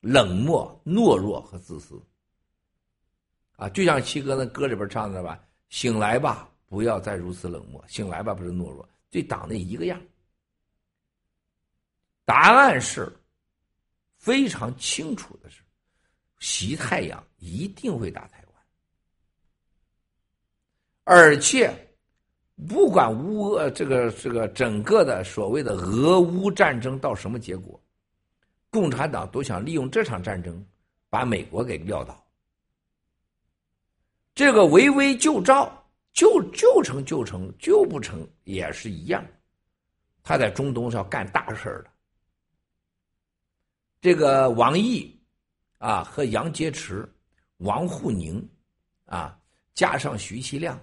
J: 冷漠、懦弱和自私，啊，就像七哥那歌里边唱的吧：“醒来吧，不要再如此冷漠；醒来吧，不是懦弱，对党内一个样。”答案是非常清楚的，是习太阳一定会打台湾，而且。不管乌俄这个这个整个的所谓的俄乌战争到什么结果，共产党都想利用这场战争把美国给撂倒。这个围魏救赵，救救成救成，救不成也是一样。他在中东是要干大事的。这个王毅啊和杨洁篪、王沪宁啊，加上徐其亮，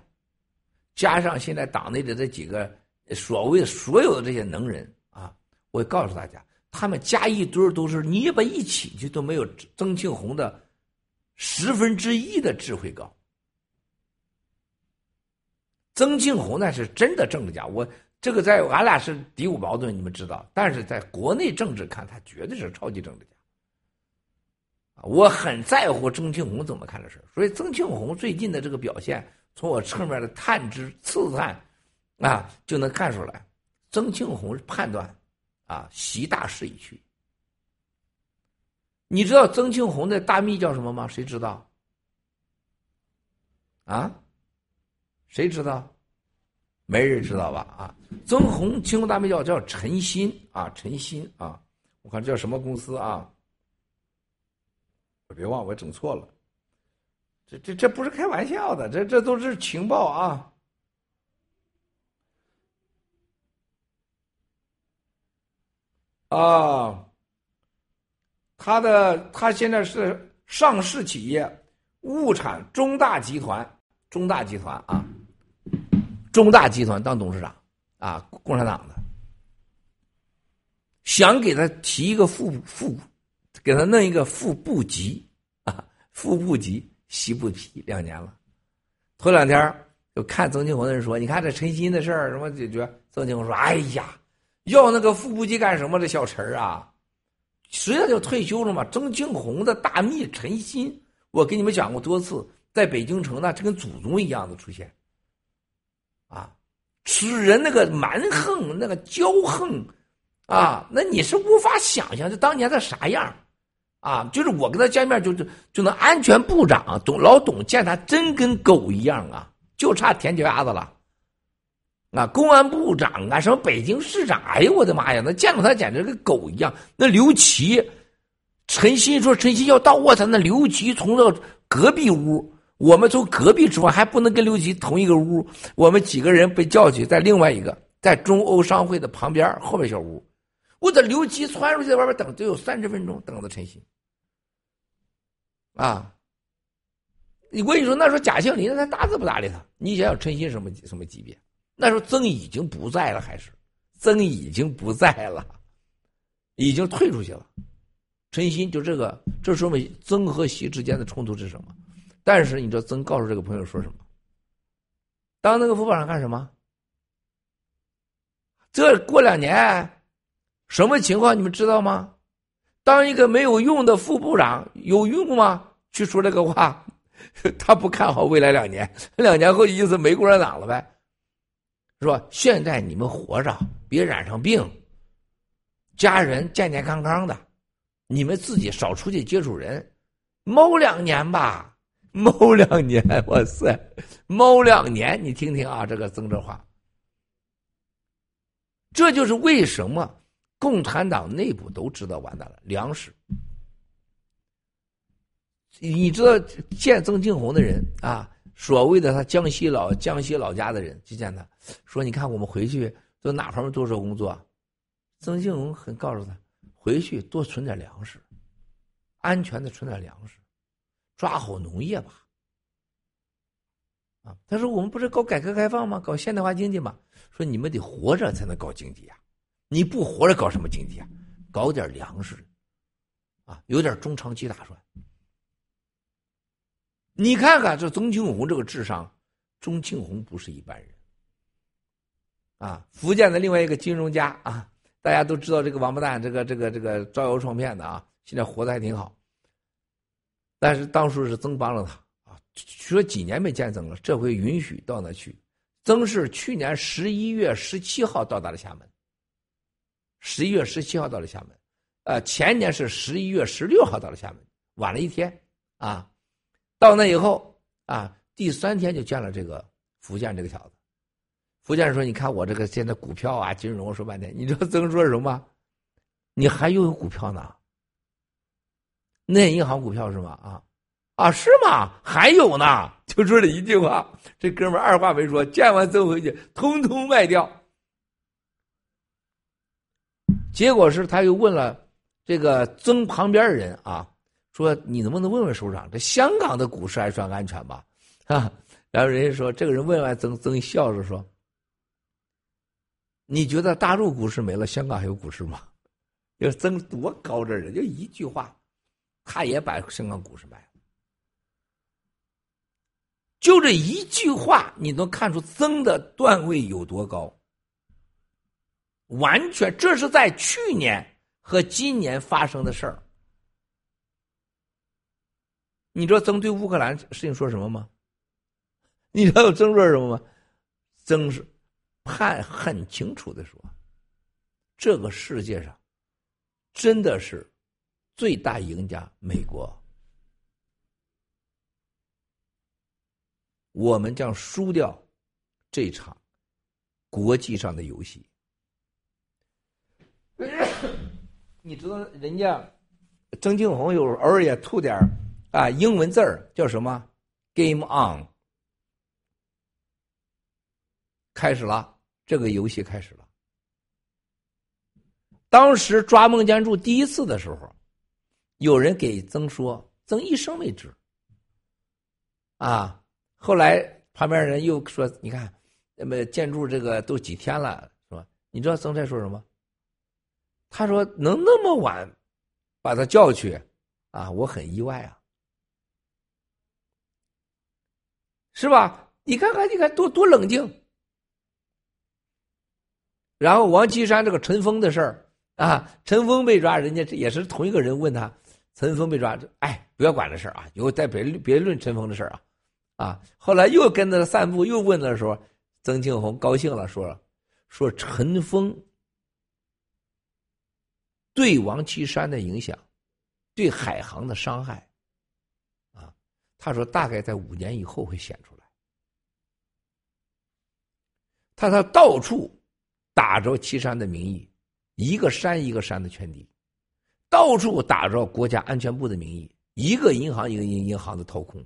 J: 加上现在党内的这几个所谓所有的这些能人啊，我告诉大家，他们加一堆都是捏巴一起去都没有曾庆红的十分之一的智慧高。曾庆红那是真的政治家，我这个在俺俩是敌我矛盾，你们知道，但是在国内政治看，他绝对是超级政治家。我很在乎曾庆红怎么看这事所以曾庆红最近的这个表现，从我侧面的探知刺探，啊，就能看出来，曾庆红判断，啊，习大势已去。你知道曾庆红的大秘叫什么吗？谁知道？啊？谁知道？没人知道吧？啊，曾红庆红大秘叫叫陈鑫啊，陈鑫啊，我看这叫什么公司啊？别忘，我整错了。这这这不是开玩笑的，这这都是情报啊！啊，他的他现在是上市企业物产中大集团，中大集团啊，中大集团当董事长啊，共产党的，想给他提一个副副。给他弄一个副部级啊，副部级习不批两年了。头两天就看曾庆红的人说：“你看这陈鑫的事儿怎么解决？”曾庆红说：“哎呀，要那个副部级干什么？这小陈啊，实际上就退休了嘛。”曾庆红的大秘陈鑫，我给你们讲过多次，在北京城呢，就跟祖宗一样的出现。啊，使人那个蛮横，那个骄横，啊，那你是无法想象，这当年他啥样。啊，就是我跟他见面，就就就那安全部长董老董见他真跟狗一样啊，就差舔脚丫子了。啊，公安部长啊，什么北京市长，哎呦我的妈呀，那见到他简直跟狗一样。那刘琦，陈鑫说陈鑫要到卧槽，那刘琦从这隔壁屋，我们从隔壁吃饭还不能跟刘琦同一个屋，我们几个人被叫去在另外一个在中欧商会的旁边后面小屋。我这刘基窜出去在外边等，得有三十分钟，等着陈鑫。啊！我跟你说，那时候贾庆林他打死不搭理他。你想想陈鑫什么什么级别？那时候曾已经不在了，还是曾已经不在了，已经退出去了。陈鑫就这个，这说明曾和习之间的冲突是什么？但是你知道曾告诉这个朋友说什么？当那个副部长干什么？这过两年。什么情况你们知道吗？当一个没有用的副部长有用吗？去说这个话，他不看好未来两年，两年后意思没共产党了呗，是吧？现在你们活着，别染上病，家人健健康康的，你们自己少出去接触人，猫两年吧，猫两年，哇塞，猫两年，你听听啊，这个曾这话，这就是为什么。共产党内部都知道完蛋了，粮食。你知道见曾庆红的人啊，所谓的他江西老江西老家的人就见他，说：“你看我们回去都哪方面多少工作？”曾庆红很告诉他，回去多存点粮食，安全的存点粮食，抓好农业吧。啊，他说：“我们不是搞改革开放吗？搞现代化经济吗？说你们得活着才能搞经济呀。”你不活着搞什么经济啊？搞点粮食，啊，有点中长期打算。你看看这曾庆红这个智商，钟庆红不是一般人。啊，福建的另外一个金融家啊，大家都知道这个王八蛋，这个这个这个招摇撞骗的啊，现在活的还挺好。但是当初是曾帮了他啊，说几年没见曾了，这回允许到那去。曾是去年十一月十七号到达了厦门。十一月十七号到了厦门，呃，前年是十一月十六号到了厦门，晚了一天啊。到那以后啊，第三天就见了这个福建这个小子。福建人说：“你看我这个现在股票啊，金融说半天，你知道曾说什么吗？你还拥有股票呢？那银行股票是吗？啊啊是吗？还有呢？就说了一句话，这哥们二话没说，见完曾回去，通通卖掉。”结果是，他又问了这个曾旁边人啊，说：“你能不能问问首长，这香港的股市还算安全吧？”啊。然后人家说，这个人问完曾曾笑着说：“你觉得大陆股市没了，香港还有股市吗？”要曾多高这人，就一句话，他也把香港股市卖了。就这一句话，你能看出曾的段位有多高？完全，这是在去年和今年发生的事儿。你知道曾对乌克兰事情说什么吗？你知道曾说什么吗？曾是判很清楚的说，这个世界上真的是最大赢家美国，我们将输掉这场国际上的游戏。你知道人家曾庆红有偶尔也吐点啊英文字儿，叫什么？Game on。开始了，这个游戏开始了。当时抓孟建柱第一次的时候，有人给曾说，曾一生没吱。啊，后来旁边人又说：“你看，那么建筑这个都几天了，是吧？”你知道曾在说什么？他说：“能那么晚把他叫去，啊，我很意外啊，是吧？你看看，你看多多冷静。”然后王岐山这个陈峰的事儿啊，陈峰被抓，人家也是同一个人问他，陈峰被抓，哎，不要管这事儿啊，以后再别别论陈峰的事儿啊，啊，后来又跟着散步，又问的时候，曾庆红高兴了，说了，说陈峰对王岐山的影响，对海航的伤害，啊，他说大概在五年以后会显出来，他他到处。打着岐山的名义，一个山一个山的圈地，到处打着国家安全部的名义，一个银行一个银银行的掏空。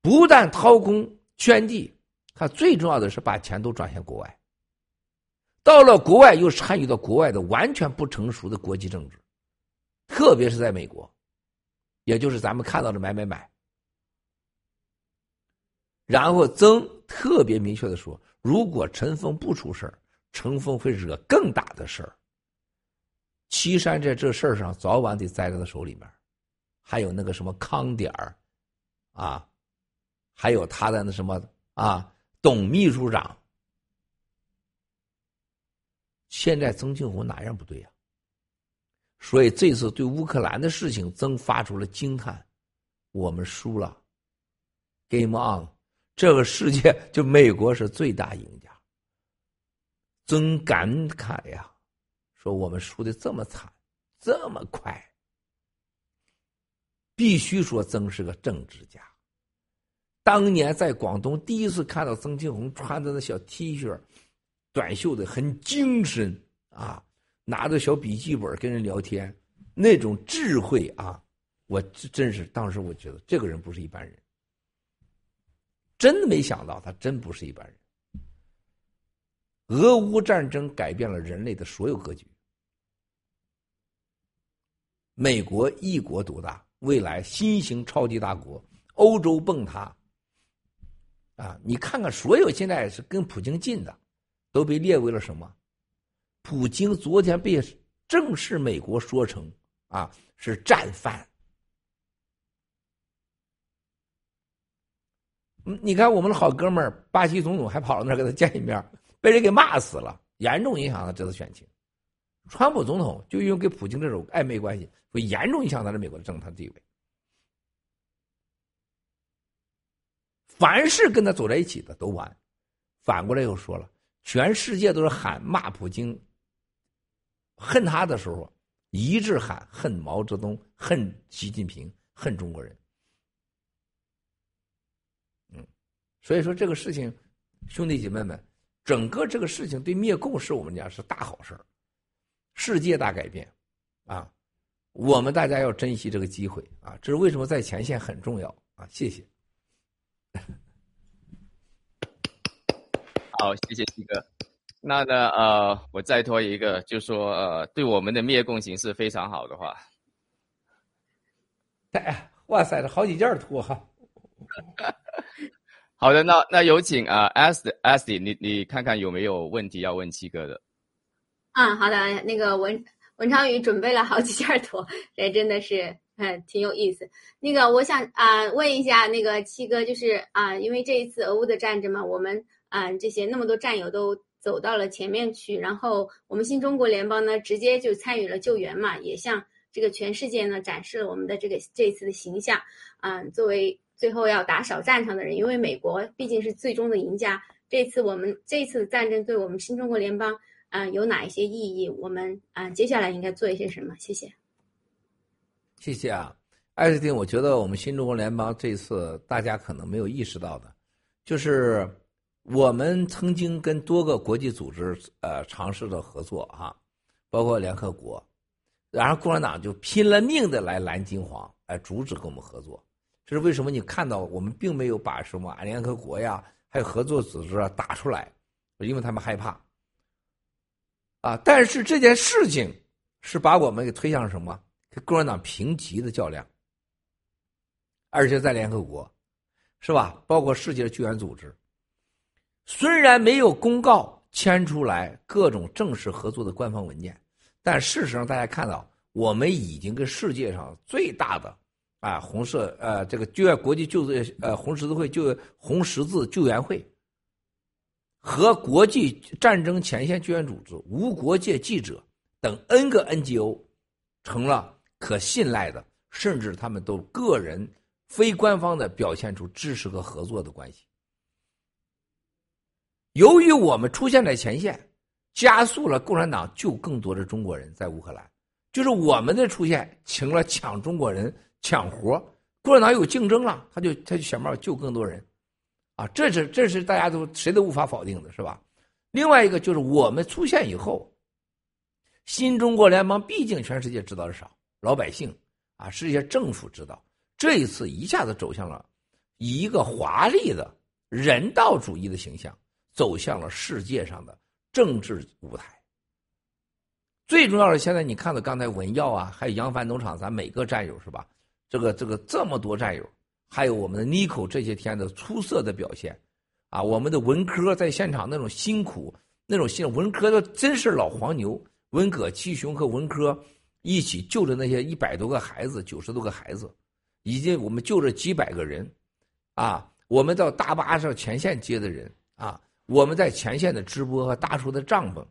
J: 不但掏空圈地，他最重要的是把钱都转向国外。到了国外，又参与到国外的完全不成熟的国际政治，特别是在美国，也就是咱们看到的买买买。然后曾特别明确的说。如果陈峰不出事陈峰会惹更大的事儿。岐山在这事儿上早晚得栽在他手里面，还有那个什么康点儿，啊，还有他的那什么啊，董秘书长。现在曾庆红哪样不对呀？所以这次对乌克兰的事情，曾发出了惊叹：我们输了，Game on。这个世界就美国是最大赢家，曾感慨呀！说我们输的这么惨，这么快，必须说曾是个政治家。当年在广东第一次看到曾庆红穿的那小 T 恤、短袖的，很精神啊，拿着小笔记本跟人聊天，那种智慧啊，我真是当时我觉得这个人不是一般人。真没想到，他真不是一般人。俄乌战争改变了人类的所有格局。美国一国独大，未来新型超级大国，欧洲崩塌。啊，你看看，所有现在是跟普京近的，都被列为了什么？普京昨天被正式美国说成啊是战犯。你看，我们的好哥们儿巴西总统还跑到那儿跟他见一面，被人给骂死了，严重影响了这次选情。川普总统就因为跟普京这种暧昧关系，会严重影响他在美国的政坛地位。凡是跟他走在一起的都完。反过来又说了，全世界都是喊骂普京、恨他的时候，一致喊恨毛泽东、恨习近平、恨中国人。所以说这个事情，兄弟姐妹们，整个这个事情对灭共是我们讲是大好事世界大改变，啊，我们大家要珍惜这个机会啊！这是为什么在前线很重要啊！谢谢。
T: 好，谢谢七哥。那呢，呃，我再拖一个，就说呃，对我们的灭共形势非常好的话，
J: 哎，哇塞，这好几件拖哈。
T: 好的，那那有请啊 s s 你你看看有没有问题要问七哥的？
V: 嗯，好的，那个文文昌宇准备了好几件图，这真的是嗯挺有意思。那个我想啊问一下那个七哥，就是啊因为这一次俄乌的战争嘛，我们啊这些那么多战友都走到了前面去，然后我们新中国联邦呢直接就参与了救援嘛，也向这个全世界呢展示了我们的这个这次的形象。嗯，作为最后要打扫战场的人，因为美国毕竟是最终的赢家，这次我们这次的战争对我们新中国联邦。嗯，有哪一些意义？我们嗯，接下来应该做一些什么？谢谢。
J: 谢谢啊，艾斯汀。我觉得我们新中国联邦这次大家可能没有意识到的，就是我们曾经跟多个国际组织呃尝试着合作哈，包括联合国，然后共产党就拼了命的来拦金黄，来阻止跟我们合作。这是为什么？你看到我们并没有把什么联合国呀，还有合作组织啊打出来，因为他们害怕。啊！但是这件事情是把我们给推向什么？跟共产党平级的较量，而且在联合国，是吧？包括世界救援组织，虽然没有公告签出来各种正式合作的官方文件，但事实上大家看到，我们已经跟世界上最大的啊红色呃这个救援国际救援呃红十字会救红十字救援会。和国际战争前线救援组织、无国界记者等 N 个 NGO 成了可信赖的，甚至他们都个人非官方的表现出支持和合作的关系。由于我们出现在前线，加速了共产党救更多的中国人在乌克兰，就是我们的出现请了抢中国人抢活，共产党有竞争了，他就他就想办法救更多人。啊，这是这是大家都谁都无法否定的，是吧？另外一个就是我们出现以后，新中国联邦毕竟全世界知道的少，老百姓啊，世界政府知道，这一次一下子走向了以一个华丽的人道主义的形象，走向了世界上的政治舞台。最重要的，现在你看到刚才文耀啊，还有扬帆农场，咱每个战友是吧？这个这个这么多战友。还有我们的妮蔻这些天的出色的表现，啊，我们的文科在现场那种辛苦，那种辛文科的真是老黄牛，文革七雄和文科一起救着那些一百多个孩子，九十多个孩子，已经我们救了几百个人，啊，我们到大巴上前线接的人，我们在前线的直播和搭出的帐篷，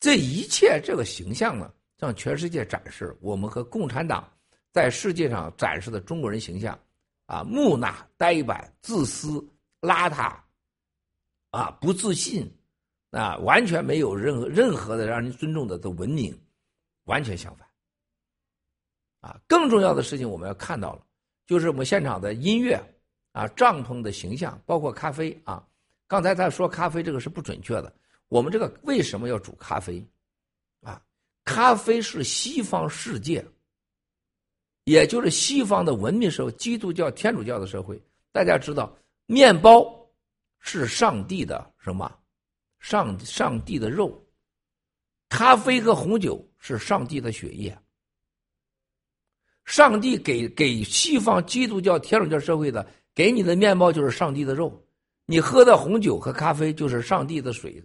J: 这一切这个形象呢，向全世界展示我们和共产党。在世界上展示的中国人形象，啊，木讷、呆板、自私、邋遢，啊，不自信，啊，完全没有任何任何的让人尊重的的文明，完全相反。啊，更重要的事情我们要看到了，就是我们现场的音乐，啊，帐篷的形象，包括咖啡啊。刚才他说咖啡这个是不准确的，我们这个为什么要煮咖啡？啊，咖啡是西方世界。也就是西方的文明社会，基督教、天主教的社会，大家知道，面包是上帝的什么？上上帝的肉，咖啡和红酒是上帝的血液。上帝给给西方基督教、天主教社会的，给你的面包就是上帝的肉，你喝的红酒和咖啡就是上帝的水。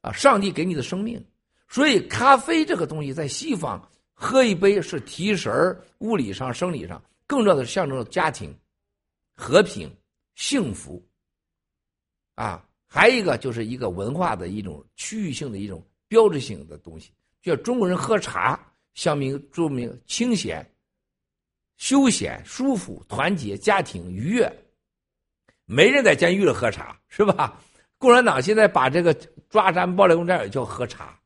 J: 啊，上帝给你的生命，所以咖啡这个东西在西方。喝一杯是提神儿，物理上、生理上，更重要的是象征着家庭、和平、幸福。啊，还一个就是一个文化的一种区域性的一种标志性的东西，就中国人喝茶，象明著名清闲、休闲、舒服、团结、家庭愉悦。没人在监狱里喝茶，是吧？共产党现在把这个抓咱暴力共产也叫喝茶。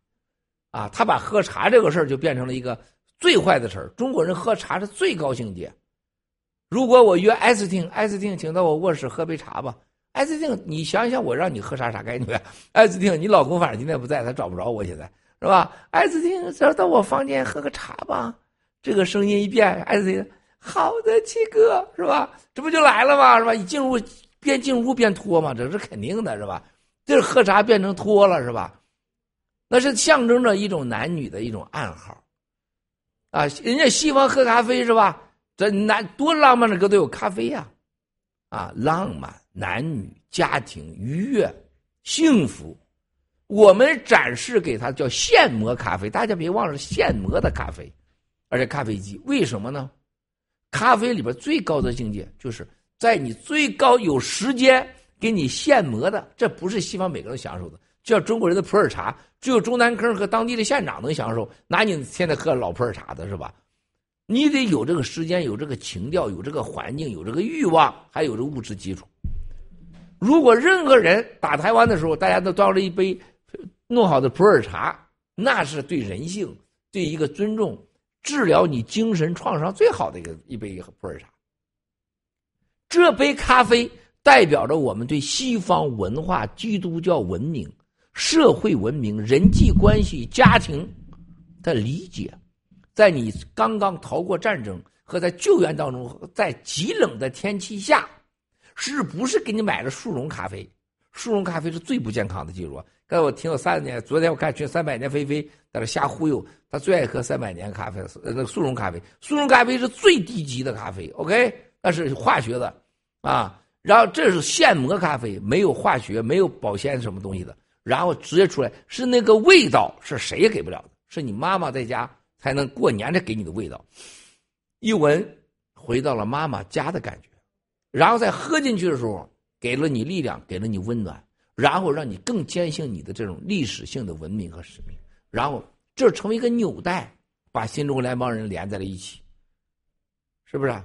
J: 啊，他把喝茶这个事儿就变成了一个最坏的事儿。中国人喝茶是最高兴的。如果我约艾斯汀，艾斯汀，请到我卧室喝杯茶吧。艾斯汀，你想想，我让你喝茶啥概念？艾斯汀，你老公反正今天不在，他找不着我，现在是吧？艾斯汀，咱到我房间喝个茶吧。这个声音一变，艾斯汀，好的，七哥，是吧？这不就来了吗？是吧？一进入边进屋边脱嘛，这是肯定的，是吧？这是喝茶变成脱了，是吧？那是象征着一种男女的一种暗号，啊，人家西方喝咖啡是吧？这男多浪漫的歌都有咖啡呀、啊，浪漫、男女、家庭、愉悦、幸福。我们展示给他叫现磨咖啡，大家别忘了现磨的咖啡，而且咖啡机为什么呢？咖啡里边最高的境界就是在你最高有时间给你现磨的，这不是西方每个人享受的，叫中国人的普洱茶，只有中南坑和当地的县长能享受，哪你现在喝老普洱茶的是吧？你得有这个时间，有这个情调，有这个环境，有这个欲望，还有这物质基础。如果任何人打台湾的时候，大家都端了一杯弄好的普洱茶，那是对人性、对一个尊重、治疗你精神创伤最好的一个一杯普洱茶。这杯咖啡代表着我们对西方文化、基督教文明、社会文明、人际关系、家庭的理解。在你刚刚逃过战争和在救援当中，在极冷的天气下，是不是给你买了速溶咖啡？速溶咖啡是最不健康的，记住。刚才我听了三十年，昨天我看群三百年菲菲在那瞎忽悠，他最爱喝三百年咖啡，呃，那速溶咖啡，速溶咖啡是最低级的咖啡，OK，那是化学的啊。然后这是现磨咖啡，没有化学，没有保鲜什么东西的，然后直接出来是那个味道，是谁也给不了的，是你妈妈在家才能过年的给你的味道。一闻，回到了妈妈家的感觉，然后再喝进去的时候，给了你力量，给了你温暖。然后让你更坚信你的这种历史性的文明和使命，然后这成为一个纽带，把新中国联邦人连在了一起，是不是？啊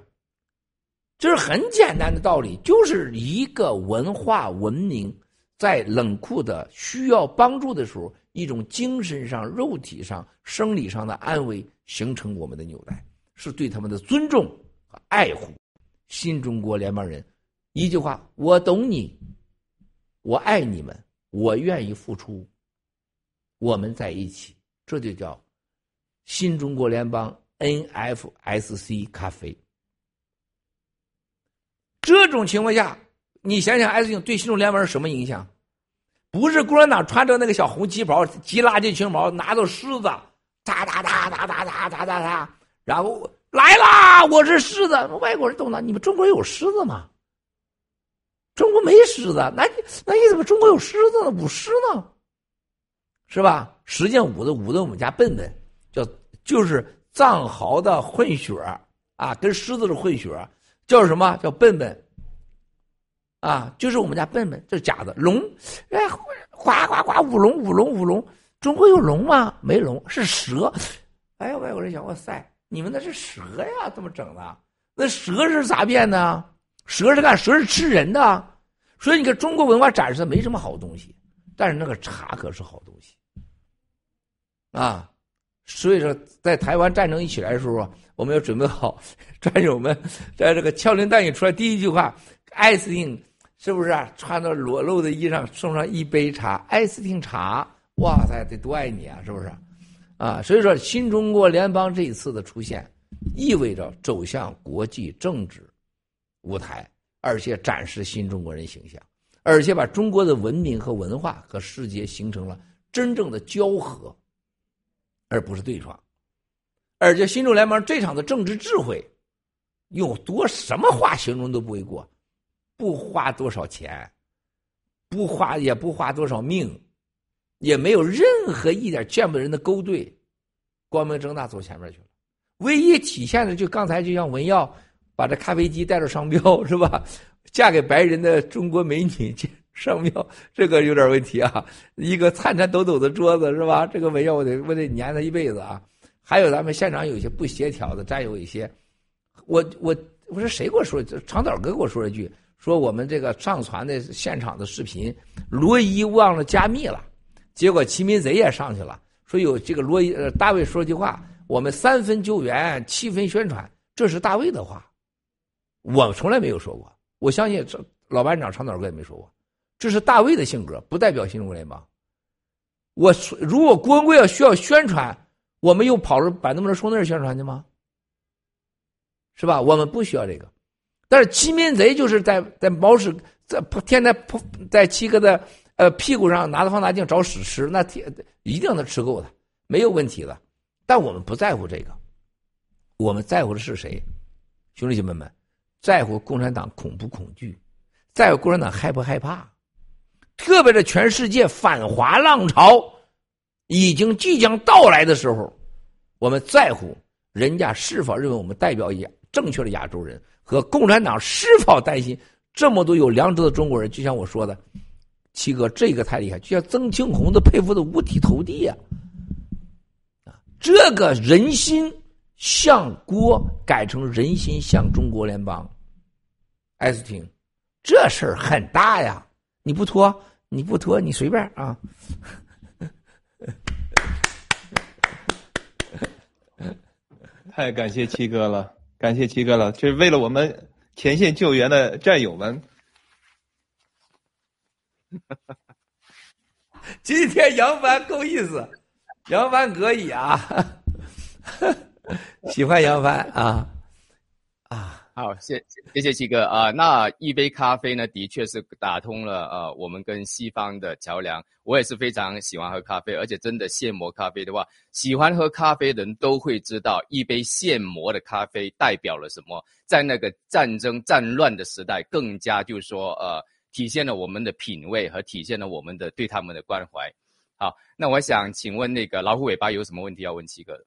J: 这是很简单的道理，就是一个文化文明在冷酷的需要帮助的时候，一种精神上、肉体上、生理上的安慰，形成我们的纽带，是对他们的尊重和爱护。新中国联邦人，一句话，我懂你。我爱你们，我愿意付出。我们在一起，这就叫新中国联邦 NFSC 咖啡。这种情况下，你想想 S 型对新中联盟是什么影响？不是共产党穿着那个小红旗袍、系垃圾裙毛，拿着狮子，哒哒哒哒哒哒哒哒哒，然后来啦！我是狮子。外国人懂的，你们中国有狮子吗？中国没狮子，那你那你怎么中国有狮子呢？舞狮呢？是吧？实际上舞的舞的我们家笨笨，叫就是藏獒的混血啊，跟狮子的混血，叫什么叫笨笨？啊，就是我们家笨笨，这是假的龙，哎，呱呱呱舞龙舞龙舞龙，中国有龙吗？没龙，是蛇。哎呀，外国人想，哇塞，你们那是蛇呀？怎么整的？那蛇是咋变的？蛇是干蛇是吃人的，所以你看中国文化展示的没什么好东西，但是那个茶可是好东西，啊，所以说在台湾战争一起来的时候，我们要准备好，战友们在这个枪林弹雨出来第一句话，艾斯汀是不是啊？穿着裸露的衣裳送上一杯茶，艾斯汀茶，哇塞，得多爱你啊，是不是？啊，所以说新中国联邦这一次的出现，意味着走向国际政治。舞台，而且展示新中国人形象，而且把中国的文明和文化和世界形成了真正的交合，而不是对撞。而且新中联盟这场的政治智慧，用多什么话形容都不为过，不花多少钱，不花也不花多少命，也没有任何一点见不得人的勾兑，光明正大走前面去了。唯一体现的就刚才就像文耀。把这咖啡机带着商标是吧？嫁给白人的中国美女商标，这个有点问题啊！一个颤颤抖抖的桌子是吧？这个文耀我得我得粘他一辈子啊！还有咱们现场有一些不协调的，再有一些，我我我说谁给我说？长岛哥给我说一句，说我们这个上传的现场的视频，罗伊忘了加密了，结果齐民贼也上去了，说有这个罗伊呃大卫说句话，我们三分救援，七分宣传，这是大卫的话。我从来没有说过，我相信这老班长长岛哥也没说过，这是大卫的性格，不代表新中国联邦。我如果郭文贵要需要宣传，我们又跑着把那么多说那儿宣传去吗？是吧？我们不需要这个。但是欺民贼就是在在毛屎在天天在七哥的呃屁股上拿着放大镜找屎吃，那天一定能吃够的，没有问题的。但我们不在乎这个，我们在乎的是谁？兄弟姐妹们，在乎共产党恐不恐惧，在乎共产党害不害怕？特别是全世界反华浪潮已经即将到来的时候，我们在乎人家是否认为我们代表亚正确的亚洲人，和共产党是否担心这么多有良知的中国人？就像我说的，七哥这个太厉害，就像曾庆红都佩服的五体投地呀！啊，这个人心向郭改成人心向中国联邦，艾斯汀，这事儿很大呀！你不脱，你不脱，你随便啊！
U: 太感谢七哥了，感谢七哥了，这是为了我们前线救援的战友们。
J: 今天杨帆够意思，杨帆可以啊，喜欢杨帆啊啊。
T: 好，谢谢谢七哥啊。那一杯咖啡呢，的确是打通了呃我们跟西方的桥梁。我也是非常喜欢喝咖啡，而且真的现磨咖啡的话，喜欢喝咖啡的人都会知道，一杯现磨的咖啡代表了什么。在那个战争战乱的时代，更加就是说呃，体现了我们的品味和体现了我们的对他们的关怀。好，那我想请问那个老虎尾巴有什么问题要问七哥的？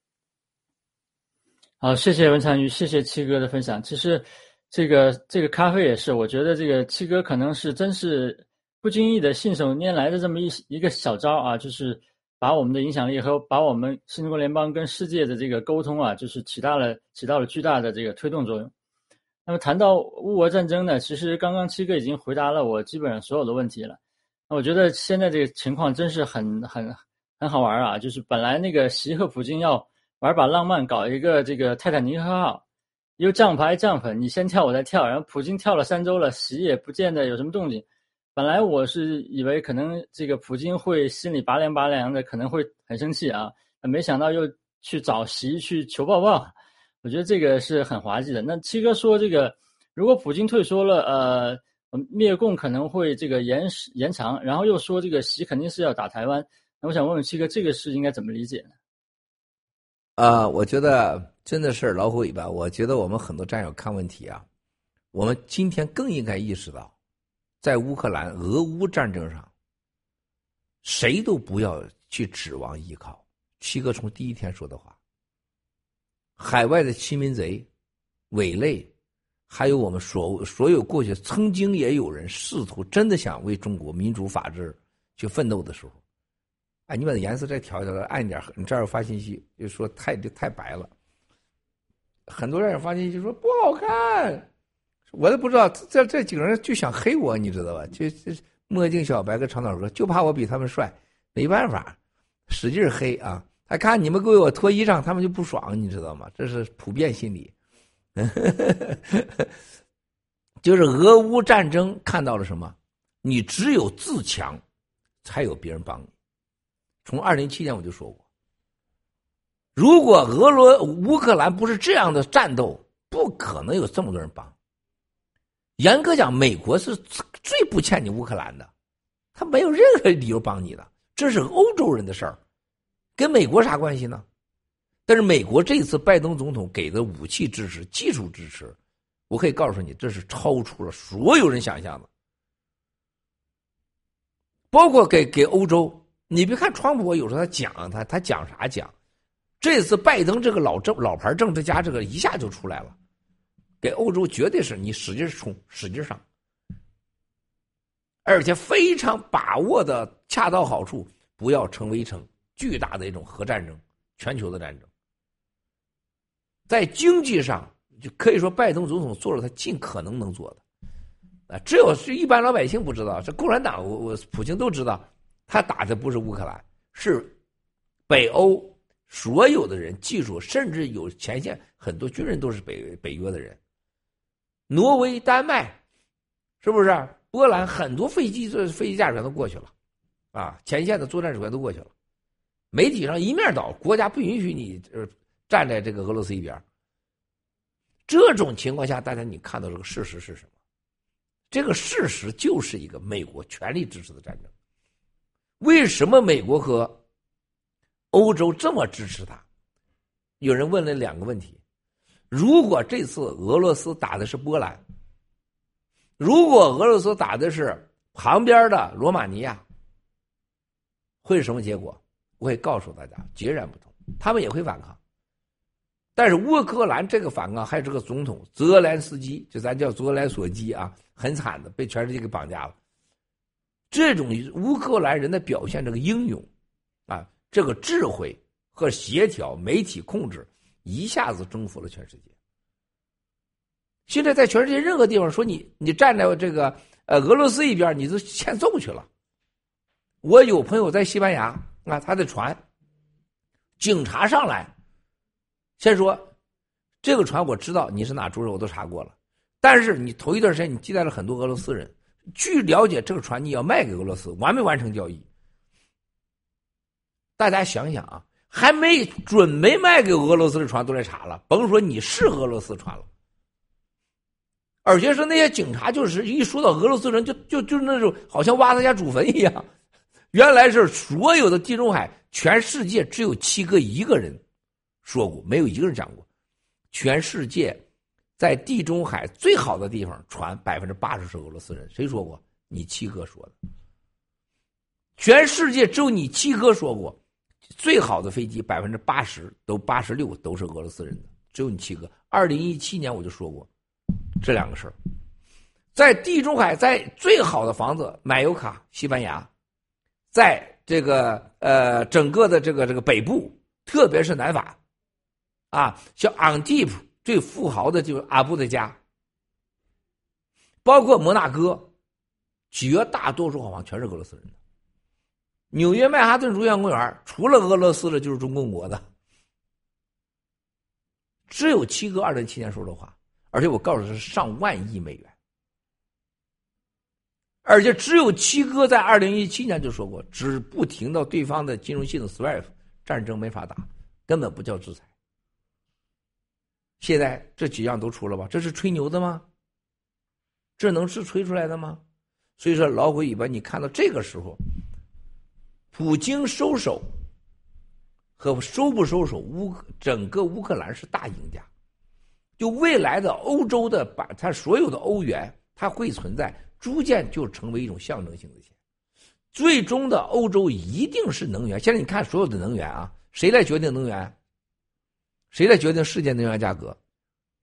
W: 好，谢谢文长鱼，谢谢七哥的分享。其实，这个这个咖啡也是，我觉得这个七哥可能是真是不经意的信手拈来的这么一一个小招啊，就是把我们的影响力和把我们新中国联邦跟世界的这个沟通啊，就是起到了起到了巨大的这个推动作用。那么谈到乌俄战争呢，其实刚刚七哥已经回答了我基本上所有的问题了。那我觉得现在这个情况真是很很很好玩啊，就是本来那个习和普京要。玩把浪漫，搞一个这个泰坦尼克号，又降牌降粉，你先跳我再跳，然后普京跳了三周了，习也不见得有什么动静。本来我是以为可能这个普京会心里拔凉拔凉的，可能会很生气啊，没想到又去找习去求抱抱。我觉得这个是很滑稽的。那七哥说这个，如果普京退缩了，呃，灭共可能会这个延时延长，然后又说这个习肯定是要打台湾。那我想问问七哥，这个是应该怎么理解呢？
J: 啊，我觉得真的是老虎尾巴。我觉得我们很多战友看问题啊，我们今天更应该意识到，在乌克兰俄乌战争上，谁都不要去指望依靠。七哥从第一天说的话，海外的欺民贼、伪类，还有我们所所有过去曾经也有人试图真的想为中国民主法治去奋斗的时候。哎，你把颜色再调一调，暗一点。你这儿发信息，就说太太白了。很多人发信息说不好看，我都不知道这这几个人就想黑我，你知道吧？就就墨镜小白跟长岛哥，就怕我比他们帅，没办法，使劲黑啊！他看你们给我脱衣裳，他们就不爽，你知道吗？这是普遍心理。就是俄乌战争看到了什么？你只有自强，才有别人帮你。从二零一七年我就说过，如果俄罗乌克兰不是这样的战斗，不可能有这么多人帮。严格讲，美国是最不欠你乌克兰的，他没有任何理由帮你的，这是欧洲人的事儿，跟美国啥关系呢？但是美国这次拜登总统给的武器支持、技术支持，我可以告诉你，这是超出了所有人想象的，包括给给欧洲。你别看川普，有时候他讲他他讲啥讲，这次拜登这个老政老牌政治家，这个一下就出来了，给欧洲绝对是你使劲冲，使劲上，而且非常把握的恰到好处，不要成为一场巨大的一种核战争，全球的战争。在经济上，就可以说拜登总统做了他尽可能能做的，啊，只有是一般老百姓不知道，这共产党我我普京都知道。他打的不是乌克兰，是北欧所有的人，技术甚至有前线很多军人都是北北约的人。挪威、丹麦，是不是？波兰很多飞机这飞机驾驶员都过去了，啊，前线的作战指挥都过去了。媒体上一面倒，国家不允许你呃站在这个俄罗斯一边。这种情况下，大家你看到这个事实是什么？这个事实就是一个美国全力支持的战争。为什么美国和欧洲这么支持他？有人问了两个问题：如果这次俄罗斯打的是波兰，如果俄罗斯打的是旁边的罗马尼亚，会是什么结果？我会告诉大家，截然不同。他们也会反抗，但是乌克兰这个反抗还有这个总统泽连斯基，就咱叫泽连索基啊，很惨的，被全世界给绑架了。这种乌克兰人的表现，这个英勇啊，这个智慧和协调，媒体控制，一下子征服了全世界。现在在全世界任何地方说你你站在这个呃俄罗斯一边，你都欠揍去了。我有朋友在西班牙啊，他的船。警察上来，先说这个船我知道你是哪州人，我都查过了。但是你头一段时间你接待了很多俄罗斯人，据了解这个船你要卖给俄罗斯，完没完成交易？大家想想啊，还没准备卖给俄罗斯的船都来查了，甭说你是俄罗斯船了。而且是那些警察，就是一说到俄罗斯人，就就就那种好像挖他家祖坟一样。原来是所有的地中海。全世界只有七哥一个人说过，没有一个人讲过。全世界在地中海最好的地方，船百分之八十是俄罗斯人。谁说过？你七哥说的。全世界只有你七哥说过，最好的飞机百分之八十都八十六都是俄罗斯人的，只有你七哥。二零一七年我就说过这两个事儿，在地中海，在最好的房子，马尤卡，西班牙，在。这个呃，整个的这个这个北部，特别是南法，啊，像昂蒂普最富豪的就是阿布的家，包括摩纳哥，绝大多数好像全是俄罗斯人的。纽约曼哈顿如愿公园，除了俄罗斯的，就是中共国的。只有七哥二零七年说的话，而且我告诉他是上万亿美元。而且只有七哥在二零一七年就说过，只不停到对方的金融系统 SWIFT，战争没法打，根本不叫制裁。现在这几样都出了吧？这是吹牛的吗？这能是吹出来的吗？所以说老虎尾巴，你看到这个时候，普京收手和收不收手，乌整个乌克兰是大赢家。就未来的欧洲的把它所有的欧元，它会存在。逐渐就成为一种象征性的钱，最终的欧洲一定是能源。现在你看所有的能源啊，谁来决定能源？谁来决定世界能源价格？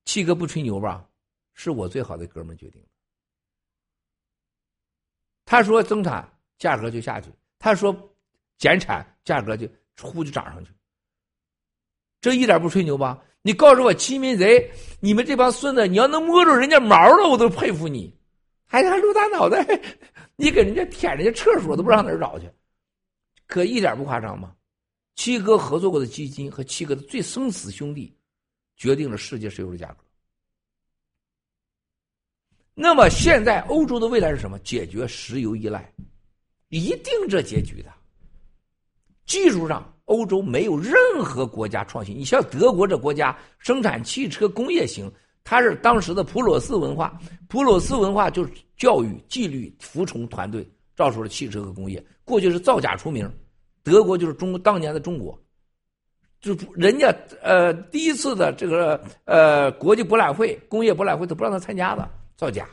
J: 七哥不吹牛吧？是我最好的哥们决定的。他说增产，价格就下去；他说减产，价格就呼就涨上去。这一点不吹牛吧？你告诉我，欺民贼，你们这帮孙子，你要能摸着人家毛了，我都佩服你。还还露大脑袋，你给人家舔人家厕所都不知道哪儿找去，可一点不夸张吗？七哥合作过的基金和七哥的最生死兄弟，决定了世界石油的价格。那么现在欧洲的未来是什么？解决石油依赖，一定这结局的。技术上，欧洲没有任何国家创新。你像德国这国家，生产汽车工业型。它是当时的普鲁斯文化，普鲁斯文化就是教育、纪律、服从团队，造出了汽车和工业。过去是造假出名，德国就是中国当年的中国，就人家呃第一次的这个呃国际博览会、工业博览会都不让他参加的，造假。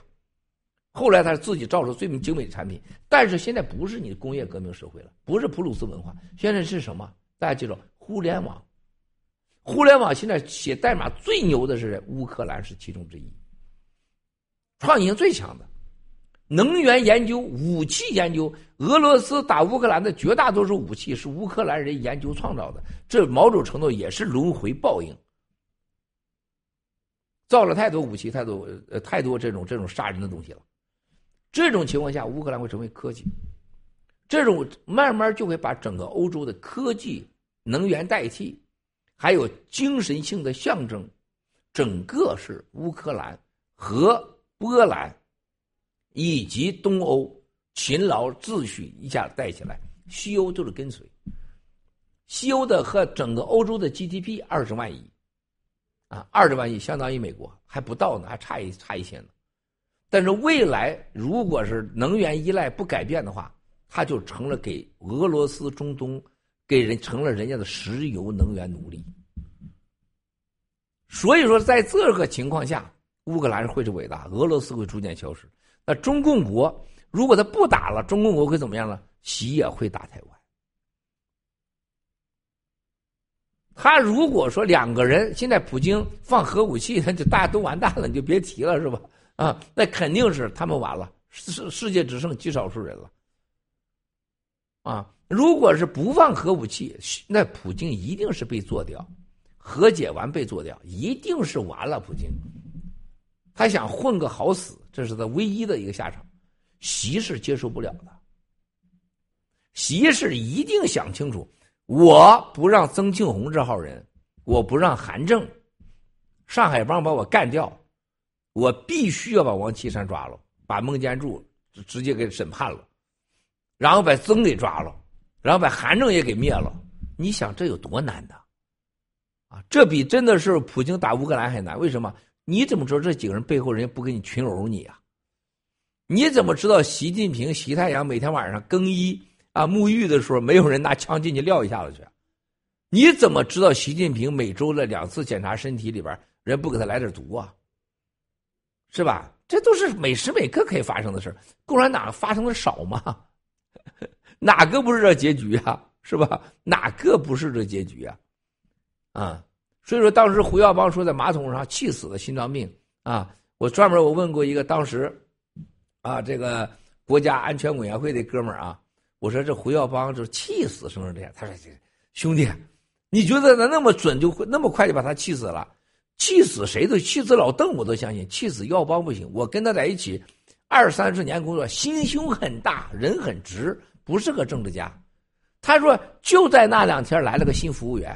J: 后来他自己造出最精美的产品，但是现在不是你的工业革命社会了，不是普鲁斯文化，现在是什么？大家记住，互联网。互联网现在写代码最牛的是乌克兰，是其中之一。创新最强的，能源研究、武器研究，俄罗斯打乌克兰的绝大多数武器是乌克兰人研究创造的，这某种程度也是轮回报应。造了太多武器，太多呃太多这种这种杀人的东西了。这种情况下，乌克兰会成为科技，这种慢慢就会把整个欧洲的科技、能源代替。还有精神性的象征，整个是乌克兰和波兰以及东欧勤劳秩序一下带起来，西欧就是跟随。西欧的和整个欧洲的 GDP 二十万亿，啊，二十万亿相当于美国还不到呢，还差一差一些呢。但是未来如果是能源依赖不改变的话，它就成了给俄罗斯中东。给人成了人家的石油能源奴隶，所以说，在这个情况下，乌克兰会是伟大，俄罗斯会逐渐消失。那中共国如果他不打了，中共国会怎么样呢？习也会打台湾。他如果说两个人现在普京放核武器，那就大家都完蛋了，你就别提了，是吧？啊，那肯定是他们完了，世世界只剩极少数人了。啊，如果是不放核武器，那普京一定是被做掉。和解完被做掉，一定是完了。普京，他想混个好死，这是他唯一的一个下场。习是接受不了的，习是一定想清楚，我不让曾庆红这号人，我不让韩正、上海帮把我干掉，我必须要把王岐山抓了，把孟建柱直接给审判了，然后把曾给抓了，然后把韩正也给灭了。你想这有多难的？啊，这比真的是普京打乌克兰还难。为什么？你怎么知道这几个人背后人不给你群殴你啊？你怎么知道习近平、习太阳每天晚上更衣啊、沐浴的时候，没有人拿枪进去撂一下子去？你怎么知道习近平每周的两次检查身体里边人不给他来点毒啊？是吧？这都是每时每刻可以发生的事共产党发生的少吗？哪个不是这结局啊？是吧？哪个不是这结局啊？啊，所以说当时胡耀邦说在马桶上气死了心脏病啊，我专门我问过一个当时，啊这个国家安全委员会的哥们儿啊，我说这胡耀邦就气死是不是这样？他说兄弟，你觉得他那么准就会那么快就把他气死了？气死谁都气死老邓我都相信，气死耀邦不行。我跟他在一起二三十年工作，心胸很大，人很直，不是个政治家。他说就在那两天来了个新服务员。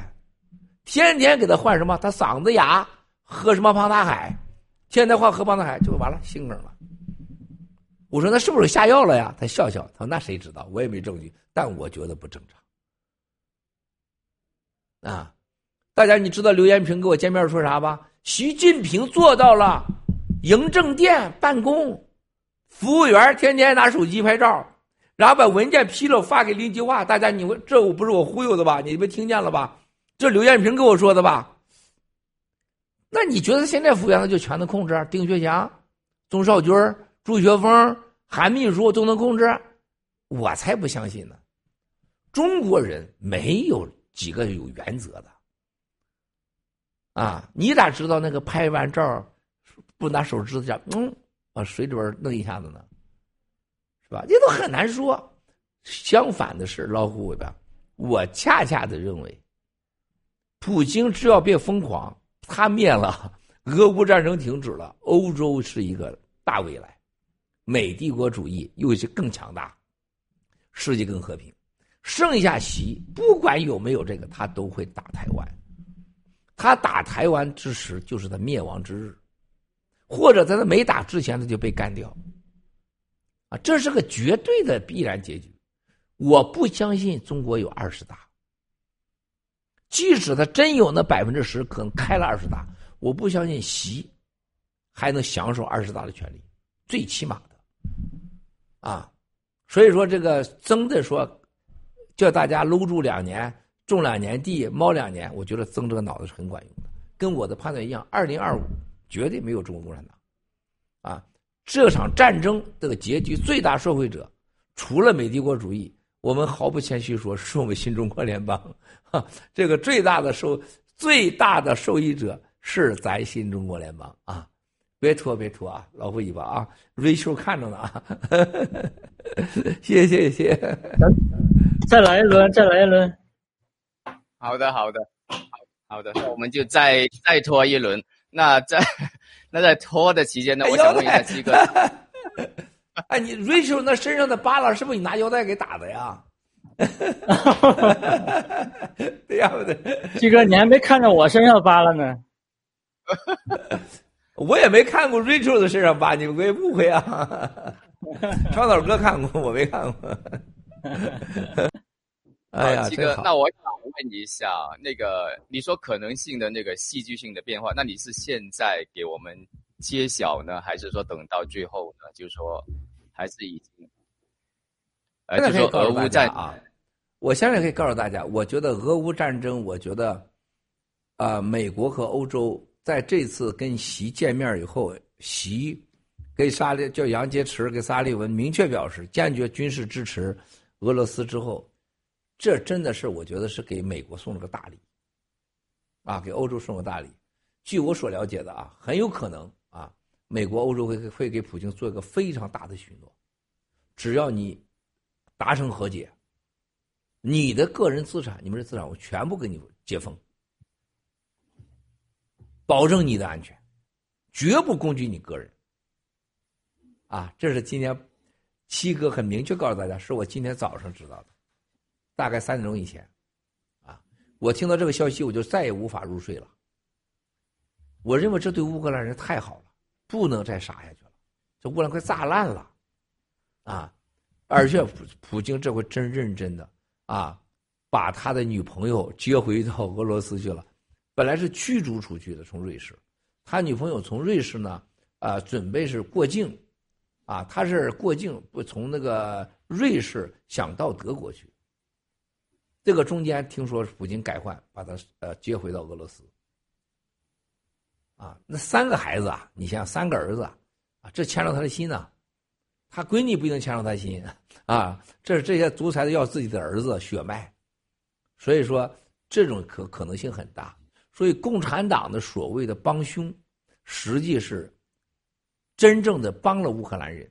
J: 天天给他换什么？他嗓子哑，喝什么胖大海？天天换喝胖大海就完了，心梗了。我说那是不是下药了呀？他笑笑，他说那谁知道？我也没证据，但我觉得不正常。啊，大家你知道刘延平跟我见面说啥吧？习近平做到了，营政店办公，服务员天天拿手机拍照，然后把文件批了发给林基化。大家你问这我不是我忽悠的吧？你们听见了吧？这刘艳平跟我说的吧？那你觉得现在服务员就全能控制？丁学祥、钟少军、朱学峰、韩秘书都能控制？我才不相信呢！中国人没有几个有原则的啊！你咋知道那个拍完照不拿手指甲嗯往水里边弄一下子呢？是吧？这都很难说。相反的是，老虎尾巴，我恰恰的认为。普京只要别疯狂，他灭了，俄乌战争停止了，欧洲是一个大未来，美帝国主义又是更强大，世界更和平。剩下习不管有没有这个，他都会打台湾。他打台湾之时，就是他灭亡之日，或者在他没打之前，他就被干掉。啊，这是个绝对的必然结局。我不相信中国有二十大。即使他真有那百分之十，可能开了二十大，我不相信习还能享受二十大的权利，最起码的啊。所以说，这个曾的说叫大家搂住两年，种两年地，猫两年，我觉得曾这个脑子是很管用的。跟我的判断一样，二零二五绝对没有中国共产党啊。这场战争这个结局最大受惠者，除了美帝国主义。我们毫不谦虚说，是我们新中国联邦，哈，这个最大的受最大的受益者是咱新中国联邦啊！别拖，别拖啊，老虎尾巴啊，瑞秋看着呢啊！谢谢谢谢，
W: 再来一轮，再来一轮。
T: 好的好的好的，那我们就再再拖一轮。那在 那在拖的期间呢，我想问一下七哥。
J: 哎，你 Rachel 那身上的疤了，是不是你拿腰带给打的呀？对呀，对。
W: 鸡哥，你还没看着我身上疤了呢。
J: 我也没看过 Rachel 的身上疤，你们别误会啊。川岛哥看过，我没看过。哎呀，
T: 鸡哥，那我想问一下，那个你说可能性的那个戏剧性的变化，那你是现在给我们？揭晓呢，还是说等到最后呢？就是说，还是已经，
J: 呃，就说俄乌战啊，我现在可以告诉大家，我觉得俄乌战争，我觉得，啊，美国和欧洲在这次跟习见面以后，习给沙利叫杨洁篪给沙利文明确表示坚决军事支持俄罗斯之后，这真的是我觉得是给美国送了个大礼，啊，给欧洲送个大礼。据我所了解的啊，很有可能啊，美国、欧洲会会给普京做一个非常大的许诺，只要你达成和解，你的个人资产、你们的资产我全部给你解封，保证你的安全，绝不攻击你个人。啊，这是今天七哥很明确告诉大家，是我今天早上知道的，大概三点钟以前，啊，我听到这个消息，我就再也无法入睡了。我认为这对乌克兰人太好了，不能再杀下去了。这乌克兰快炸烂了，啊！而且普普京这回真认真的啊，把他的女朋友接回到俄罗斯去了。本来是驱逐出去的，从瑞士，他女朋友从瑞士呢，啊，准备是过境，啊，他是过境不从那个瑞士想到德国去。这个中间听说普京改换，把他呃接回到俄罗斯。啊，那三个孩子啊，你想想三个儿子啊，这牵着他的心呢。他闺女不一定牵着他心啊。这是这些独裁的要自己的儿子血脉，所以说这种可可能性很大。所以共产党的所谓的帮凶，实际是真正的帮了乌克兰人。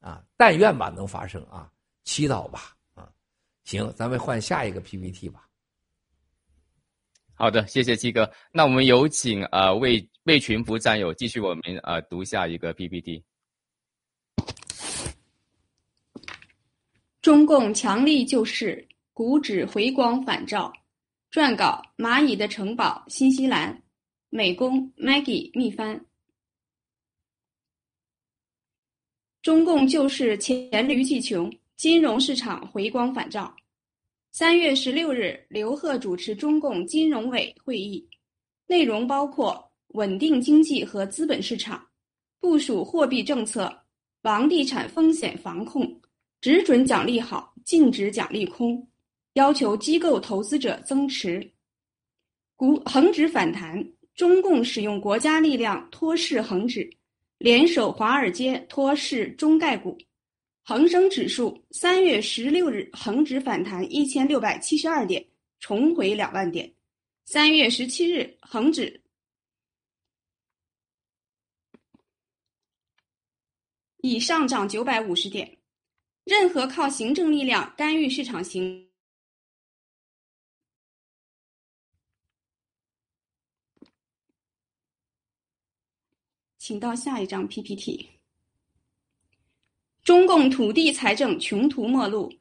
J: 啊，但愿吧能发生啊，祈祷吧啊。行，咱们换下一个 PPT 吧。
T: 好的，谢谢七哥。那我们有请呃魏魏群福战友继续我们呃读下一个 PPT。
X: 中共强力救市，股指回光返照。撰稿：蚂蚁的城堡，新西兰。美工：Maggie 密翻。中共救市黔驴技穷，金融市场回光返照。三月十六日，刘鹤主持中共金融委会议，内容包括稳定经济和资本市场、部署货币政策、房地产风险防控、只准奖励好，禁止奖励空，要求机构投资者增持。股恒指反弹，中共使用国家力量托市恒指，联手华尔街托市中概股。恒生指数三月十六日恒指反弹一千六百七十二点，重回两万点。三月十七日恒指已上涨九百五十点。任何靠行政力量干预市场行，请到下一张 PPT。中共土地财政穷途末路，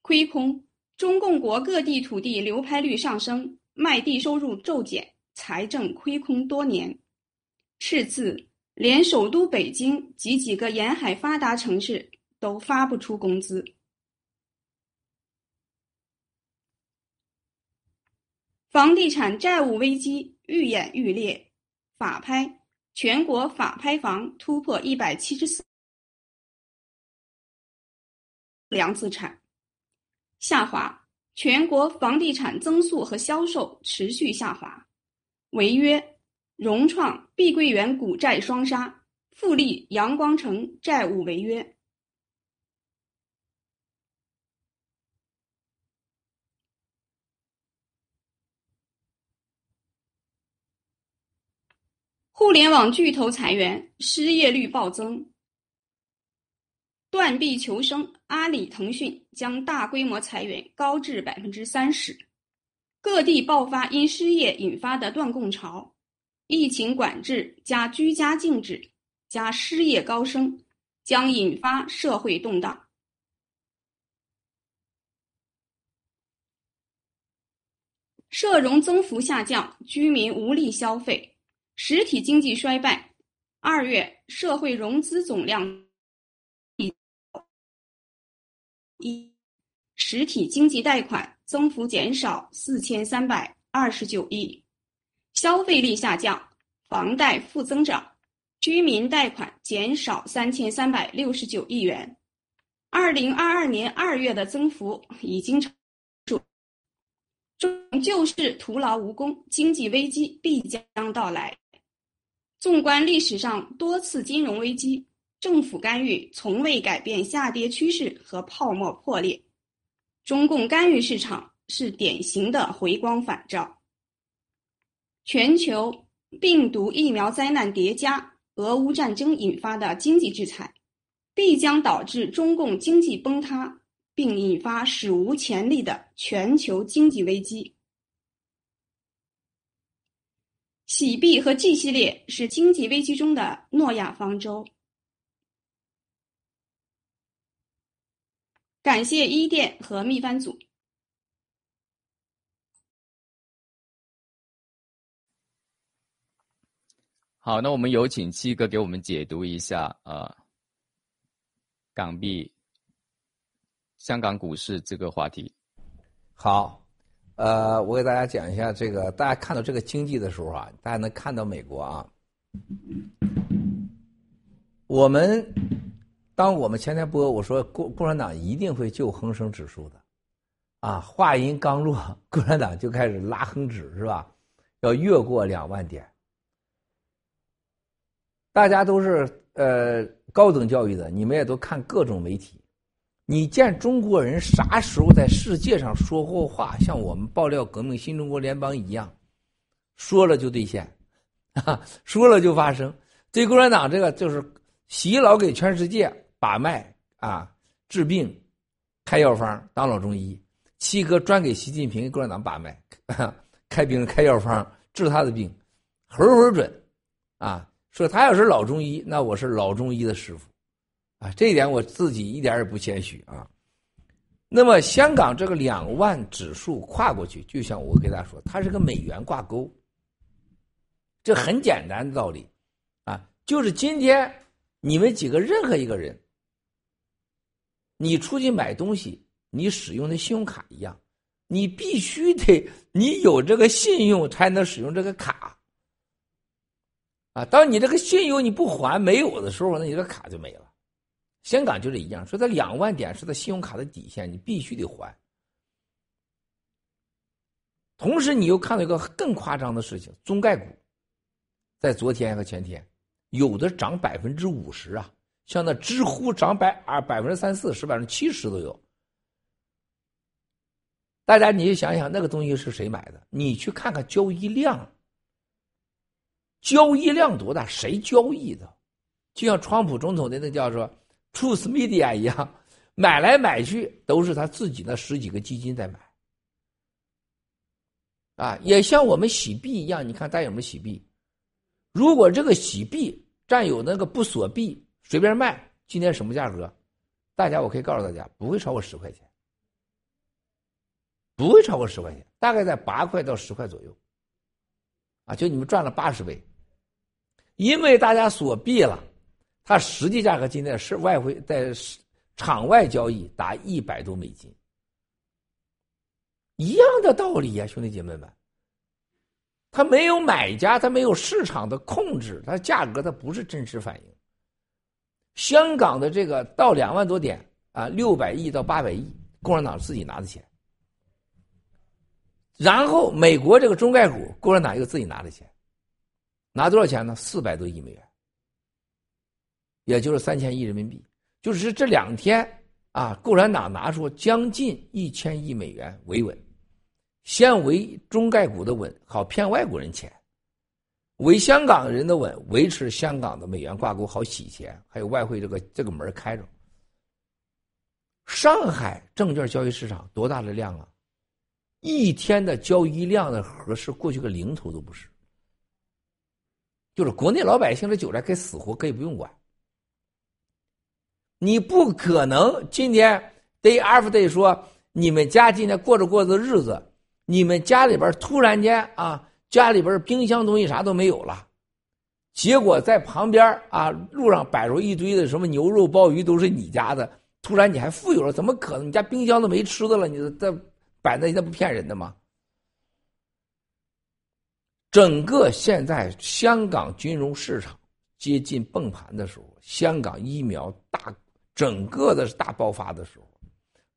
X: 亏空。中共国各地土地流拍率上升，卖地收入骤减，财政亏空多年。赤字，连首都北京及几个沿海发达城市都发不出工资。房地产债务危机愈演愈烈，法拍，全国法拍房突破一百七十四。良资产下滑，全国房地产增速和销售持续下滑，违约，融创、碧桂园股债双杀，富力、阳光城债务违约。互联网巨头裁员，失业率暴增。断臂求生，阿里、腾讯将大规模裁员，高至百分之三十。各地爆发因失业引发的断供潮，疫情管制加居家禁止加失业高升，将引发社会动荡。社融增幅下降，居民无力消费，实体经济衰败。二月社会融资总量。一，实体经济贷款增幅减少四千三百二十九亿，消费力下降，房贷负增长，居民贷款减少三千三百六十九亿元。二零二二年二月的增幅已经超。终究是徒劳无功，经济危机必将到来。纵观历史上多次金融危机，政府干预从未改变下跌趋势和泡沫破裂。中共干预市场是典型的回光返照。全球病毒疫苗灾难叠加，俄乌战争引发的经济制裁，必将导致中共经济崩塌，并引发史无前例的全球经济危机。喜币和 G 系列是经济危机中的诺亚方舟。感谢伊甸和秘番组。
T: 好，那我们有请七哥给我们解读一下呃港币、香港股市这个话题。
J: 好，呃，我给大家讲一下这个，大家看到这个经济的时候啊，大家能看到美国啊，我们当我们前天播我说共共产党一定会救恒生指数的，啊，话音刚落，共产党就开始拉恒指是吧？要越过两万点。大家都是呃高等教育的，你们也都看各种媒体。你见中国人啥时候在世界上说过话，像我们爆料革命新中国联邦一样，说了就兑现，啊，说了就发生。对共产党这个就是洗脑给全世界把脉啊，治病，开药方当老中医。七哥专给习近平共产党把脉，开病开药方治他的病，回回准，啊。说他要是老中医，那我是老中医的师傅，啊，这一点我自己一点也不谦虚啊。那么香港这个两万指数跨过去，就像我给大家说，它是个美元挂钩，这很简单的道理，啊，就是今天你们几个任何一个人，你出去买东西，你使用的信用卡一样，你必须得你有这个信用才能使用这个卡。啊，当你这个信用你不还没有的时候，那你这个卡就没了。香港就是一样，说它两万点是它信用卡的底线，你必须得还。同时，你又看到一个更夸张的事情：中概股在昨天和前天有的涨百分之五十啊，像那知乎涨百啊百分之三四十、百分之七十都有。大家，你就想想那个东西是谁买的？你去看看交易量。交易量多大？谁交易的？就像川普总统的那叫做 Truth Media 一样，买来买去都是他自己的十几个基金在买。啊，也像我们洗币一样，你看大家有没有洗币？如果这个洗币占有那个不锁币，随便卖，今天什么价格？大家我可以告诉大家，不会超过十块钱，不会超过十块钱，大概在八块到十块左右。啊，就你们赚了八十倍。因为大家锁币了，它实际价格今天是外汇在场外交易达一百多美金，一样的道理呀，兄弟姐妹们。它没有买家，它没有市场的控制，它价格它不是真实反应。香港的这个到两万多点啊，六百亿到八百亿，共产党自己拿的钱，然后美国这个中概股，共产党又自己拿的钱。拿多少钱呢？四百多亿美元，也就是三千亿人民币。就是这两天啊，共产党拿出将近一千亿美元维稳，先维中概股的稳，好骗外国人钱；维香港人的稳，维持香港的美元挂钩，好洗钱，还有外汇这个这个门开着。上海证券交易市场多大的量啊？一天的交易量的合适过去个零头都不是。就是国内老百姓的韭菜该死活可以不用管，你不可能今天 day after day 说你们家今天过着过着日子，你们家里边突然间啊，家里边冰箱东西啥都没有了，结果在旁边啊路上摆着一堆的什么牛肉鲍鱼都是你家的，突然你还富有了，怎么可能？你家冰箱都没吃的了，你这摆那那不骗人的吗？整个现在香港金融市场接近崩盘的时候，香港疫苗大整个的大爆发的时候，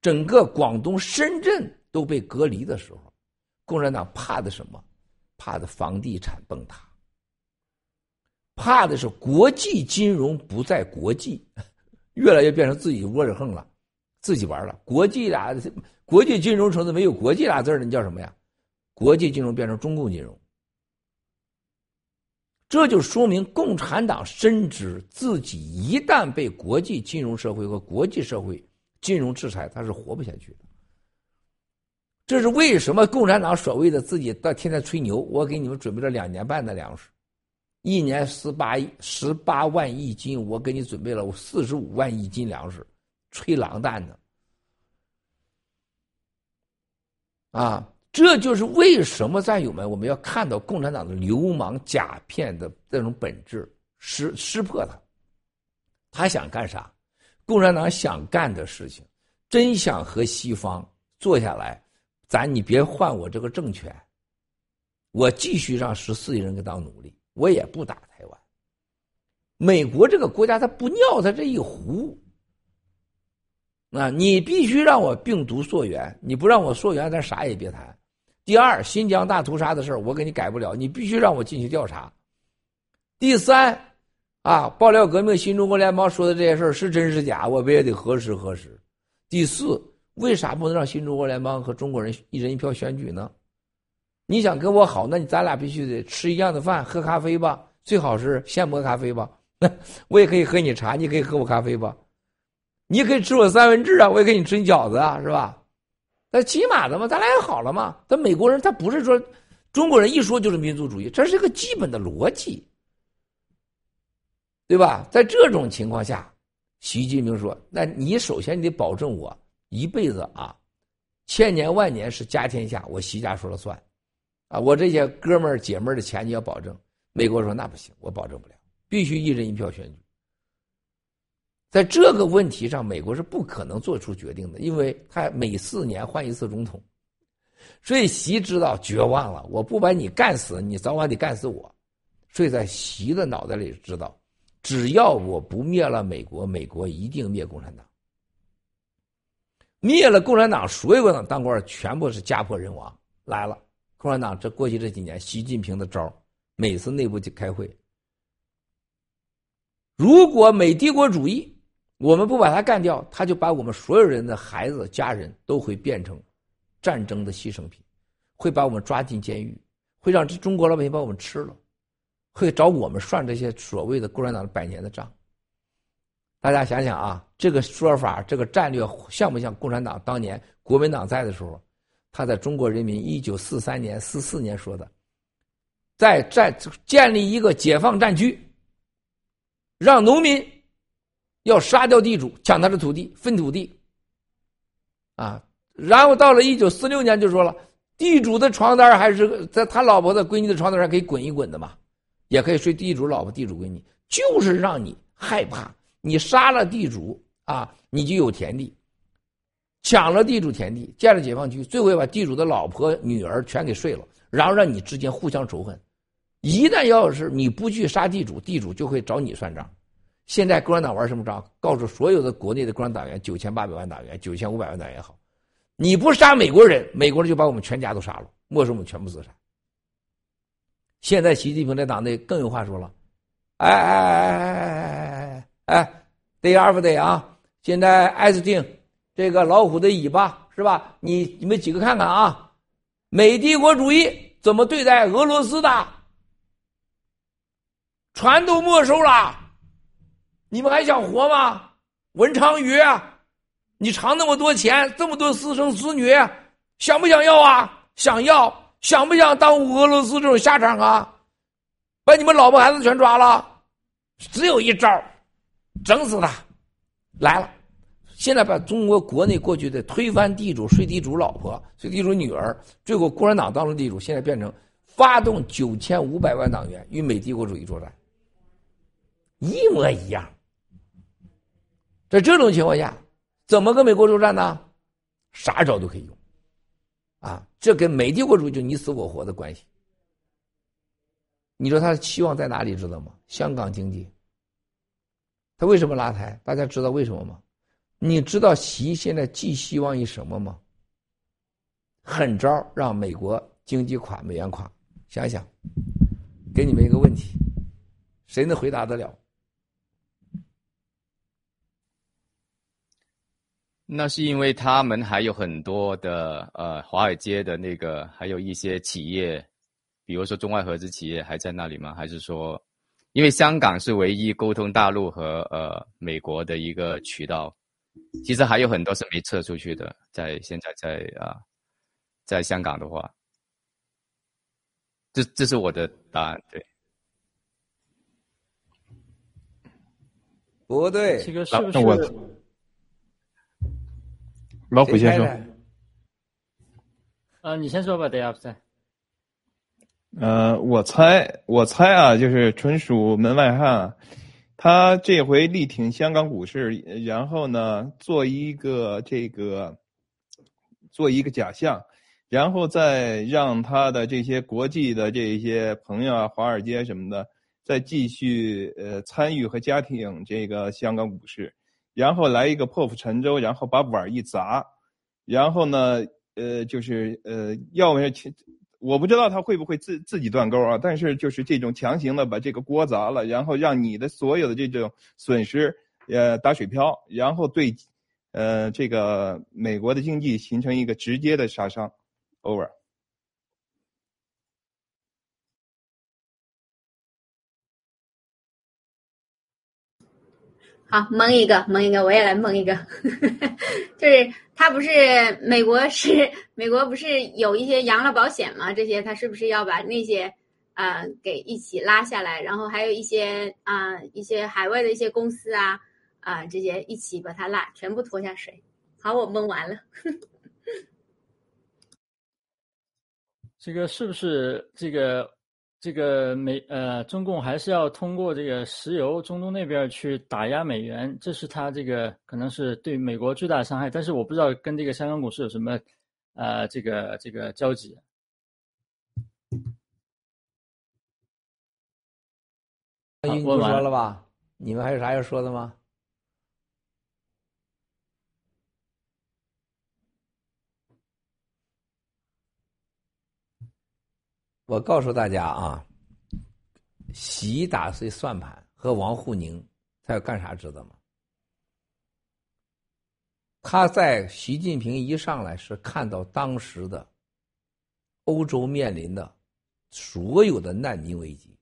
J: 整个广东深圳都被隔离的时候，共产党怕的什么？怕的房地产崩塌，怕的是国际金融不在国际，越来越变成自己窝着横了，自己玩了。国际俩国际金融城市没有国际俩字儿，你叫什么呀？国际金融变成中共金融，这就说明共产党深知自己一旦被国际金融社会和国际社会金融制裁，他是活不下去的。这是为什么？共产党所谓的自己到天天吹牛，我给你们准备了两年半的粮食，一年十八亿十八万亿斤，我给你准备了四十五万亿斤粮食，吹狼蛋呢啊！这就是为什么战友们我们要看到共产党的流氓假骗的这种本质，识识破他。他想干啥？共产党想干的事情，真想和西方坐下来。咱你别换我这个政权，我继续让十四亿人给当奴隶，我也不打台湾。美国这个国家他不尿他这一壶，啊，你必须让我病毒溯源，你不让我溯源，咱啥也别谈。第二，新疆大屠杀的事我给你改不了，你必须让我进行调查。第三，啊，爆料革命新中国联邦说的这些事是真是假，我们也得核实核实。第四。为啥不能让新中国联邦和中国人一人一票选举呢？你想跟我好，那你咱俩必须得吃一样的饭，喝咖啡吧，最好是现磨咖啡吧。我也可以喝你茶，你可以喝我咖啡吧。你可以吃我三文治啊，我也可以吃你饺子啊，是吧？那起码的嘛，咱俩也好了嘛。但美国人他不是说中国人一说就是民族主义，这是一个基本的逻辑，对吧？在这种情况下，习近平说：“那你首先你得保证我。”一辈子啊，千年万年是家天下，我习家说了算，啊，我这些哥们儿姐们儿的钱你要保证。美国说那不行，我保证不了，必须一人一票选举。在这个问题上，美国是不可能做出决定的，因为他每四年换一次总统，所以习知道绝望了，我不把你干死，你早晚得干死我。所以在习的脑袋里知道，只要我不灭了美国，美国一定灭共产党。灭了共产党，所有的当官全部是家破人亡。来了，共产党这过去这几年，习近平的招每次内部去开会，如果美帝国主义我们不把他干掉，他就把我们所有人的孩子、家人都会变成战争的牺牲品，会把我们抓进监狱，会让这中国老百姓把我们吃了，会找我们算这些所谓的共产党的百年的账。大家想想啊，这个说法，这个战略像不像共产党当年国民党在的时候，他在中国人民一九四三年、四四年说的，在战建立一个解放战区，让农民要杀掉地主，抢他的土地，分土地，啊，然后到了一九四六年就说了，地主的床单还是在他老婆的闺女的床单上可以滚一滚的嘛，也可以睡地主老婆、地主闺女，就是让你害怕。你杀了地主啊，你就有田地；抢了地主田地，建了解放区，最后把地主的老婆、女儿全给睡了，然后让你之间互相仇恨。一旦要是你不去杀地主，地主就会找你算账。现在共产党玩什么招？告诉所有的国内的共产党员，九千八百万党员，九千五百万党员也好，你不杀美国人，美国人就把我们全家都杀了，没收我们全部资产。现在习近平在党内更有话说了，哎哎哎哎哎哎哎！，day after day 啊！现在艾斯汀这个老虎的尾巴是吧？你你们几个看看啊，美帝国主义怎么对待俄罗斯的？船都没收了，你们还想活吗？文昌鱼，你藏那么多钱，这么多私生子女，想不想要啊？想要，想不想当俄罗斯这种下场啊？把你们老婆孩子全抓了，只有一招。整死他，来了！现在把中国国内过去的推翻地主、睡地主老婆、睡地主女儿，最后共产党当了地主，现在变成发动九千五百万党员与美帝国主义作战，一模一样。在这种情况下，怎么跟美国作战呢？啥招都可以用，啊，这跟美帝国主义就你死我活的关系。你说他的期望在哪里？知道吗？香港经济。他为什么拉台？大家知道为什么吗？你知道习现在寄希望于什么吗？狠招让美国经济垮，美元垮。想想，给你们一个问题，谁能回答得了？
T: 那是因为他们还有很多的呃，华尔街的那个，还有一些企业，比如说中外合资企业还在那里吗？还是说，因为香港是唯一沟通大陆和呃美国的一个渠道，其实还有很多是没撤出去的，在现在在啊，在香港的话，这这是我的答案，对。
J: 不对，
W: 这个是不是？
U: 老虎先生，
W: 呃，你先说吧，等下再。
U: 呃，我猜，我猜啊，就是纯属门外汉。他这回力挺香港股市，然后呢，做一个这个，做一个假象，然后再让他的这些国际的这些朋友啊，华尔街什么的，再继续呃参与和家庭这个香港股市。然后来一个破釜沉舟，然后把碗一砸，然后呢，呃，就是呃，要么是，我不知道他会不会自自己断钩啊，但是就是这种强行的把这个锅砸了，然后让你的所有的这种损失呃打水漂，然后对，呃，这个美国的经济形成一个直接的杀伤，over。
V: 好，蒙一个，蒙一个，我也来蒙一个。就是他不是美国是美国不是有一些养老保险吗？这些他是不是要把那些呃给一起拉下来？然后还有一些啊一些海外的一些公司啊啊这些一起把它拉全部拖下水。好，我蒙完了。
W: 这个是不是这个？这个美呃，中共还是要通过这个石油中东那边去打压美元，这是他这个可能是对美国最大的伤害。但是我不知道跟这个香港股市有什么呃这个这个交集。
J: 英不说了吧？你们还有啥要说的吗？我告诉大家啊，习打碎算盘和王沪宁他要干啥知道吗？他在习近平一上来是看到当时的欧洲面临的所有的难民危机，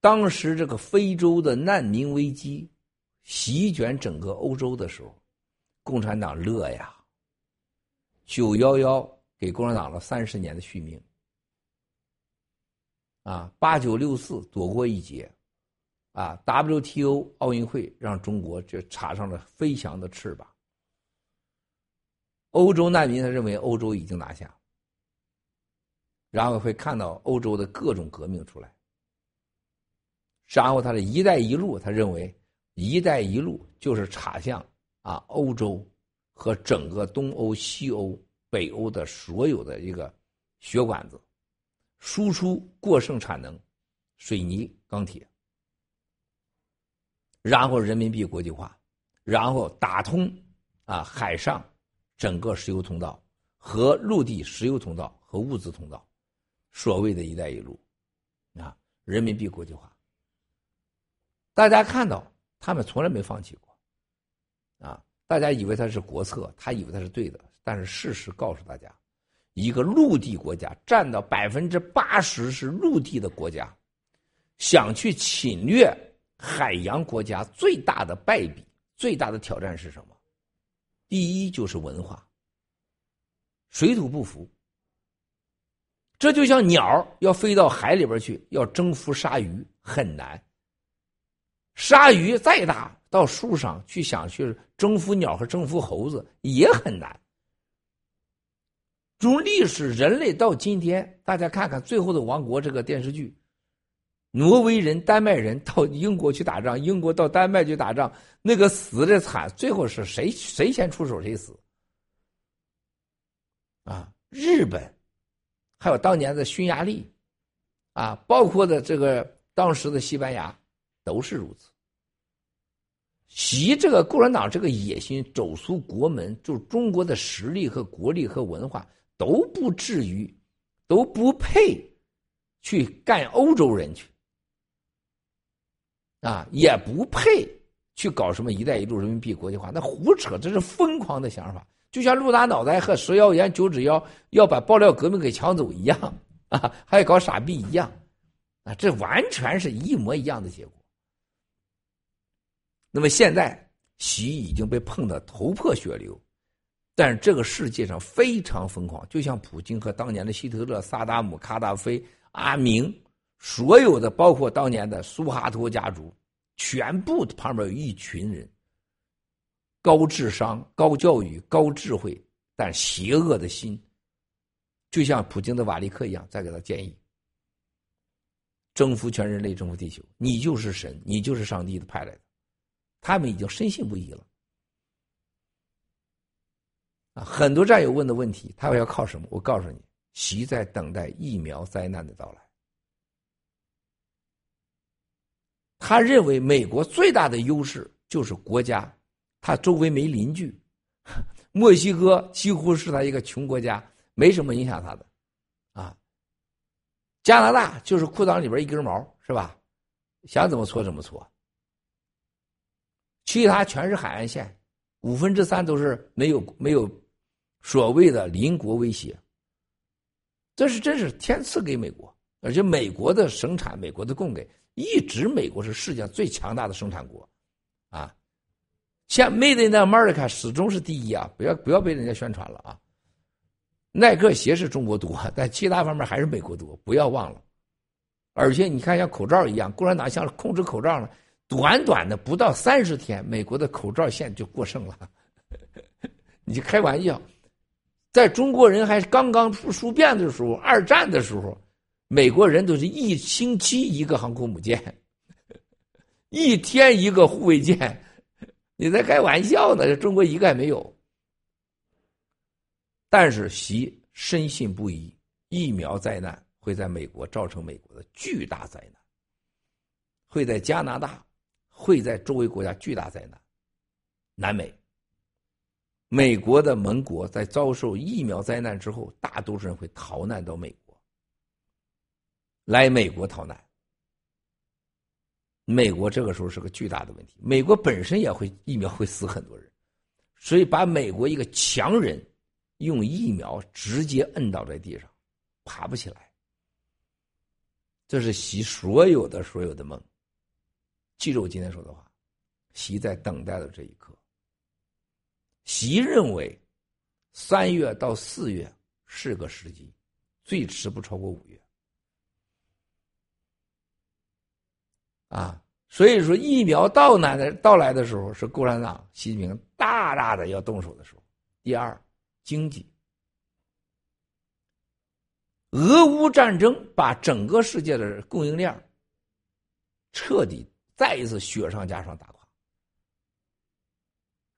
J: 当时这个非洲的难民危机席卷整个欧洲的时候，共产党乐呀，九幺幺。给共产党了三十年的续命，啊，八九六四躲过一劫，啊，WTO 奥运会让中国就插上了飞翔的翅膀。欧洲难民他认为欧洲已经拿下，然后会看到欧洲的各种革命出来，然后他的一带一路，他认为一带一路就是插向啊欧洲和整个东欧、西欧。北欧的所有的一个血管子，输出过剩产能，水泥、钢铁，然后人民币国际化，然后打通啊海上整个石油通道和陆地石油通道和物资通道，所谓的一带一路，啊人民币国际化，大家看到他们从来没放弃过，啊大家以为他是国策，他以为他是对的。但是事实告诉大家，一个陆地国家占到百分之八十是陆地的国家，想去侵略海洋国家，最大的败笔、最大的挑战是什么？第一就是文化，水土不服。这就像鸟要飞到海里边去，要征服鲨鱼很难。鲨鱼再大，到树上去想去征服鸟和征服猴子也很难。从历史，人类到今天，大家看看《最后的王国》这个电视剧，挪威人、丹麦人到英国去打仗，英国到丹麦去打仗，那个死的惨，最后是谁谁先出手谁死？啊，日本，还有当年的匈牙利，啊，包括的这个当时的西班牙，都是如此。习这个共产党这个野心走出国门，就中国的实力和国力和文化。都不至于，都不配去干欧洲人去，啊，也不配去搞什么“一带一路”人民币国际化，那胡扯，这是疯狂的想法，就像陆大脑袋和蛇妖言九指妖要把爆料革命给抢走一样啊，还搞傻逼一样，啊，这完全是一模一样的结果。那么现在，习已经被碰得头破血流。但是这个世界上非常疯狂，就像普京和当年的希特勒、萨达姆、卡达菲、阿明，所有的包括当年的苏哈托家族，全部旁边有一群人，高智商、高教育、高智慧，但邪恶的心，就像普京的瓦利克一样，再给他建议，征服全人类，征服地球，你就是神，你就是上帝的派来的，他们已经深信不疑了。啊，很多战友问的问题，他要靠什么？我告诉你，习在等待疫苗灾难的到来。他认为美国最大的优势就是国家，他周围没邻居，墨西哥几乎是他一个穷国家，没什么影响他的，啊，加拿大就是裤裆里边一根毛，是吧？想怎么搓怎么搓，其他全是海岸线，五分之三都是没有没有。所谓的邻国威胁，这是真是天赐给美国，而且美国的生产、美国的供给，一直美国是世界上最强大的生产国，啊，像 Made in America 始终是第一啊！不要不要被人家宣传了啊！耐克鞋是中国多，但其他方面还是美国多，不要忘了。而且你看，像口罩一样，共产党像控制口罩呢，短短的不到三十天，美国的口罩线就过剩了，你开玩笑。在中国人还刚刚出书变的时候，二战的时候，美国人都是一星期一个航空母舰，一天一个护卫舰，你在开玩笑呢？中国一个也没有。但是习深信不疑，疫苗灾难会在美国造成美国的巨大灾难，会在加拿大，会在周围国家巨大灾难，南美。美国的盟国在遭受疫苗灾难之后，大多数人会逃难到美国，来美国逃难。美国这个时候是个巨大的问题，美国本身也会疫苗会死很多人，所以把美国一个强人用疫苗直接摁倒在地上，爬不起来。这是习所有的所有的梦。记住我今天说的话，习在等待的这一刻。习认为，三月到四月是个时机，最迟不超过五月。啊，所以说疫苗到来的到来的时候，是共产党习近平大大的要动手的时候。第二，经济，俄乌战争把整个世界的供应链彻底再一次雪上加霜打。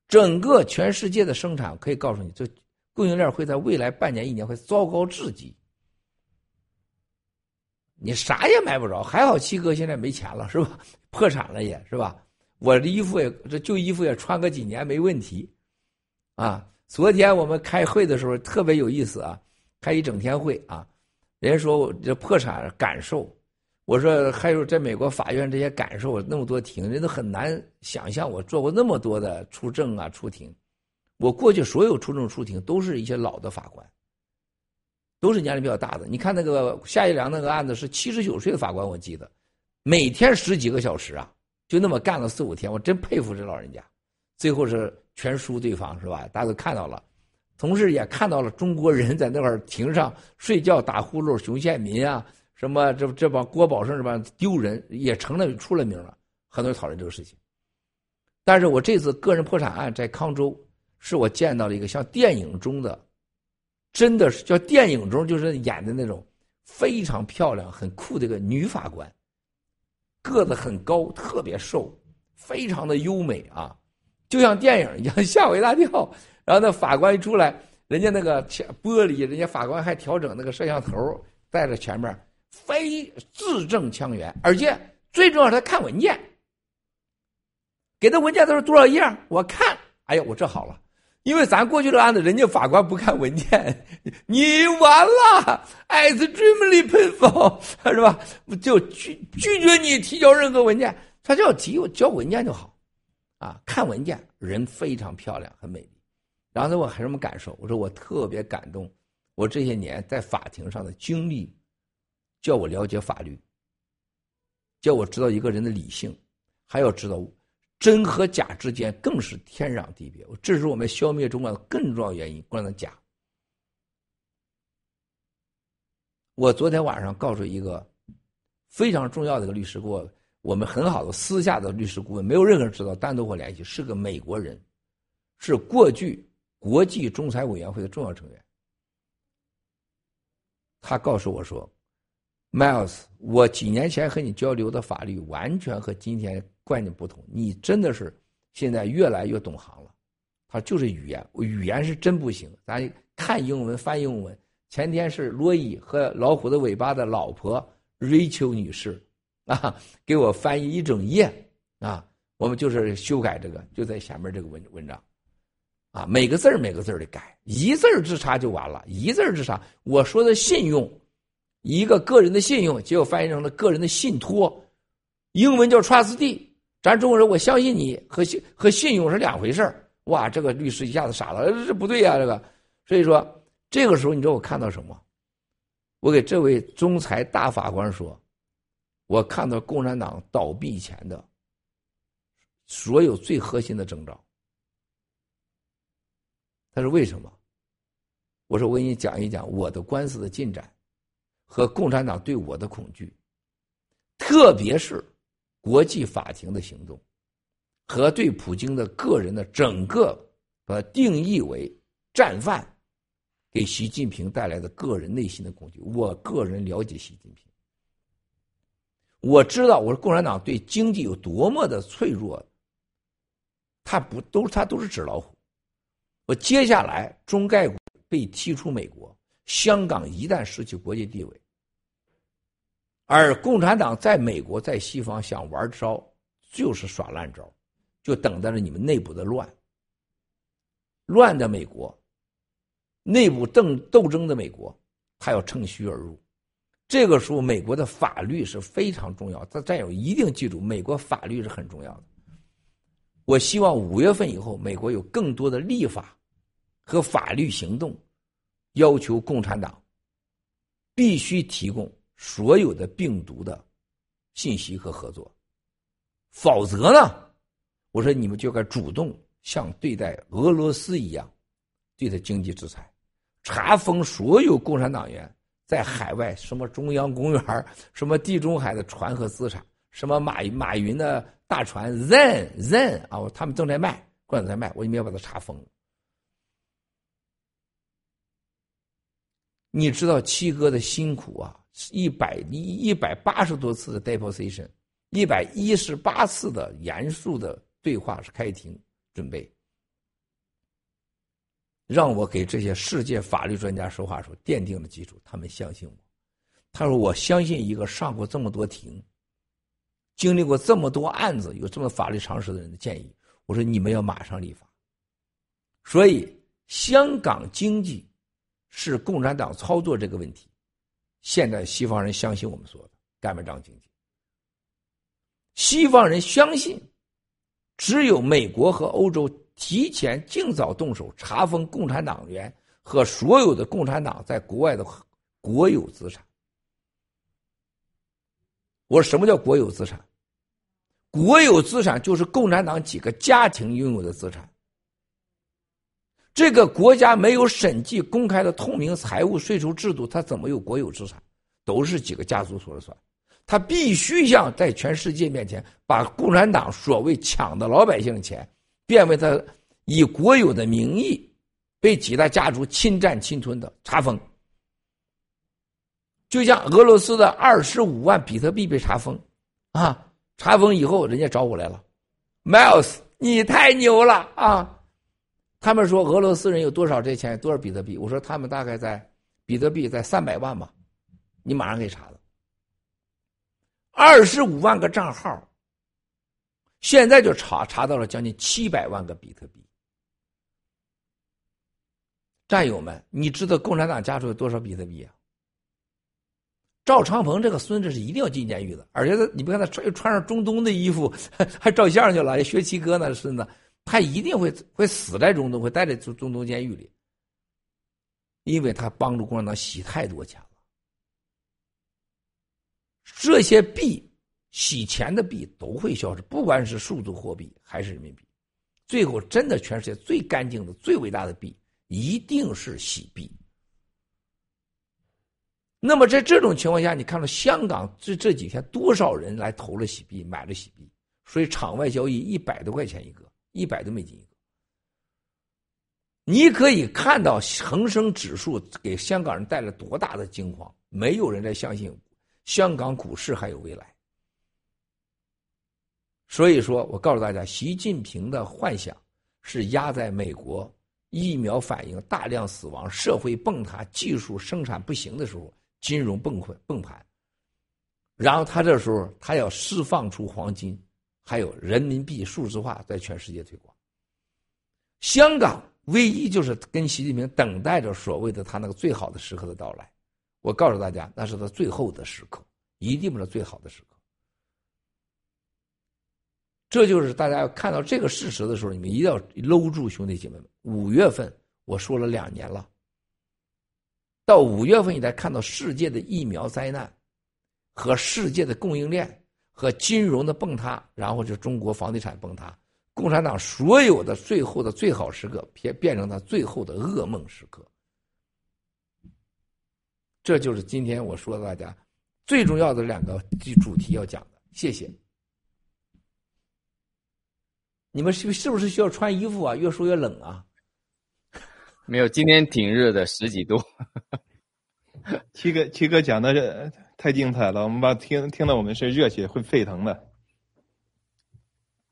J: 整个全世界的生产，可以告诉你，这供应链会在未来半年、一年会糟糕至极。你啥也买不着，还好七哥现在没钱了，是吧？破产了也是吧？我的衣服也这旧衣服也穿个几年没问题。啊，昨天我们开会的时候特别有意思啊，开一整天会啊，人家说我这破产感受。我说还有在美国法院这些感受，那么多庭，人都很难想象。我做过那么多的出证啊、出庭，我过去所有出证出庭都是一些老的法官，都是年龄比较大的。你看那个夏一良那个案子是七十九岁的法官，我记得每天十几个小时啊，就那么干了四五天，我真佩服这老人家。最后是全输对方是吧？大家都看到了，同时也看到了中国人在那块儿庭上睡觉打呼噜，熊宪民啊。什么？这这帮郭宝胜这帮丢人，也成了出了名了。很多人讨论这个事情。但是我这次个人破产案在康州，是我见到了一个像电影中的，真的是叫电影中就是演的那种非常漂亮、很酷的一个女法官，个子很高，特别瘦，非常的优美啊，就像电影一样，吓我一大跳。然后那法官一出来，人家那个前玻璃，人家法官还调整那个摄像头，在着前面。非字正腔圆，而且最重要，他看文件，给的文件都是多少页？我看，哎呀，我这好了，因为咱过去的案子，人家法官不看文件，你完了，extremely painful，是吧？就拒拒绝你提交任何文件，他就要提交文件就好，啊，看文件，人非常漂亮，很美丽。然后他问还什么感受？我说我特别感动，我这些年在法庭上的经历，叫我了解法律，叫我知道一个人的理性，还要知道。真和假之间更是天壤地别，这是我们消灭中国的更重要原因。共产党假。我昨天晚上告诉一个非常重要的一个律师，给我我们很好的私下的律师顾问，没有任何人知道，单独和我联系，是个美国人，是过去国际仲裁委员会的重要成员。他告诉我说：“Miles，我几年前和你交流的法律完全和今天。”观念不同，你真的是现在越来越懂行了。他就是语言，语言是真不行。咱看英文翻英文。前天是罗伊和老虎的尾巴的老婆 Rachel 女士啊，给我翻译一整页啊。我们就是修改这个，就在下面这个文文章啊，每个字每个字的改，一字之差就完了，一字之差。我说的信用，一个个人的信用，结果翻译成了个人的信托，英文叫 trustee。咱中国人，我相信你和信和信用是两回事哇，这个律师一下子傻了，这不对呀，这个。所以说，这个时候你知道我看到什么？我给这位仲裁大法官说，我看到共产党倒闭前的所有最核心的征兆。他说为什么？我说我给你讲一讲我的官司的进展和共产党对我的恐惧，特别是。国际法庭的行动，和对普京的个人的整个呃定义为战犯，给习近平带来的个人内心的恐惧。我个人了解习近平，我知道我是共产党对经济有多么的脆弱，他不都他都是纸老虎。我接下来中概股被踢出美国，香港一旦失去国际地位。而共产党在美国、在西方想玩招，就是耍烂招，就等待着你们内部的乱。乱的美国，内部斗斗争的美国，他要趁虚而入。这个时候，美国的法律是非常重要。他战友一定记住，美国法律是很重要的。我希望五月份以后，美国有更多的立法和法律行动，要求共产党必须提供。所有的病毒的信息和合作，否则呢？我说你们就该主动像对待俄罗斯一样，对他经济制裁，查封所有共产党员在海外什么中央公园、什么地中海的船和资产，什么马马云的大船 Zen Zen 啊，他们正在卖，正在卖，我你们要把它查封。你知道七哥的辛苦啊！一百一一百八十多次的 deposition，一百一十八次的严肃的对话是开庭准备，让我给这些世界法律专家说话时候奠定了基础。他们相信我，他说我相信一个上过这么多庭、经历过这么多案子、有这么法律常识的人的建议。我说你们要马上立法。所以香港经济是共产党操作这个问题。现在西方人相信我们说的干不仗经济。西方人相信，只有美国和欧洲提前尽早动手查封共产党员和所有的共产党在国外的国有资产。我说什么叫国有资产？国有资产就是共产党几个家庭拥有的资产。这个国家没有审计公开的透明财务税收制度，它怎么有国有资产？都是几个家族说了算。他必须向在全世界面前把共产党所谓抢的老百姓的钱，变为他以国有的名义被几大家族侵占侵吞的查封。就像俄罗斯的二十五万比特币被查封，啊，查封以后人家找我来了，Miles，你太牛了啊！他们说俄罗斯人有多少这钱多少比特币？我说他们大概在比特币在三百万吧，你马上可以查了。二十五万个账号，现在就查查到了将近七百万个比特币。战友们，你知道共产党家属有多少比特币啊？赵长鹏这个孙子是一定要进监狱的，而且他，你别看他穿穿上中东的衣服，还照相去了，学七哥呢，孙子，他一定会会死在中东，会待在中中东监狱里，因为他帮助共产党洗太多钱了。这些币洗钱的币都会消失，不管是数字货币还是人民币，最后真的全世界最干净的、最伟大的币，一定是洗币。那么在这种情况下，你看到香港这这几天多少人来投了洗币，买了洗币，所以场外交易一百多块钱一个，一百多美金一个。你可以看到恒生指数给香港人带来多大的惊慌，没有人再相信香港股市还有未来。所以说我告诉大家，习近平的幻想是压在美国疫苗反应大量死亡、社会崩塌、技术生产不行的时候。金融崩溃崩盘，然后他这时候他要释放出黄金，还有人民币数字化在全世界推广。香港唯一就是跟习近平等待着所谓的他那个最好的时刻的到来。我告诉大家，那是他最后的时刻，一定不是最好的时刻。这就是大家要看到这个事实的时候，你们一定要搂住兄弟姐妹们。五月份我说了两年了。到五月份，你才看到世界的疫苗灾难，和世界的供应链和金融的崩塌，然后就中国房地产崩塌，共产党所有的最后的最好时刻变变成他最后的噩梦时刻。这就是今天我说的大家最重要的两个主题要讲的。谢谢。你们是是不是需要穿衣服啊？越说越冷啊。
T: 没有，今天挺热的，十几度。
U: 七哥，七哥讲的这太精彩了，我们把听听到我们是热血会沸腾的。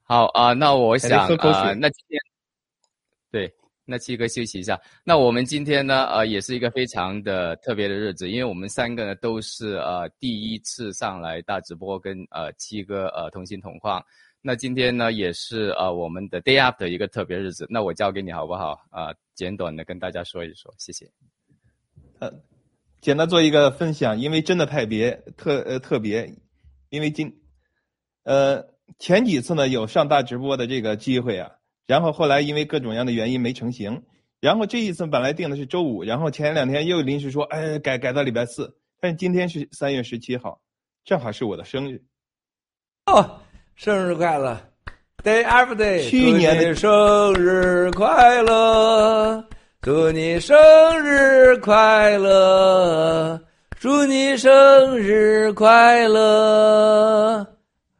T: 好啊，那我想啊，那今天对，那七哥休息一下。那我们今天呢，呃，也是一个非常的特别的日子，因为我们三个呢都是呃第一次上来大直播，跟呃七哥呃同心同框。那今天呢，也是呃我们的 day up 的一个特别日子。那我交给你好不好？啊，简短的跟大家说一说，谢谢。
U: 呃，简单做一个分享，因为真的太别特呃特别，因为今呃前几次呢有上大直播的这个机会啊，然后后来因为各种各样的原因没成型，然后这一次本来定的是周五，然后前两天又临时说哎改改到礼拜四，但是今天是三月十七号，正好是我的生日。
J: 哦。生日快乐，Day after day。
U: 去年
J: 的生日快乐，祝你生日快乐，祝你生日快乐，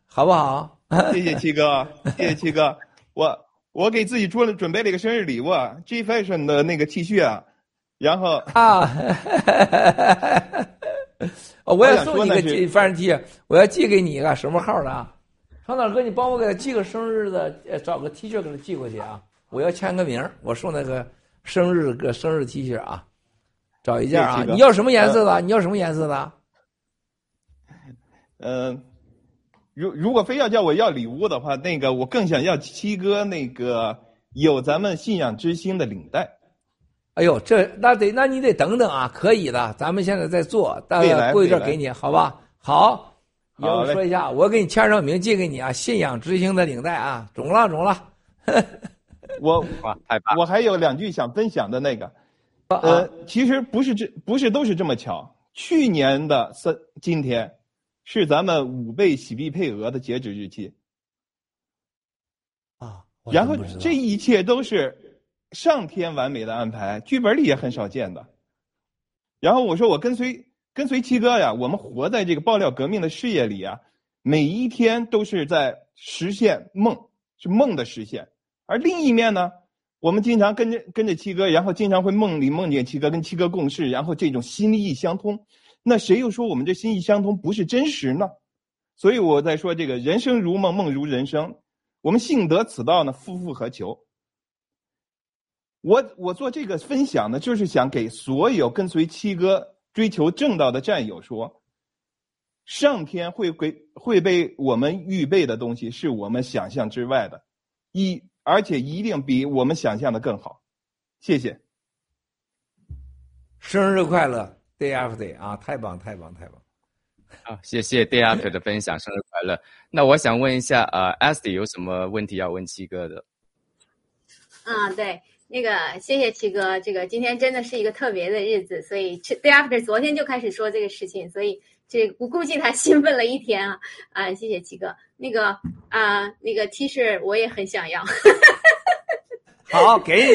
J: 好不好？
U: 谢谢七哥，谢谢七哥。我我给自己做了准备了一个生日礼物啊，G Fashion 的那个 T 恤啊，然后
J: 啊，我要送你个 G Fashion T 恤，我要寄给你一个什么号的啊？长岛哥，你帮我给他寄个生日的，呃，找个 T 恤给他寄过去啊！我要签个名，我送那个生日个生日 T 恤啊，找一件啊！你要什么颜色的？你要什么颜色的？
U: 嗯，如如果非要叫我要礼物的话，那个我更想要七哥那个有咱们信仰之星的领带。
J: 哎呦，这那得那你得等等啊！可以的，咱们现在在做，大概过一阵给你，好吧？好。你要说一下，我给你签上名，寄给你啊！信仰之星的领带啊，中了中了。
U: 我 我还有两句想分享的那个，呃，其实不是这不是都是这么巧。去年的三今天，是咱们五倍洗币配额的截止日期。
J: 啊，
U: 然后这一切都是上天完美的安排，剧本里也很少见的。然后我说我跟随。跟随七哥呀，我们活在这个爆料革命的事业里啊，每一天都是在实现梦，是梦的实现。而另一面呢，我们经常跟着跟着七哥，然后经常会梦里梦见七哥，跟七哥共事，然后这种心意相通。那谁又说我们这心意相通不是真实呢？所以我在说这个人生如梦，梦如人生。我们幸得此道呢，夫复何求？我我做这个分享呢，就是想给所有跟随七哥。追求正道的战友说：“上天会给会被我们预备的东西是我们想象之外的，一而且一定比我们想象的更好。”谢谢。
J: 生日快乐，Day after day 啊，太棒太棒太棒！
T: 好，谢谢 Day after 的分享，生日快乐。那我想问一下，呃 a s t y 有什么问题要问七哥的？
V: 嗯，对，那个谢谢七哥，这个今天真的是一个特别的日子，所以 Day after 昨天就开始说这个事情，所以这我估计他兴奋了一天啊啊！谢谢七哥，那个啊那个 T 恤我也很想要，
J: 好，给你，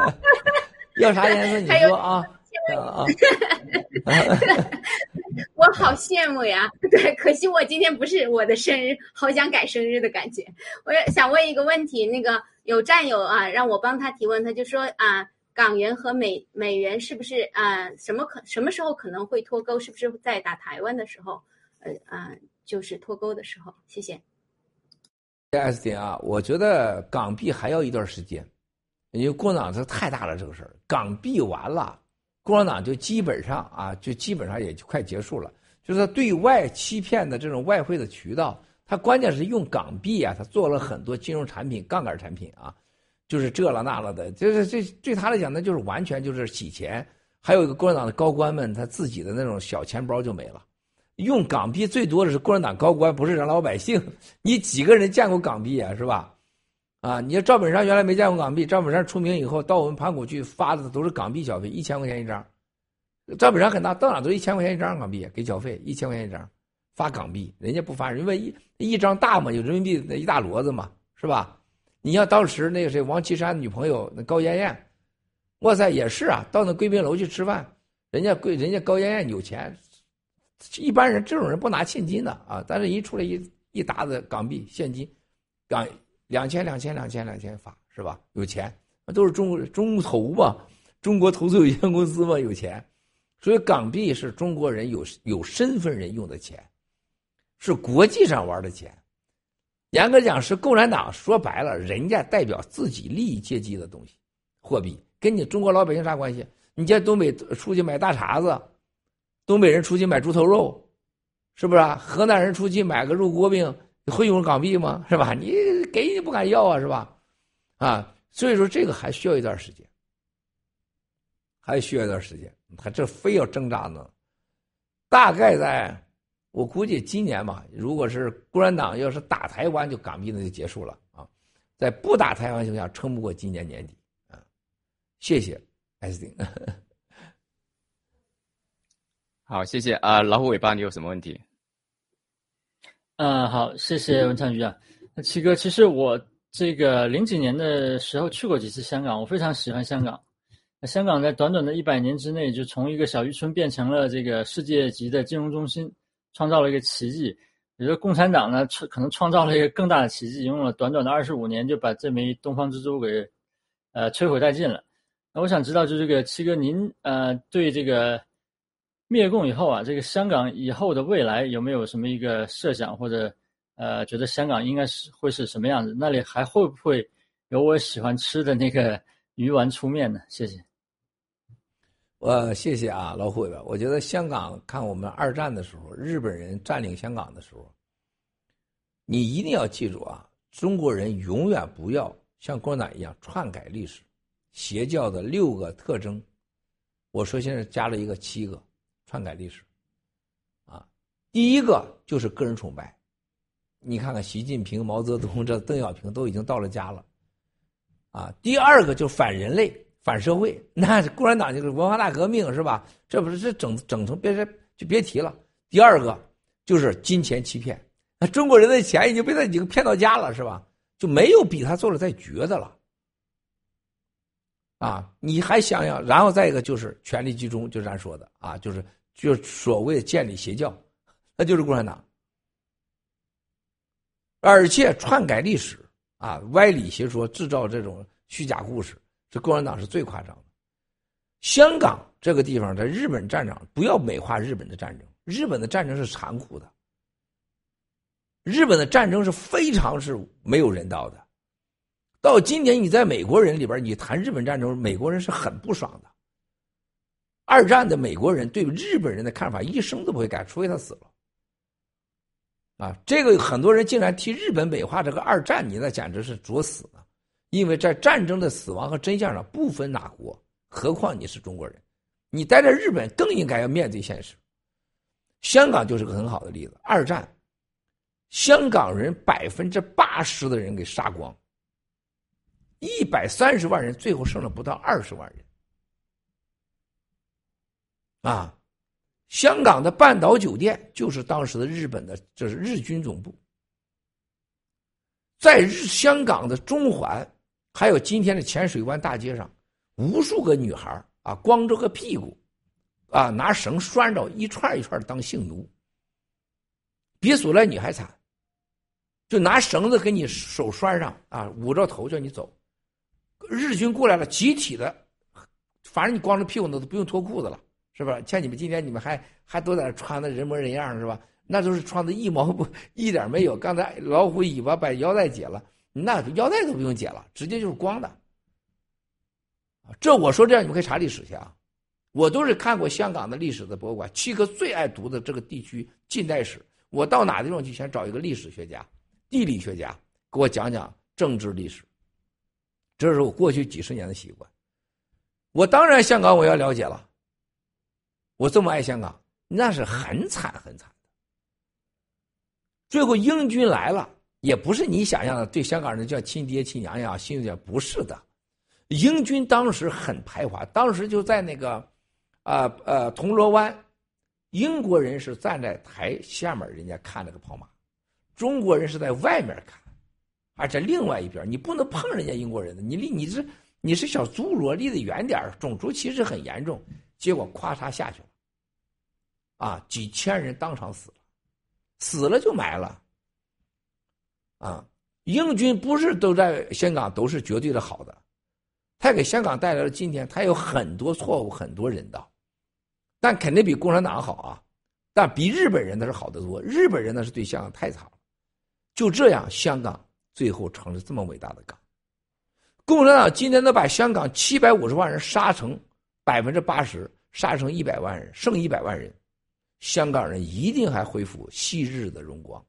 J: 要啥颜色你说啊。啊！
V: 我好羡慕呀！对，可惜我今天不是我的生日，好想改生日的感觉。我想问一个问题，那个有战友啊，让我帮他提问，他就说啊，港元和美美元是不是啊，什么可什么时候可能会脱钩？是不是在打台湾的时候？呃啊，就是脱钩的时候。谢谢。
J: S 点啊，我觉得港币还要一段时间，因为共产党这太大了，这个事儿，港币完了。共产党就基本上啊，就基本上也就快结束了。就是对外欺骗的这种外汇的渠道，他关键是用港币啊，他做了很多金融产品、杠杆产品啊，就是这了那了的。就是这对他来讲，那就是完全就是洗钱。还有一个共产党的高官们，他自己的那种小钱包就没了。用港币最多的是共产党高官，不是咱老百姓。你几个人见过港币啊？是吧？啊，你要赵本山原来没见过港币，赵本山出名以后，到我们盘古去发的都是港币小费，一千块钱一张。赵本山很大，到哪都一千块钱一张港币给小费，一千块钱一张，发港币，人家不发，因为一一张大嘛，有人民币一大摞子嘛，是吧？你像当时那个谁，王岐山女朋友那高艳艳，哇塞，也是啊，到那贵宾楼去吃饭，人家贵人家高艳艳有钱，一般人这种人不拿现金的啊，但是一出来一一沓子港币现金，港。两千两千两千两千发是吧？有钱，那都是中国中投嘛，中国投资有限公司嘛，有钱，所以港币是中国人有有身份人用的钱，是国际上玩的钱。严格讲是共产党说白了，人家代表自己利益阶级的东西，货币跟你中国老百姓啥关系？你见东北出去买大碴子，东北人出去买猪头肉，是不是啊？河南人出去买个肉锅饼。会用港币吗？是吧？你给你不敢要啊，是吧？啊，所以说这个还需要一段时间，还需要一段时间。他这非要挣扎呢，大概在，我估计今年吧，如果是共产党要是打台湾，就港币那就结束了啊。在不打台湾情况下，撑不过今年年底啊。谢谢艾斯丁。
T: 好，谢谢啊，老虎尾巴，你有什么问题？
W: 嗯，好，谢谢文昌局啊。那七哥，其实我这个零几年的时候去过几次香港，我非常喜欢香港。那香港在短短的一百年之内，就从一个小渔村变成了这个世界级的金融中心，创造了一个奇迹。也就共产党呢，创可能创造了一个更大的奇迹，用了短短的二十五年就把这枚东方之珠给呃摧毁殆尽了。那我想知道，就这个七哥，您呃对这个。灭共以后啊，这个香港以后的未来有没有什么一个设想，或者呃，觉得香港应该是会是什么样子？那里还会不会有我喜欢吃的那个鱼丸粗面呢？谢谢。
J: 我谢谢啊，老虎吧。我觉得香港看我们二战的时候，日本人占领香港的时候，你一定要记住啊，中国人永远不要像共产党一样篡改历史。邪教的六个特征，我说现在加了一个七个。篡改历史，啊，第一个就是个人崇拜，你看看习近平、毛泽东这邓小平都已经到了家了，啊，第二个就反人类、反社会，那共产党就是文化大革命是吧？这不是这整整成别就别提了。第二个就是金钱欺骗，那中国人的钱已经被他已经骗到家了是吧？就没有比他做的再绝的了。啊，你还想想，然后再一个就是权力集中，就咱说的啊，就是。就所谓建立邪教，那就是共产党，而且篡改历史啊，歪理邪说，制造这种虚假故事，这共产党是最夸张的。香港这个地方，在日本战场，不要美化日本的战争，日本的战争是残酷的，日本的战争是非常是没有人道的。到今年，你在美国人里边，你谈日本战争，美国人是很不爽的。二战的美国人对日本人的看法一生都不会改，除非他死了。啊，这个很多人竟然替日本美化这个二战，你那简直是作死！因为在战争的死亡和真相上不分哪国，何况你是中国人，你待在日本更应该要面对现实。香港就是个很好的例子，二战，香港人百分之八十的人给杀光，一百三十万人，最后剩了不到二十万人。啊，香港的半岛酒店就是当时的日本的，这是日军总部。在日香港的中环，还有今天的浅水湾大街上，无数个女孩啊，光着个屁股，啊，拿绳拴着一串一串当性奴，比索莱女还惨，就拿绳子给你手拴上啊，捂着头叫你走。日军过来了，集体的，反正你光着屁股那都不用脱裤子了。是吧？像你们今天你们还还都在那穿的人模人样是吧？那都是穿的一毛不一点没有。刚才老虎尾巴把腰带解了，那腰带都不用解了，直接就是光的。这我说这样你们可以查历史去啊。我都是看过香港的历史的博物馆，七哥最爱读的这个地区近代史。我到哪地方去，先找一个历史学家、地理学家给我讲讲政治历史。这是我过去几十年的习惯。我当然香港我要了解了。我这么爱香港，那是很惨很惨的。最后英军来了，也不是你想象的对香港人叫亲爹亲娘呀，亲家不是的。英军当时很排华，当时就在那个，啊呃铜锣湾，英国人是站在台下面，人家看那个跑马，中国人是在外面看，而且另外一边你不能碰人家英国人的，你离你是你是小侏罗，离得远点种族歧视很严重，结果咵嚓下去了。啊，几千人当场死了，死了就埋了。啊，英军不是都在香港都是绝对的好的，他给香港带来了今天，他有很多错误，很多人道，但肯定比共产党好啊，但比日本人那是好得多。日本人那是对香港太惨了，就这样，香港最后成了这么伟大的港。共产党今天能把香港七百五十万人杀成百分之八十，杀成一百万人，剩一百万人。香港人一定还恢复昔日的荣光。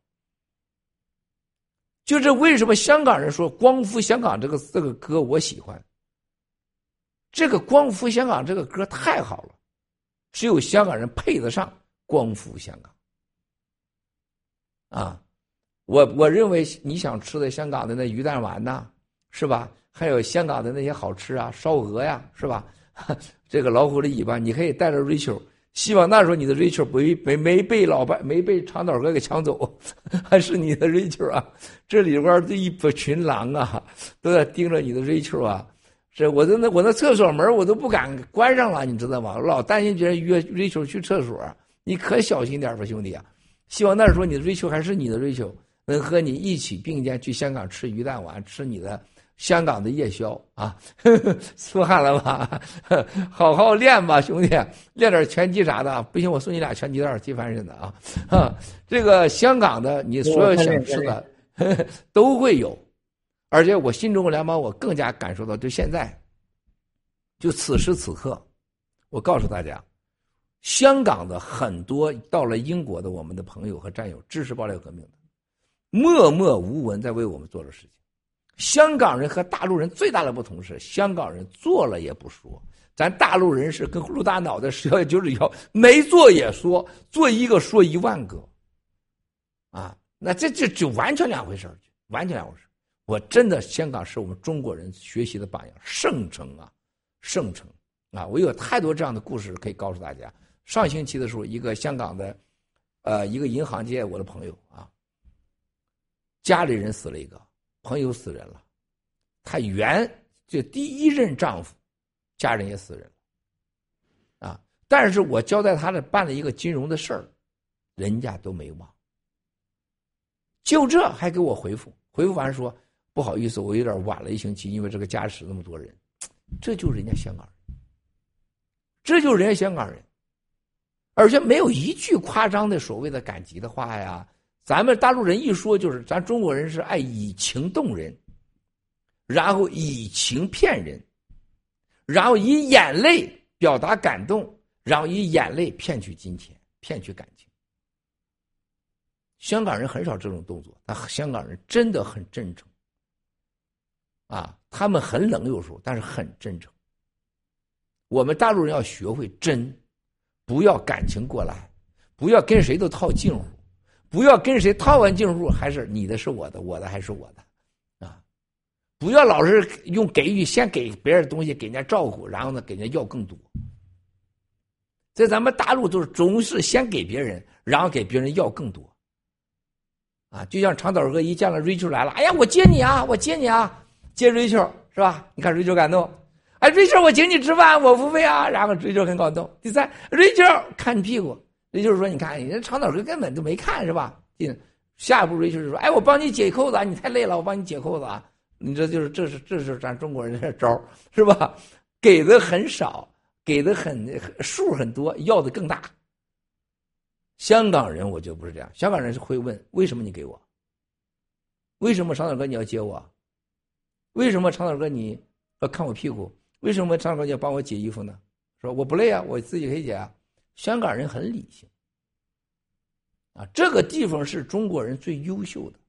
J: 就是为什么香港人说“光复香港”这个这个歌我喜欢。这个“光复香港”这个歌太好了，只有香港人配得上“光复香港”。啊，我我认为你想吃的香港的那鱼蛋丸呐，是吧？还有香港的那些好吃啊，烧鹅呀，是吧？这个老虎的尾巴，你可以带着瑞秋。希望那时候你的 Rachel 不没没被老白没被长岛哥给抢走，还是你的 Rachel 啊？这里边这一群狼啊，都在盯着你的 Rachel 啊！这我的那我那厕所门我都不敢关上了，你知道吗？老担心别人约 Rachel 去厕所，你可小心点吧，兄弟啊！希望那时候你的 Rachel 还是你的 Rachel，能和你一起并肩去香港吃鱼蛋丸，吃你的。香港的夜宵啊，出汗了吧？好好练吧，兄弟，练点拳击啥的。不行，我送你俩拳击带，踢翻人的啊！这个香港的，你所有想吃的 都会有，而且我新中国联邦，我更加感受到，就现在，就此时此刻，我告诉大家，香港的很多到了英国的我们的朋友和战友，支持爆料革命的，默默无闻在为我们做着事情。香港人和大陆人最大的不同是，香港人做了也不说，咱大陆人是跟陆大脑袋十要九指要，没做也说，做一个说一万个，啊，那这这就完全两回事完全两回事我真的，香港是我们中国人学习的榜样，圣城啊，圣城啊！我有太多这样的故事可以告诉大家。上星期的时候，一个香港的，呃，一个银行界我的朋友啊，家里人死了一个。朋友死人了，她原就第一任丈夫，家人也死人了，啊！但是我交代他的办了一个金融的事儿，人家都没忘。就这还给我回复，回复完说不好意思，我有点晚了一星期，因为这个家死那么多人，这就是人家香港人，这就是人家香港人，而且没有一句夸张的所谓的感激的话呀。咱们大陆人一说就是，咱中国人是爱以情动人，然后以情骗人，然后以眼泪表达感动，然后以眼泪骗取金钱、骗取感情。香港人很少这种动作，但香港人真的很真诚。啊，他们很冷有时候，但是很真诚。我们大陆人要学会真，不要感情过来，不要跟谁都套近乎，不要跟谁套完近乎还是你的是我的，我的还是我的，啊，不要老是用给予，先给别人东西，给人家照顾，然后呢给人家要更多。在咱们大陆都是总是先给别人，然后给别人要更多。啊，就像长岛哥一见了瑞秋来了，哎呀，我接你啊，我接你啊，接瑞秋是吧？你看瑞秋感动，哎，瑞秋我请你吃饭，我付费啊，然后瑞秋很感动。第三，瑞秋看屁股，也就是说，你看，人家长岛哥根本就没看是吧？进下一步瑞秋就说，哎，我帮你解扣子，你太累了，我帮你解扣子啊。你这就是这是这是咱中国人的招是吧？给的很少，给的很数很多，要的更大。香港人我觉得不是这样，香港人是会问为什么你给我？为什么长岛哥你要接我？为什么长岛哥你要看我屁股？为什么长岛哥你要帮我解衣服呢？说我不累啊，我自己可以解啊。香港人很理性啊，这个地方是中国人最优秀的。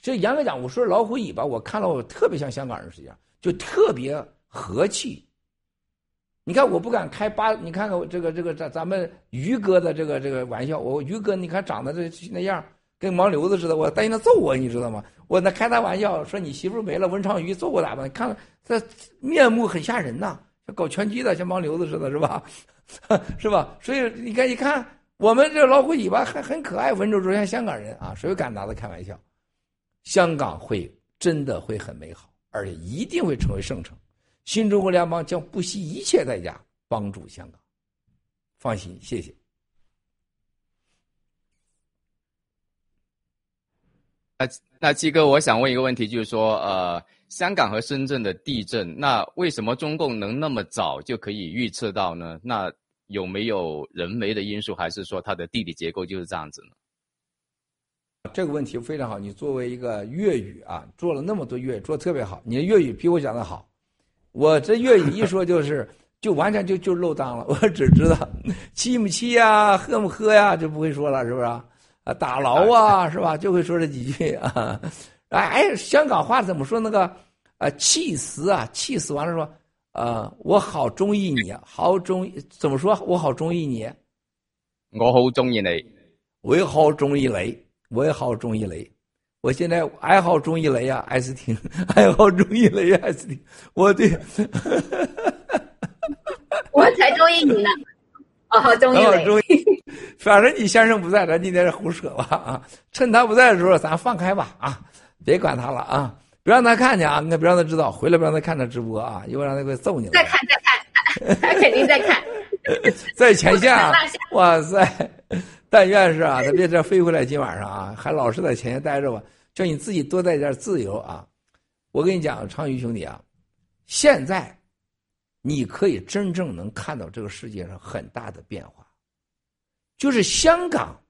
J: 所以严格讲，我说老虎尾巴，我看了我特别像香港人是这样，就特别和气。你看，我不敢开八，你看看我这个这个咱咱们于哥的这个这个玩笑，我于哥你看长得这那样，跟盲流子似的，我担心他揍我，你知道吗？我那开他玩笑说你媳妇没了，文昌鱼揍我咋办？看这面目很吓人呐，像搞拳击的，像盲流子似的，是吧？是吧？所以你看，一看我们这老虎尾巴还很可爱，温州州像香港人啊，谁敢拿他开玩笑？香港会真的会很美好，而且一定会成为圣城。新中国联邦将不惜一切代价帮助香港，放心，谢谢。
T: 那那七哥，我想问一个问题，就是说，呃，香港和深圳的地震，那为什么中共能那么早就可以预测到呢？那有没有人为的因素，还是说它的地理结构就是这样子呢？
J: 这个问题非常好，你作为一个粤语啊，做了那么多粤语，做的特别好，你的粤语比我讲的好。我这粤语一说就是，就完全就就漏当了。我只知道，气不气呀，喝不喝呀，就不会说了，是不是啊？打牢啊，是吧？就会说这几句啊。哎，香港话怎么说那个？啊，气死啊，气死完了说，啊，我好中意你，好中怎么说？我好中意你，
T: 我好中意你，
J: 我也好中意你，我也好中意你。我现在爱好中意雷呀，艾斯汀，爱好中意雷呀，艾斯汀。我对，
V: 我才中意你呢，哦，好中意雷。
J: 反正你先生不在，咱今天是胡扯吧啊！趁他不在的时候，咱放开吧啊！别管他了啊！别让他看见啊！别让他知道，回来别让他看他直播啊！一会儿让他会揍你。
V: 再看再看，他肯定在看，
J: 在前线啊！哇塞，但愿是啊，他别再飞回来，今晚上啊，还老是在前线待着吧。叫你自己多带点自由啊！我跟你讲，昌鱼兄弟啊，现在你可以真正能看到这个世界上很大的变化，就是香港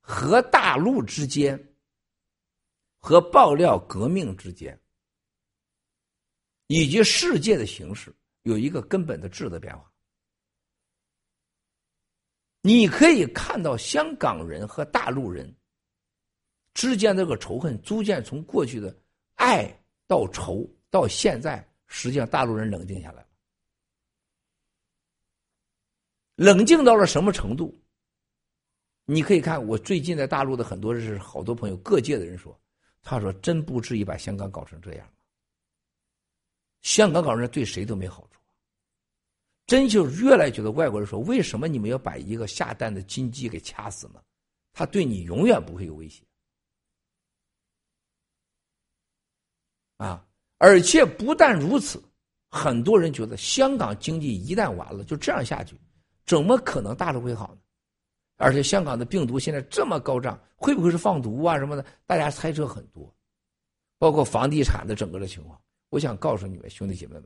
J: 和大陆之间和爆料革命之间，以及世界的形势有一个根本的质的变化。你可以看到香港人和大陆人。之间这个仇恨逐渐从过去的爱到仇，到现在，实际上大陆人冷静下来了。冷静到了什么程度？你可以看我最近在大陆的很多是好多朋友，各界的人说，他说真不至于把香港搞成这样。香港搞成对谁都没好处，真就越来觉得外国人说，为什么你们要把一个下蛋的金鸡给掐死呢？他对你永远不会有威胁。啊！而且不但如此，很多人觉得香港经济一旦完了，就这样下去，怎么可能大陆会好呢？而且香港的病毒现在这么高涨，会不会是放毒啊什么的？大家猜测很多，包括房地产的整个的情况。我想告诉你们兄弟姐妹们，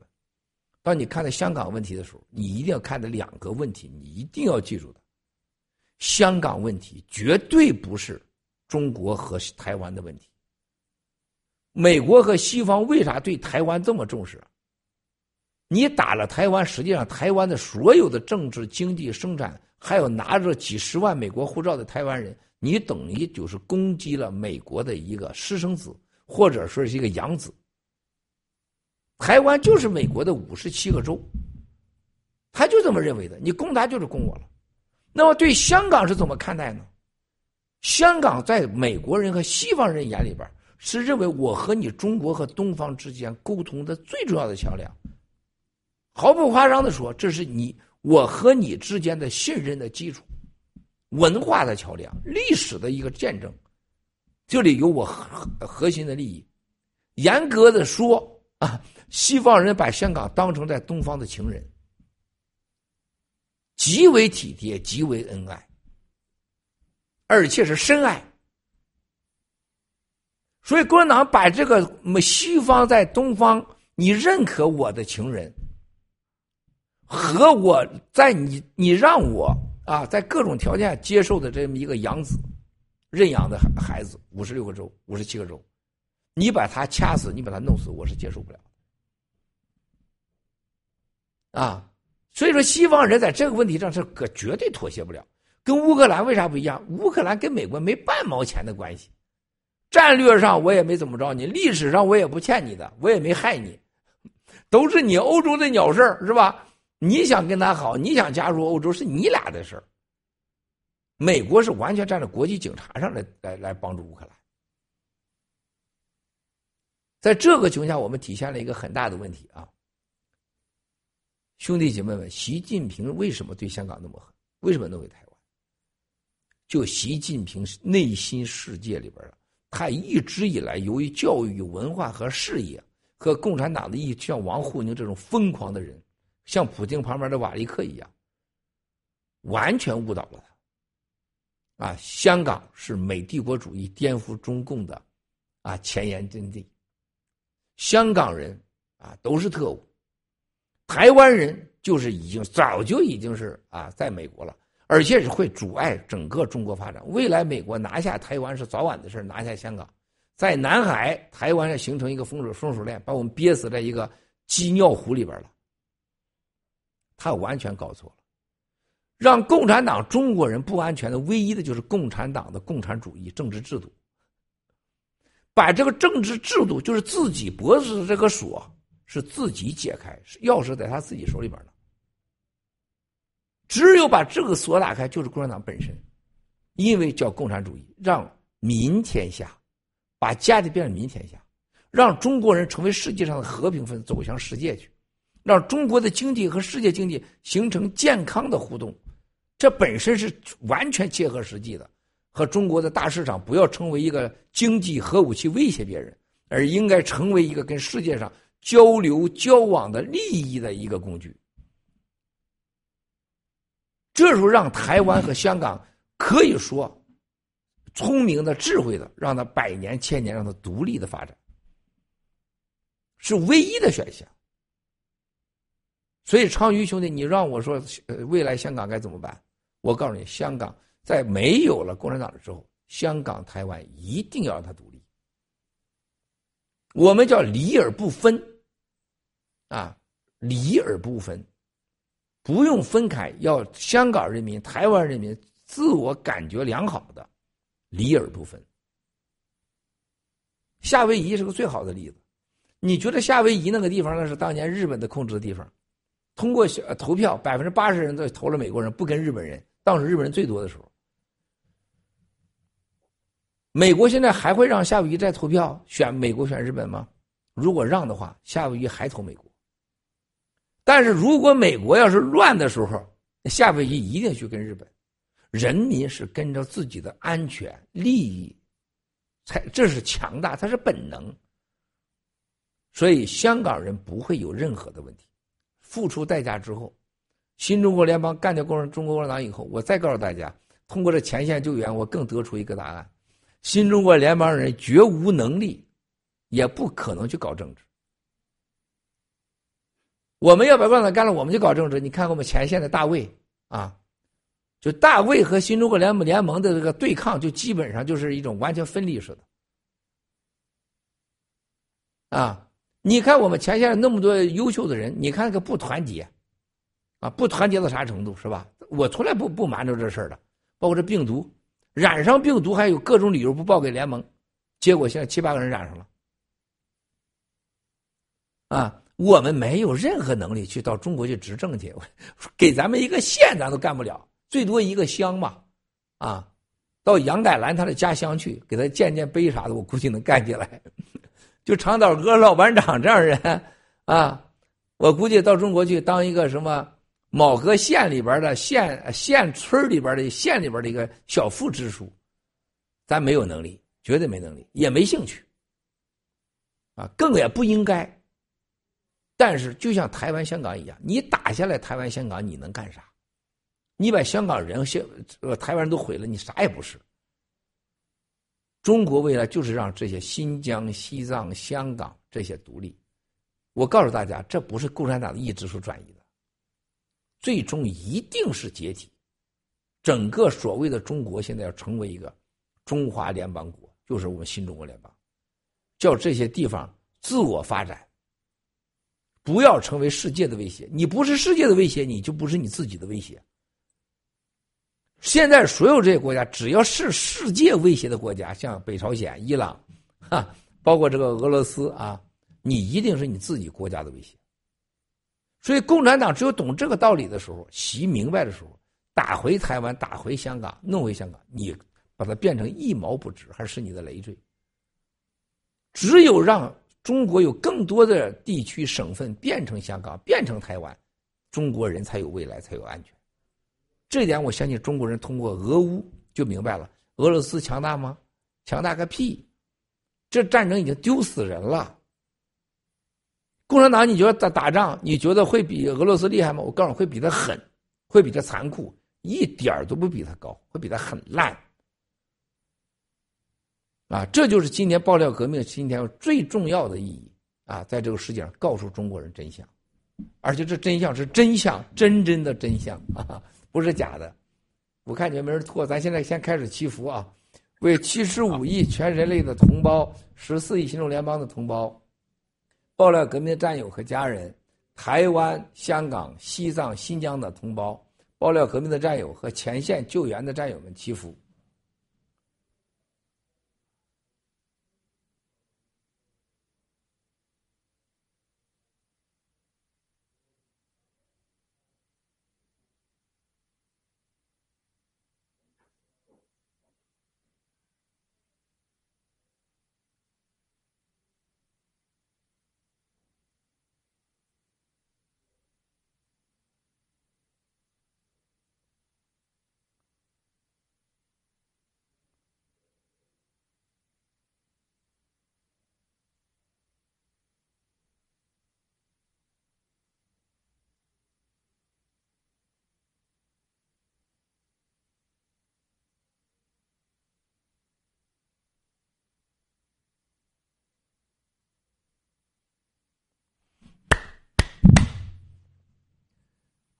J: 当你看到香港问题的时候，你一定要看的两个问题，你一定要记住的：香港问题绝对不是中国和台湾的问题。美国和西方为啥对台湾这么重视？你打了台湾，实际上台湾的所有的政治、经济、生产，还有拿着几十万美国护照的台湾人，你等于就是攻击了美国的一个私生子，或者说是一个养子。台湾就是美国的五十七个州，他就这么认为的。你攻他就是攻我了。那么对香港是怎么看待呢？香港在美国人和西方人眼里边是认为我和你中国和东方之间沟通的最重要的桥梁。毫不夸张的说，这是你我和你之间的信任的基础，文化的桥梁，历史的一个见证。这里有我核核心的利益。严格的说啊，西方人把香港当成在东方的情人，极为体贴，极为恩爱，而且是深爱。所以共产党把这个西方在东方，你认可我的情人。和我在你你让我啊，在各种条件接受的这么一个养子，认养的孩孩子，五十六个州，五十七个州，你把他掐死，你把他弄死，我是接受不了。啊，所以说西方人在这个问题上是可绝对妥协不了。跟乌克兰为啥不一样？乌克兰跟美国没半毛钱的关系，战略上我也没怎么着你，历史上我也不欠你的，我也没害你，都是你欧洲的鸟事儿，是吧？你想跟他好，你想加入欧洲是你俩的事儿。美国是完全站在国际警察上来来来帮助乌克兰。在这个情况下，我们体现了一个很大的问题啊，兄弟姐妹们，习近平为什么对香港那么狠？为什么弄回台湾？就习近平内心世界里边的，他一直以来由于教育、文化和事业和共产党的一像王沪宁这种疯狂的人。像普京旁边的瓦利克一样，完全误导了他。啊，香港是美帝国主义颠覆中共的啊前沿阵地，香港人啊都是特务，台湾人就是已经早就已经是啊在美国了，而且是会阻碍整个中国发展。未来美国拿下台湾是早晚的事拿下香港，在南海、台湾上形成一个风水风水链，把我们憋死在一个鸡尿壶里边了。他完全搞错了，让共产党中国人不安全的唯一的就是共产党的共产主义政治制度，把这个政治制度就是自己脖子的这个锁是自己解开，钥匙在他自己手里边呢。只有把这个锁打开，就是共产党本身，因为叫共产主义，让民天下，把家里变成民天下，让中国人成为世界上的和平分子，走向世界去。让中国的经济和世界经济形成健康的互动，这本身是完全切合实际的。和中国的大市场不要成为一个经济核武器威胁别人，而应该成为一个跟世界上交流交往的利益的一个工具。这时候让台湾和香港可以说聪明的、智慧的，让它百年、千年让它独立的发展，是唯一的选项。所以，昌鱼兄弟，你让我说，呃，未来香港该怎么办？我告诉你，香港在没有了共产党的时候，香港、台湾一定要让它独立。我们叫离而不分，啊，离而不分，不用分开，要香港人民、台湾人民自我感觉良好的离而不分。夏威夷是个最好的例子，你觉得夏威夷那个地方那是当年日本的控制的地方？通过投票，百分之八十人都投了美国人，不跟日本人。当时日本人最多的时候，美国现在还会让夏威夷再投票选美国选日本吗？如果让的话，夏威夷还投美国。但是如果美国要是乱的时候，夏威夷一定去跟日本。人民是跟着自己的安全利益，才这是强大，它是本能。所以香港人不会有任何的问题。付出代价之后，新中国联邦干掉共产中国共产党以后，我再告诉大家，通过这前线救援，我更得出一个答案：新中国联邦人绝无能力，也不可能去搞政治。我们要把共产党干了，我们就搞政治。你看我们前线的大卫啊，就大卫和新中国联盟联盟的这个对抗，就基本上就是一种完全分立式的啊。你看我们前线那么多优秀的人，你看那个不团结，啊，不团结到啥程度是吧？我从来不不瞒着这事儿的，包括这病毒，染上病毒还有各种理由不报给联盟，结果现在七八个人染上了，啊，我们没有任何能力去到中国去执政去，给咱们一个县咱都干不了，最多一个乡嘛，啊，到杨改兰他的家乡去给他建建碑啥的，我估计能干起来。就长岛哥、老班长这样人啊，我估计到中国去当一个什么某个县里边的县县村里边的县里边的一个小副支书，咱没有能力，绝对没能力，也没兴趣，啊，更也不应该。但是，就像台湾、香港一样，你打下来台湾、香港，你能干啥？你把香港人、香呃台湾人都毁了，你啥也不是。中国未来就是让这些新疆、西藏、香港这些独立。我告诉大家，这不是共产党的意志所转移的，最终一定是解体。整个所谓的中国现在要成为一个中华联邦国，就是我们新中国联邦，叫这些地方自我发展。不要成为世界的威胁。你不是世界的威胁，你就不是你自己的威胁。现在所有这些国家，只要是世界威胁的国家，像北朝鲜、伊朗，哈，包括这个俄罗斯啊，你一定是你自己国家的威胁。所以，共产党只有懂这个道理的时候，习明白的时候，打回台湾，打回香港，弄回香港，你把它变成一毛不值，还是你的累赘。只有让。中国有更多的地区省份变成香港，变成台湾，中国人才有未来，才有安全。这一点我相信中国人通过俄乌就明白了。俄罗斯强大吗？强大个屁！这战争已经丢死人了。共产党，你觉得打打仗，你觉得会比俄罗斯厉害吗？我告诉你，会比他狠，会比他残酷，一点都不比他高，会比他很烂。啊，这就是今年爆料革命今天最重要的意义啊，在这个世界上告诉中国人真相，而且这真相是真相，真真的真相啊，不是假的。我看你们没人脱，咱现在先开始祈福啊，为七十五亿全人类的同胞、十四亿新中联邦的同胞、爆料革命的战友和家人、台湾、香港、西藏、新疆的同胞、爆料革命的战友和前线救援的战友们祈福。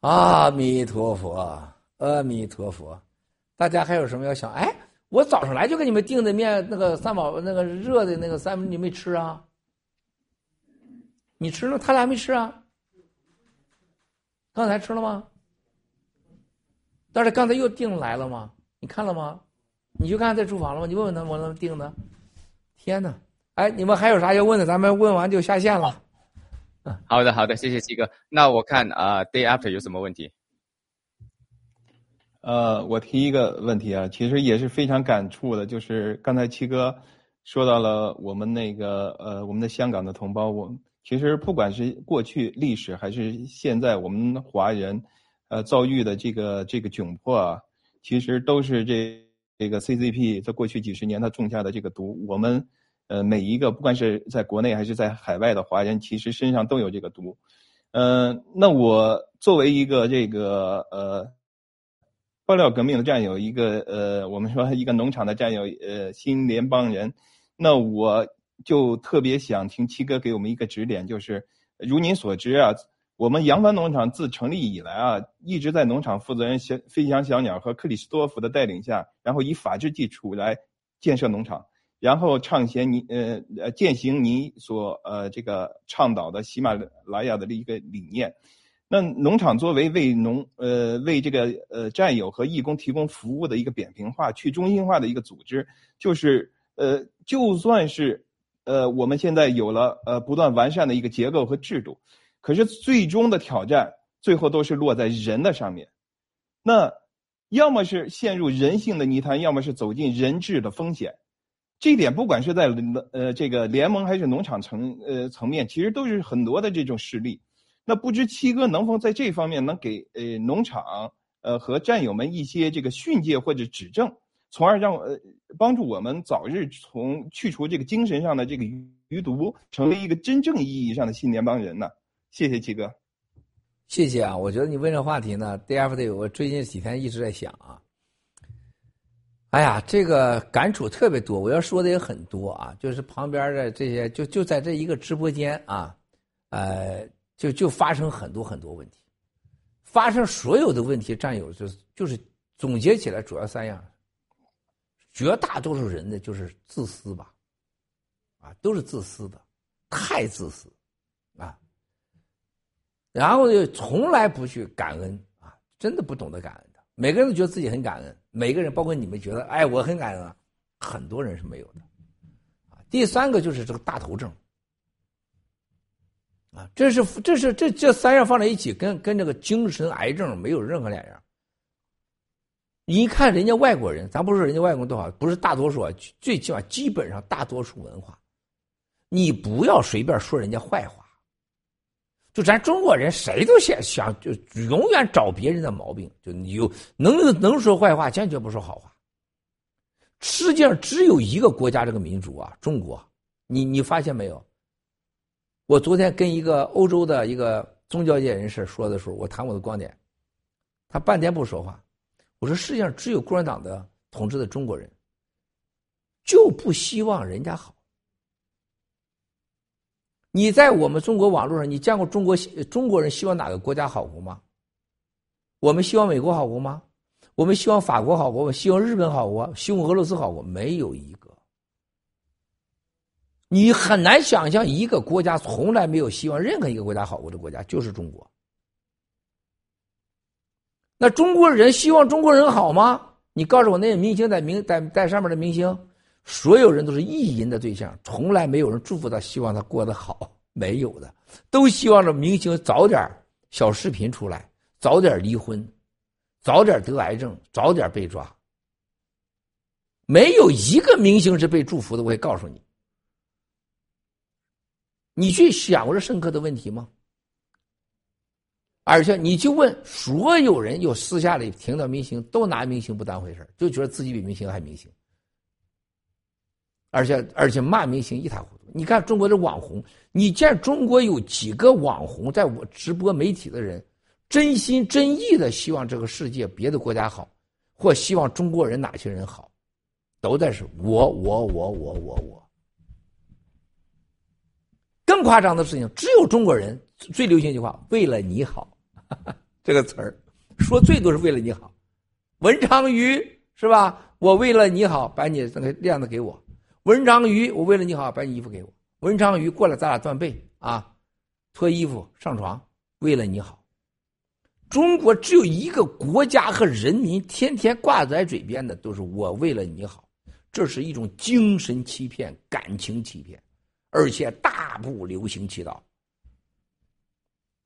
J: 阿弥陀佛，阿弥陀佛，大家还有什么要想？哎，我早上来就给你们订的面，那个三宝那个热的那个三，你没吃啊？你吃了，他俩没吃啊？刚才吃了吗？但是刚才又订来了吗？你看了吗？你就看在厨房了吗？你问问他，我怎么订的。天哪！哎，你们还有啥要问的？咱们问完就下线了。
T: 好的，好的，谢谢七哥。那我看啊，Day After 有什么问题？
U: 呃，我提一个问题啊，其实也是非常感触的，就是刚才七哥说到了我们那个呃，我们的香港的同胞，我其实不管是过去历史还是现在，我们华人呃遭遇的这个这个窘迫啊，其实都是这这个 CCP 在过去几十年他种下的这个毒，我们。呃，每一个不管是在国内还是在海外的华人，其实身上都有这个毒。嗯，那我作为一个这个呃爆料革命的战友，一个呃我们说一个农场的战友，呃新联邦人，那我就特别想听七哥给我们一个指点，就是如您所知啊，我们扬帆农场自成立以来啊，一直在农场负责人小飞翔小鸟和克里斯多夫的带领下，然后以法治基础来建设农场。然后倡贤你呃呃践行你所呃这个倡导的喜马拉雅的一个理念，那农场作为为农呃为这个呃战友和义工提供服务的一个扁平化、去中心化的一个组织，就是呃就算是呃，我们现在有了呃不断完善的一个结构和制度，可是最终的挑战最后都是落在人的上面。那要么是陷入人性的泥潭，要么是走进人质的风险。这一点不管是在呃这个联盟还是农场层呃层面，其实都是很多的这种实例。那不知七哥能否在这方面能给呃农场呃和战友们一些这个训诫或者指正？从而让呃帮助我们早日从去除这个精神上的这个余毒，成为一个真正意义上的新联邦人呢？谢谢七哥，
J: 谢谢啊！我觉得你问这话题呢，DFD 我最近几天一直在想啊。哎呀，这个感触特别多，我要说的也很多啊。就是旁边的这些，就就在这一个直播间啊，呃，就就发生很多很多问题，发生所有的问题，战友就是就是总结起来主要三样。绝大多数人的，就是自私吧，啊，都是自私的，太自私，啊，然后又从来不去感恩啊，真的不懂得感恩的。每个人都觉得自己很感恩，每个人，包括你们，觉得哎，我很感恩，很多人是没有的，啊。第三个就是这个大头症，啊，这是这是这这三样放在一起，跟跟这个精神癌症没有任何两样。你一看人家外国人，咱不说人家外国人多少，不是大多数啊，最起码基本上大多数文化，你不要随便说人家坏话。就咱中国人，谁都想想就永远找别人的毛病，就你有能能说坏话，坚决不说好话。世界上只有一个国家，这个民族啊，中国。你你发现没有？我昨天跟一个欧洲的一个宗教界人士说的时候，我谈我的观点，他半天不说话。我说，世界上只有共产党的统治的中国人，就不希望人家好。你在我们中国网络上，你见过中国中国人希望哪个国家好过吗？我们希望美国好过吗？我们希望法国好过吗？希望日本好过？希望俄罗斯好过？没有一个。你很难想象一个国家从来没有希望任何一个国家好过的国家，就是中国。那中国人希望中国人好吗？你告诉我，那些明星在明在在上面的明星，所有人都是意淫的对象，从来没有人祝福他，希望他过得好，没有的，都希望着明星早点小视频出来，早点离婚，早点得癌症，早点被抓。没有一个明星是被祝福的，我也告诉你，你去想过这深刻的问题吗？而且你就问所有人，有私下里听到明星都拿明星不当回事就觉得自己比明星还明星，而且而且骂明星一塌糊涂。你看中国的网红，你见中国有几个网红在我直播媒体的人，真心真意的希望这个世界别的国家好，或希望中国人哪些人好，都在是我我我我我我。更夸张的事情，只有中国人最流行一句话：为了你好。这个词儿说最多是为了你好，文昌鱼是吧？我为了你好，把你那个链子给我。文昌鱼，我为了你好，把你衣服给我。文昌鱼过来，咱俩断背啊，脱衣服上床，为了你好。中国只有一个国家和人民天天挂在嘴边的都是我为了你好，这是一种精神欺骗、感情欺骗，而且大步流行其道。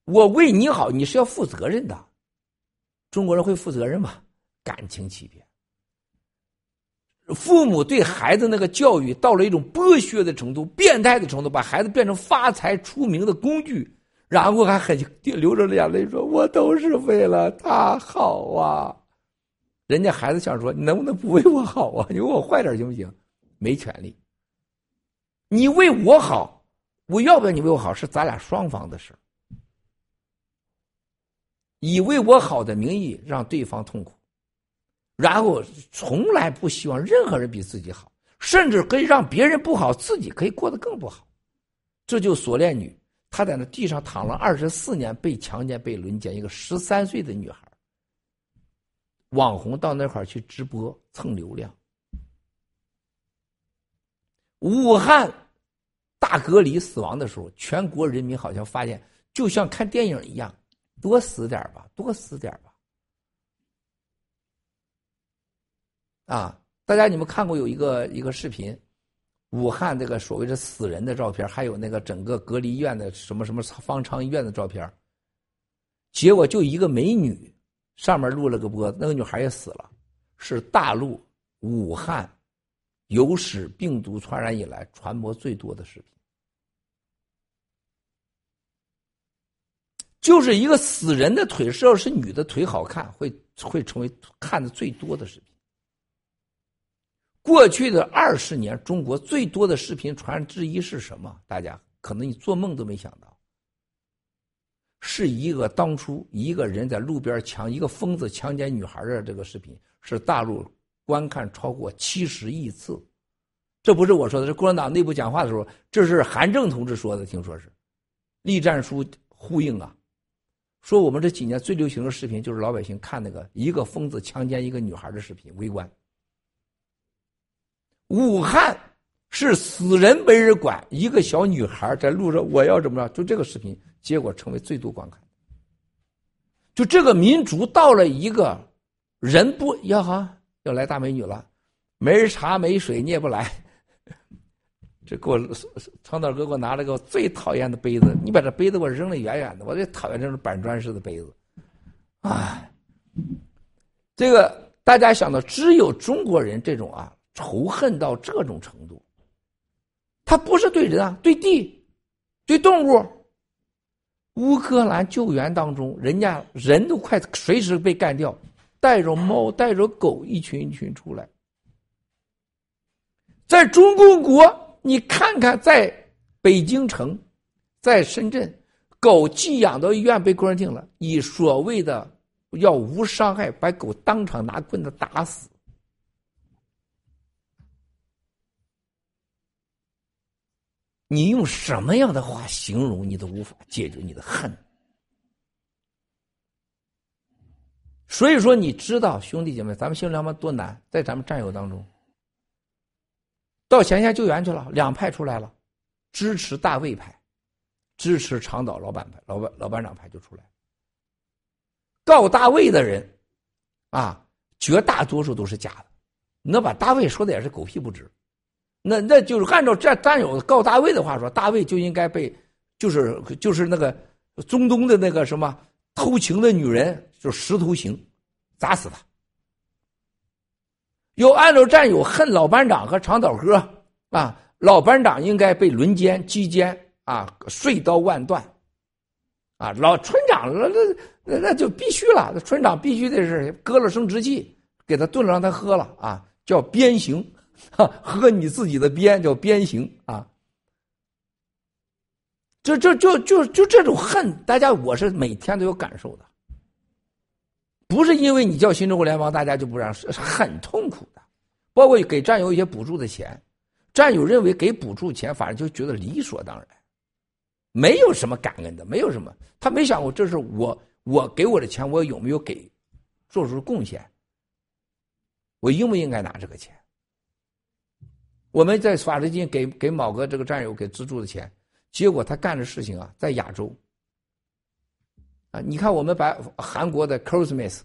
J: 我为你好，你是要负责任的。中国人会负责任吗？感情欺骗，父母对孩子那个教育到了一种剥削的程度、变态的程度，把孩子变成发财出名的工具，然后还很流着眼泪说：“我都是为了他好啊。”人家孩子想说：“你能不能不为我好啊？你为我坏点行不行？”没权利。你为我好，我要不要你为我好，是咱俩双方的事以为我好的名义让对方痛苦，然后从来不希望任何人比自己好，甚至可以让别人不好，自己可以过得更不好。这就锁链女，她在那地上躺了二十四年，被强奸、被轮奸，一个十三岁的女孩。网红到那块去直播蹭流量。武汉大隔离死亡的时候，全国人民好像发现，就像看电影一样。多死点吧，多死点吧！啊，大家你们看过有一个一个视频，武汉这个所谓的死人的照片，还有那个整个隔离医院的什么什么方舱医院的照片。结果就一个美女，上面录了个播，那个女孩也死了，是大陆武汉有史病毒传染以来传播最多的视频，就是一个死人的腿，只要是女的腿好看，会会成为看的最多的视频。过去的二十年，中国最多的视频传之一是什么？大家可能你做梦都没想到，是一个当初一个人在路边强一个疯子强奸女孩的这个视频，是大陆观看超过七十亿次。这不是我说的，是共产党内部讲话的时候，这是韩正同志说的，听说是，栗战书呼应啊，说我们这几年最流行的视频就是老百姓看那个一个疯子强奸一个女孩的视频，围观。武汉是死人没人管，一个小女孩在路上，我要怎么着？就这个视频，结果成为最多观看。就这个民族到了一个人不要哈，要来大美女了，没人茶没水你也不来。这给我长岛哥给我拿了个最讨厌的杯子，你把这杯子给我扔得远远的，我最讨厌这种板砖式的杯子。哎，这个大家想到，只有中国人这种啊。仇恨到这种程度，他不是对人啊，对地，对动物。乌克兰救援当中，人家人都快随时被干掉，带着猫、带着狗，一群一群出来。在中共国，你看看，在北京城，在深圳，狗寄养到医院被关定了，以所谓的要无伤害，把狗当场拿棍子打死。你用什么样的话形容，你都无法解决你的恨。所以说，你知道兄弟姐妹，咱们新良盟多难，在咱们战友当中，到前线救援去了，两派出来了，支持大卫派，支持长岛老板派，老板老班长派就出来。告大卫的人，啊，绝大多数都是假的，那把大卫说的也是狗屁不值。那那就是按照这战友告大卫的话说，大卫就应该被，就是就是那个中东的那个什么偷情的女人，就石头刑，砸死他。又按照战友恨老班长和长岛哥啊，老班长应该被轮奸击奸啊，碎刀万段，啊，老村长那那那就必须了，村长必须得是割了生殖器，给他炖了让他喝了啊，叫鞭刑。喝你自己的鞭叫鞭刑啊！就就就就就这种恨，大家我是每天都有感受的，不是因为你叫新中国联邦，大家就不让，是很痛苦的。包括给战友一些补助的钱，战友认为给补助钱，反正就觉得理所当然，没有什么感恩的，没有什么，他没想过这是我我给我的钱，我有没有给做出贡献，我应不应该拿这个钱？我们在法律金给给某个这个战友给资助的钱，结果他干的事情啊，在亚洲啊，你看我们把韩国的 Christmas，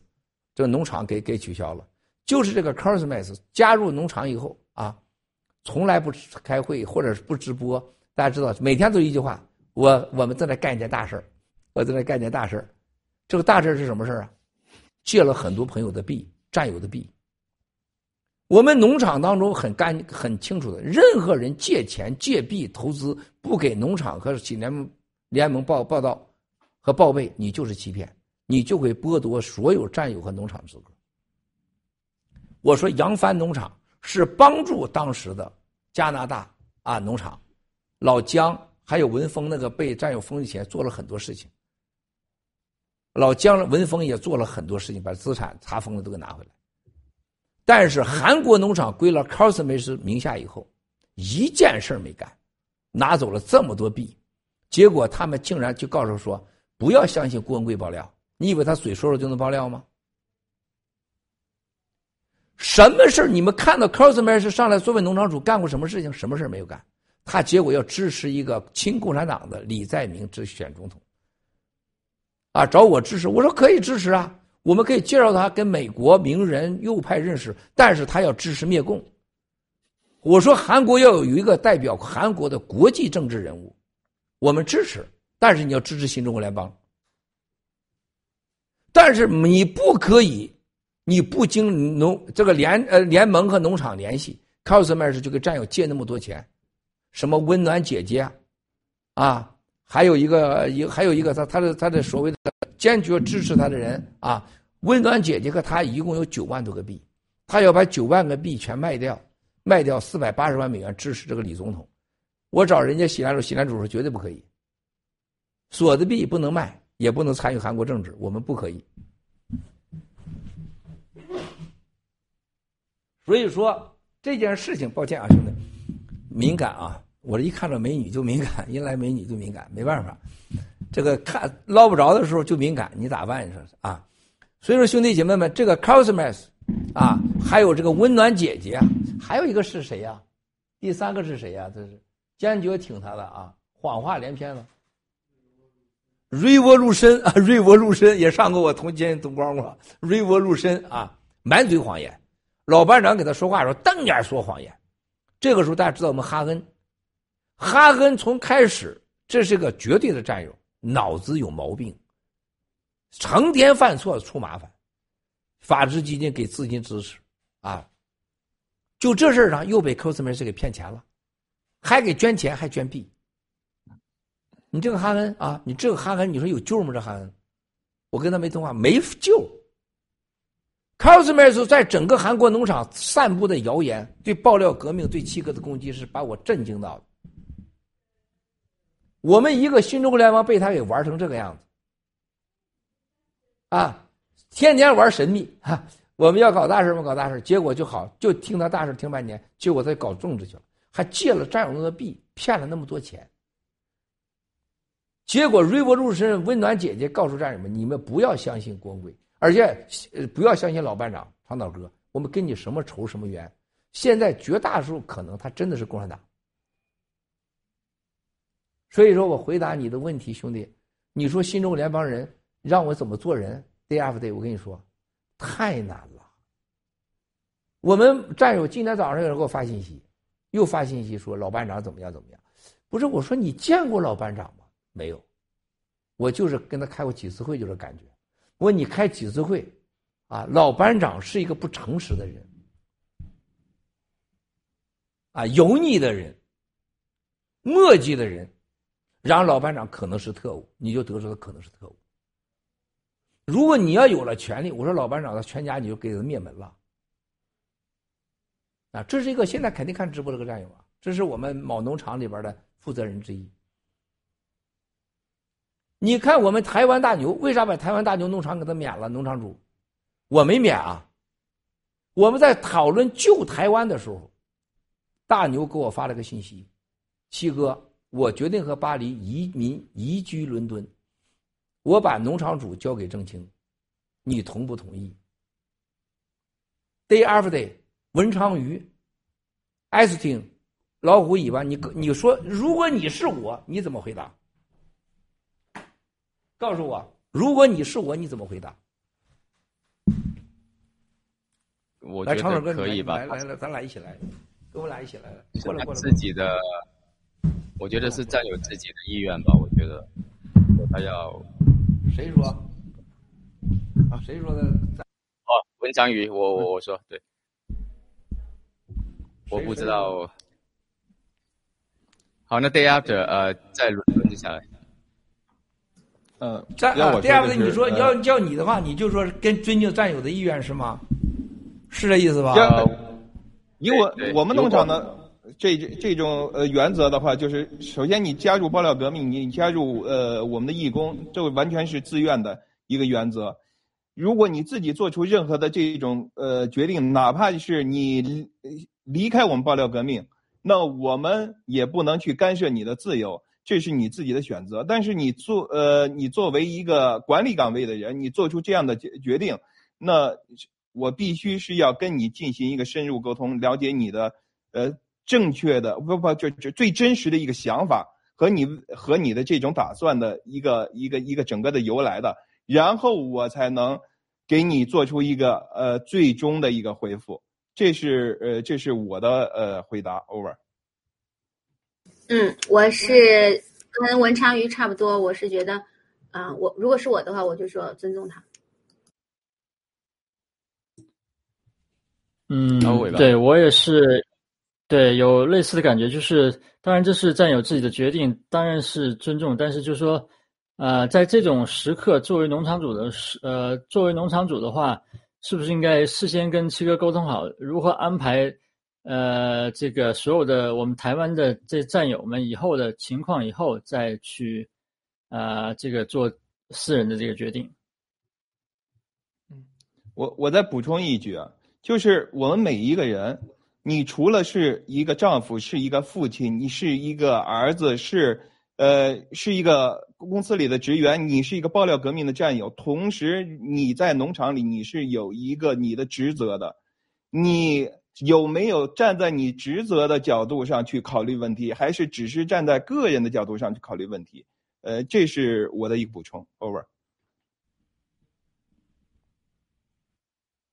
J: 这个农场给给取消了，就是这个 Christmas 加入农场以后啊，从来不开会或者是不直播，大家知道每天都一句话，我我们正在干一件大事我正在干一件大事这个大事是什么事啊？借了很多朋友的币，战友的币。我们农场当中很干很清楚的，任何人借钱借币投资不给农场和企联联盟报报道和报备，你就是欺骗，你就会剥夺所有战友和农场资格。我说扬帆农场是帮助当时的加拿大啊农场，老姜还有文峰那个被战友封以前做了很多事情，老姜文峰也做了很多事情，把资产查封了都给拿回来。但是韩国农场归了 c o s m o s 名下以后，一件事没干，拿走了这么多币，结果他们竟然就告诉说不要相信郭文贵爆料，你以为他嘴说说就能爆料吗？什么事你们看到 c o s m o s 上来作为农场主干过什么事情？什么事没有干？他结果要支持一个亲共产党的李在明之选总统，啊，找我支持，我说可以支持啊。我们可以介绍他跟美国名人右派认识，但是他要支持灭共。我说韩国要有一个代表韩国的国际政治人物，我们支持，但是你要支持新中国联邦。但是你不可以，你不经农这个联呃联盟和农场联系 c o s m e r 就给战友借那么多钱，什么温暖姐姐，啊，还有一个一还有一个他他的他的所谓的坚决支持他的人啊，温暖姐姐和他一共有九万多个币，他要把九万个币全卖掉，卖掉四百八十万美元支持这个李总统。我找人家喜兰主，喜兰主说绝对不可以，所的币不能卖。也不能参与韩国政治，我们不可以。所以说这件事情，抱歉啊，兄弟，敏感啊！我这一看到美女就敏感，一来美女就敏感，没办法。这个看捞不着的时候就敏感，你咋办？你说啊？所以说兄弟姐妹们，这个 Cosmas，啊，还有这个温暖姐姐，还有一个是谁呀？第三个是谁呀？这是坚决挺他的啊，谎话连篇了。瑞沃入深啊，瑞沃入深也上过我同监灯光过。瑞沃入深啊，满嘴谎言。老班长给他说话的时候，瞪眼说谎言。这个时候大家知道我们哈恩，哈恩从开始这是个绝对的战友，脑子有毛病，成天犯错出麻烦。法治基金给资金支持啊，就这事儿上又被 cosmos 给骗钱了，还给捐钱，还捐币。你这个哈恩啊，你这个哈恩，你说有救吗？这哈恩，我跟他没通话，没救。Cosmos 在整个韩国农场散布的谣言，对爆料革命、对七哥的攻击，是把我震惊到的。我们一个新中国联邦被他给玩成这个样子，啊，天天玩神秘哈，我们要搞大事嘛，搞大事，结果就好，就听他大事听半年，结果他搞政治去了，还借了战友们的币，骗了那么多钱。结果，瑞博入身温暖姐姐告诉战友们：“你们不要相信郭文贵，而且不要相信老班长长岛哥。我们跟你什么仇什么冤？现在绝大数可能他真的是共产党。所以说我回答你的问题，兄弟，你说新中国联邦人让我怎么做人？Day after day，我跟你说，太难了。我们战友今天早上有人给我发信息，又发信息说老班长怎么样怎么样？不是我说你见过老班长吗？”没有，我就是跟他开过几次会，就是感觉。我问你开几次会，啊，老班长是一个不诚实的人，啊，油腻的人，墨迹的人，然后老班长可能是特务，你就得知他可能是特务。如果你要有了权利，我说老班长的全家你就给他灭门了，啊，这是一个现在肯定看直播这个战友啊，这是我们某农场里边的负责人之一。你看，我们台湾大牛为啥把台湾大牛农场给他免了？农场主，我没免啊。我们在讨论救台湾的时候，大牛给我发了个信息：“七哥，我决定和巴黎移民移居伦敦，我把农场主交给郑清，你同不同意？”Day after day，文昌鱼，艾斯汀，老虎尾巴，你你说，如果你是我，你怎么回答？告诉我，如果你是我，你怎么回答？
T: 我觉得可以吧。
J: 来来来，咱俩一起来，跟我俩一起来。过来过来。
T: 自己的，我觉得是占有自己的意愿吧。我觉得他要。
J: 谁说？啊，谁说的？
T: 哦，文章宇，我我我说对。我不知道。好，那 day after，呃，再轮轮下来。
U: 嗯，
J: 战啊，第二个你说要叫你的话，你就说跟尊敬战友的意愿是吗？是这意思吧？
U: 以我我们农场的这这种呃原则的话，就是首先你加入爆料革命，你加入呃我们的义工，这完全是自愿的一个原则。如果你自己做出任何的这种呃决定，哪怕是你离开我们爆料革命，那我们也不能去干涉你的自由。这是你自己的选择，但是你做呃，你作为一个管理岗位的人，你做出这样的决决定，那我必须是要跟你进行一个深入沟通，了解你的呃正确的不不就就最真实的一个想法和你和你的这种打算的一个一个一个整个的由来的，然后我才能给你做出一个呃最终的一个回复。这是呃，这是我的呃回答。Over。
V: 嗯，我是跟文昌鱼差不多，我是觉得，啊、我如果是我的话，我就说尊重他。
W: 嗯对我也是，对有类似的感觉，就是当然这是战友自己的决定，当然是尊重，但是就是说，呃，在这种时刻，作为农场主的时，呃，作为农场主的话，是不是应该事先跟七哥沟通好，如何安排，呃，这个所有的我们台湾的这战友们以后的情况，以后再去，呃，这个做私人的这个决定。
U: 我我再补充一句啊，就是我们每一个人，你除了是一个丈夫，是一个父亲，你是一个儿子，是呃是一个公司里的职员，你是一个爆料革命的战友，同时你在农场里你是有一个你的职责的，你有没有站在你职责的角度上去考虑问题，还是只是站在个人的角度上去考虑问题？呃，这是我的一个补充。Over。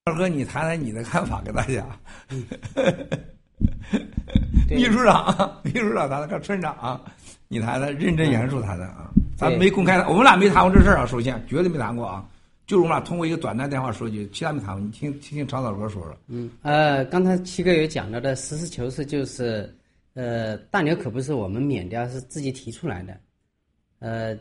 J: 二哥，你谈谈你的看法，给大家。秘书长，秘书长谈谈，看村长啊，你谈谈，认真严肃谈谈啊。咱没公开，我们俩没谈过这事儿啊。首先，绝对没谈过啊。就是我们俩通过一个短暂电话说句，其他没谈过。你听听听长岛哥说说。
Z: 嗯，呃，刚才七哥有讲到的实事求是，就是，呃，大牛可不是我们免掉，是自己提出来的。呃，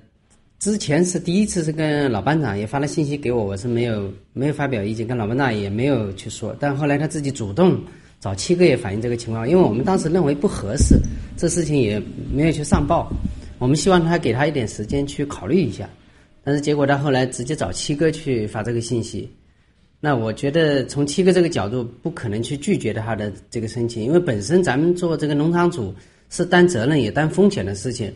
Z: 之前是第一次是跟老班长也发了信息给我，我是没有没有发表意见，跟老班长也没有去说，但后来他自己主动找七哥也反映这个情况，因为我们当时认为不合适，这事情也没有去上报，我们希望他给他一点时间去考虑一下，但是结果他后来直接找七哥去发这个信息。那我觉得从七哥这个角度，不可能去拒绝他的这个申请，因为本身咱们做这个农场主是担责任也担风险的事情。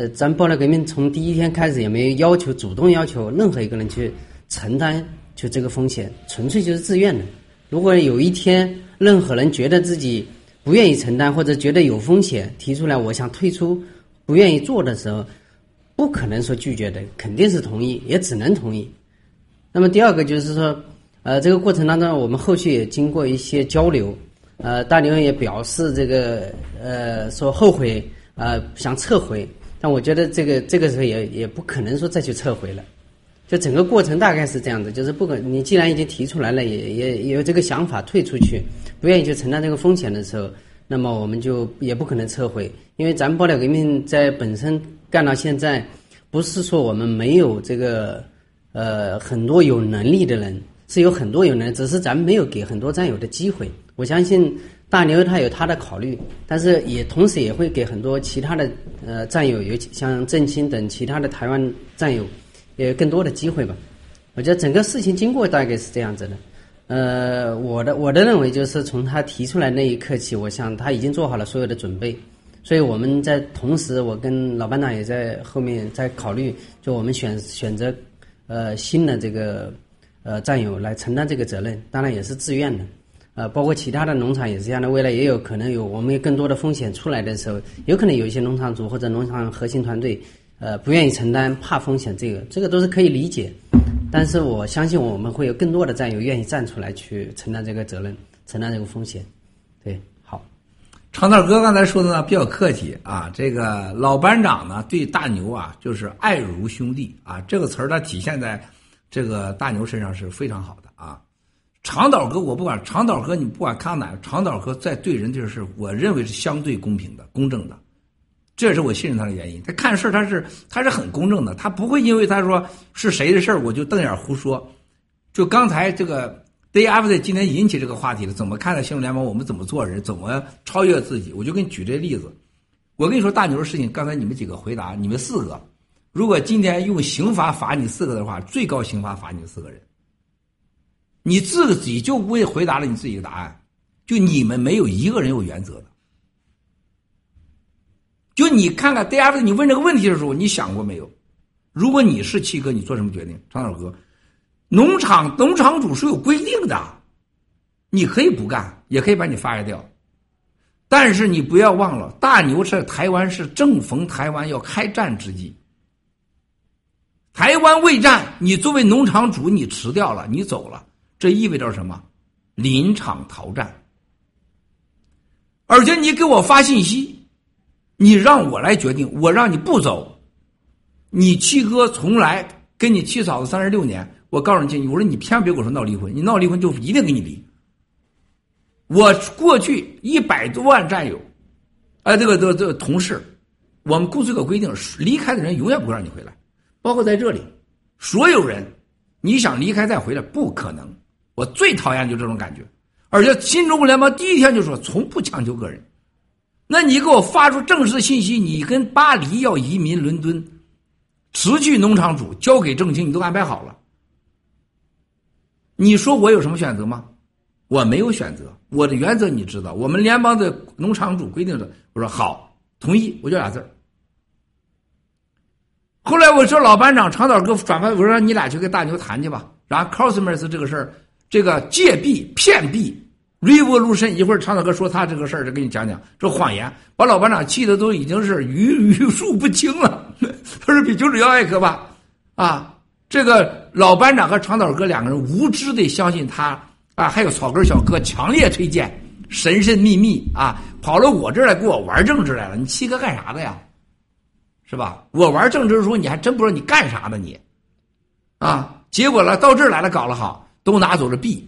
Z: 呃，咱爆料革命从第一天开始也没要求主动要求任何一个人去承担就这个风险，纯粹就是自愿的。如果有一天任何人觉得自己不愿意承担或者觉得有风险，提出来我想退出，不愿意做的时候，不可能说拒绝的，肯定是同意，也只能同意。那么第二个就是说，呃，这个过程当中，我们后续也经过一些交流，呃，大牛也表示这个呃说后悔，呃想撤回，但我觉得这个这个时候也也不可能说再去撤回了，就整个过程大概是这样的，就是不管你既然已经提出来了，也也有这个想法退出去，不愿意去承担这个风险的时候，那么我们就也不可能撤回，因为咱们爆料革命在本身干到现在，不是说我们没有这个呃很多有能力的人，是有很多有能力，只是咱们没有给很多战友的机会。我相信大牛他有他的考虑，但是也同时也会给很多其他的呃战友，尤其像郑清等其他的台湾战友，也有更多的机会吧。我觉得整个事情经过大概是这样子的。呃，我的我的认为就是从他提出来那一刻起，我想他已经做好了所有的准备，所以我们在同时，我跟老班长也在后面在考虑，就我们选选择呃新的这个呃战友来承担这个责任，当然也是自愿的。呃，包括其他的农场也是这样的，未来也有可能有我们有更多的风险出来的时候，有可能有一些农场主或者农场核心团队，呃，不愿意承担，怕风险，这个这个都是可以理解。但是我相信我们会有更多的战友愿意站出来去承担这个责任，承担这个风险。对，好。
J: 长道哥刚才说的呢比较客气啊，这个老班长呢对大牛啊就是爱如兄弟啊，这个词儿它体现在这个大牛身上是非常好的。长岛哥，我不管长岛哥，你不管看哪个，长岛哥在对人就是我认为是相对公平的、公正的，这也是我信任他的原因。他看事他是他是很公正的，他不会因为他说是谁的事儿我就瞪眼胡说。就刚才这个 Day After 今天引起这个话题了，怎么看待新闻联盟？我们怎么做人？怎么超越自己？我就给你举这例子。我跟你说大牛的事情，刚才你们几个回答，你们四个，如果今天用刑罚罚你四个的话，最高刑罚罚你们四个人。你自己就为回答了你自己的答案，就你们没有一个人有原则的。就你看看 Day After 你问这个问题的时候，你想过没有？如果你是七哥，你做什么决定？张小哥，农场农场主是有规定的，你可以不干，也可以把你 fire 掉。但是你不要忘了，大牛在台湾是正逢台湾要开战之际，台湾未战，你作为农场主你辞掉了，你走了，这意味着什么？临场逃战，而且你给我发信息，你让我来决定，我让你不走。你七哥从来跟你七嫂子三十六年，我告诉你，我说你千万别跟我说闹离婚，你闹离婚就一定跟你离。我过去一百多万战友，哎，这个这个这个同事，我们公司有个规定，离开的人永远不会让你回来，包括在这里，所有人，你想离开再回来不可能。我最讨厌就这种感觉，而且新中国联邦第一天就说从不强求个人。那你给我发出正式的信息，你跟巴黎要移民伦敦。辞去农场主，交给郑清，你都安排好了。你说我有什么选择吗？我没有选择，我的原则你知道。我们联邦的农场主规定的，我说好，同意，我就俩字后来我说老班长长岛哥转发，我说你俩去跟大牛谈去吧。然后 Cosmos 这个事儿，这个借币骗币。雷波入身一会儿长岛哥说他这个事儿，就给你讲讲这谎言，把老班长气的都已经是语语数不清了。他说比九指妖还可怕啊！这个老班长和长岛哥两个人无知的相信他啊，还有草根小哥强烈推荐，神神秘秘啊，跑到我这儿来给我玩政治来了。你七哥干啥的呀？是吧？我玩政治的时候，你还真不知道你干啥的你啊！结果了，到这儿来了，搞了好，都拿走了币。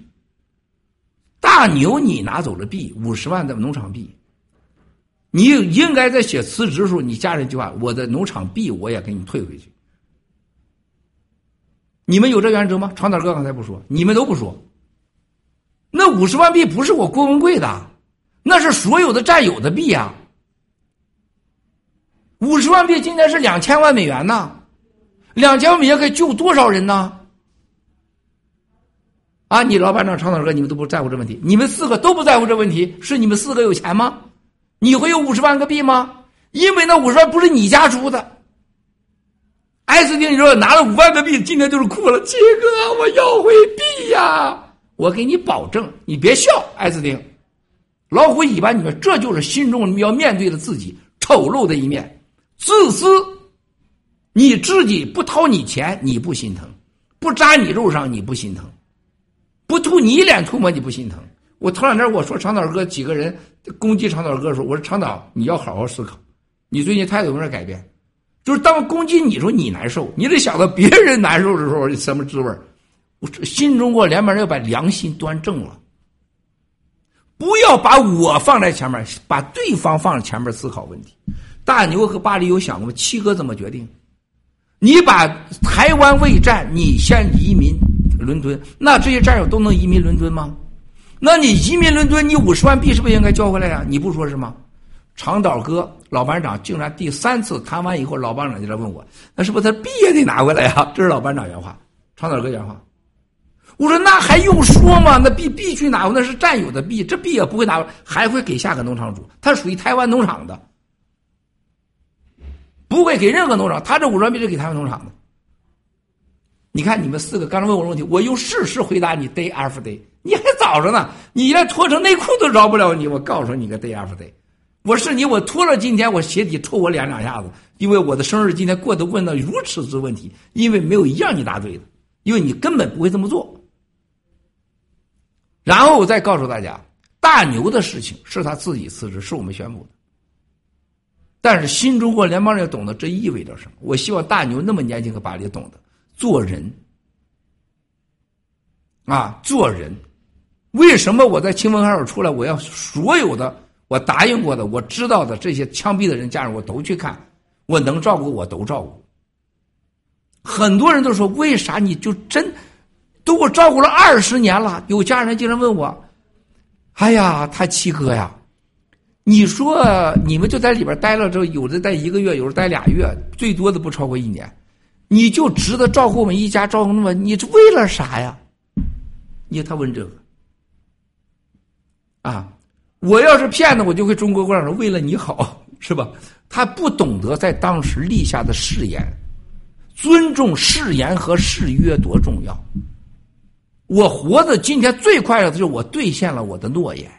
J: 大牛，你拿走了币，五十万的农场币。你应该在写辞职的时候，你加上一句话：“我的农场币我也给你退回去。”你们有这原则吗？长岛哥刚才不说，你们都不说。那五十万币不是我郭文贵的，那是所有的战友的币啊。五十万币今天是两千万美元呢，两千万美元可以救多少人呢？啊！你老班长长岛哥，你们都不在乎这问题，你们四个都不在乎这问题，是你们四个有钱吗？你会有五十万个币吗？因为那五十万不是你家出的。艾斯汀，你说拿了五万个币，今天就是哭了。七哥，我要回币呀！我给你保证，你别笑，艾斯汀，老虎尾巴，你们这就是心中要面对的自己丑陋的一面，自私。你自己不掏你钱，你不心疼；不扎你肉上，你不心疼。不吐你一脸吐沫你不心疼？我头两天我说长岛哥几个人攻击长岛哥的时候，我说长岛你要好好思考，你最近态度有点改变。就是当攻击你时候你难受，你得想到别人难受的时候什么滋味我新中国联盟要把良心端正了，不要把我放在前面，把对方放在前面思考问题。大牛和巴黎有想过吗？七哥怎么决定？你把台湾未战，你先移民。伦敦，那这些战友都能移民伦敦吗？那你移民伦敦，你五十万币是不是应该交回来呀？你不说是吗？长岛哥老班长竟然第三次谈完以后，老班长就来问我，那是不是他币也得拿回来呀？这是老班长原话，长岛哥原话。我说那还用说吗？那币必须拿回，那是战友的币，这币也不会拿回，还会给下个农场主，他属于台湾农场的，不会给任何农场，他这五十万币是给台湾农场的。你看，你们四个刚才问我问题，我用事实回答你。Day after day，你还早着呢，你连脱成内裤都饶不了你。我告诉你个 Day after day，我是你，我脱了今天我鞋底抽我脸两下子，因为我的生日今天过得问到如此之问题，因为没有一样你答对的，因为你根本不会这么做。然后我再告诉大家，大牛的事情是他自己辞职，是我们宣布的。但是新中国联邦人要懂得这意味着什么。我希望大牛那么年轻和巴黎懂得。做人啊，做人，为什么我在清风号手出来？我要所有的我答应过的、我知道的这些枪毙的人家人，我都去看，我能照顾我都照顾。很多人都说，为啥你就真都我照顾了二十年了？有家人经常问我：“哎呀，他七哥呀，你说你们就在里边待了之后，有的待一个月，有的待俩月，最多的不超过一年。”你就值得照顾我们一家，照顾那么？你是为了啥呀？你他问这个啊？我要是骗子，我就会中国共产党为了你好，是吧？他不懂得在当时立下的誓言，尊重誓言和誓约多重要。我活的今天最快乐的就是我兑现了我的诺言。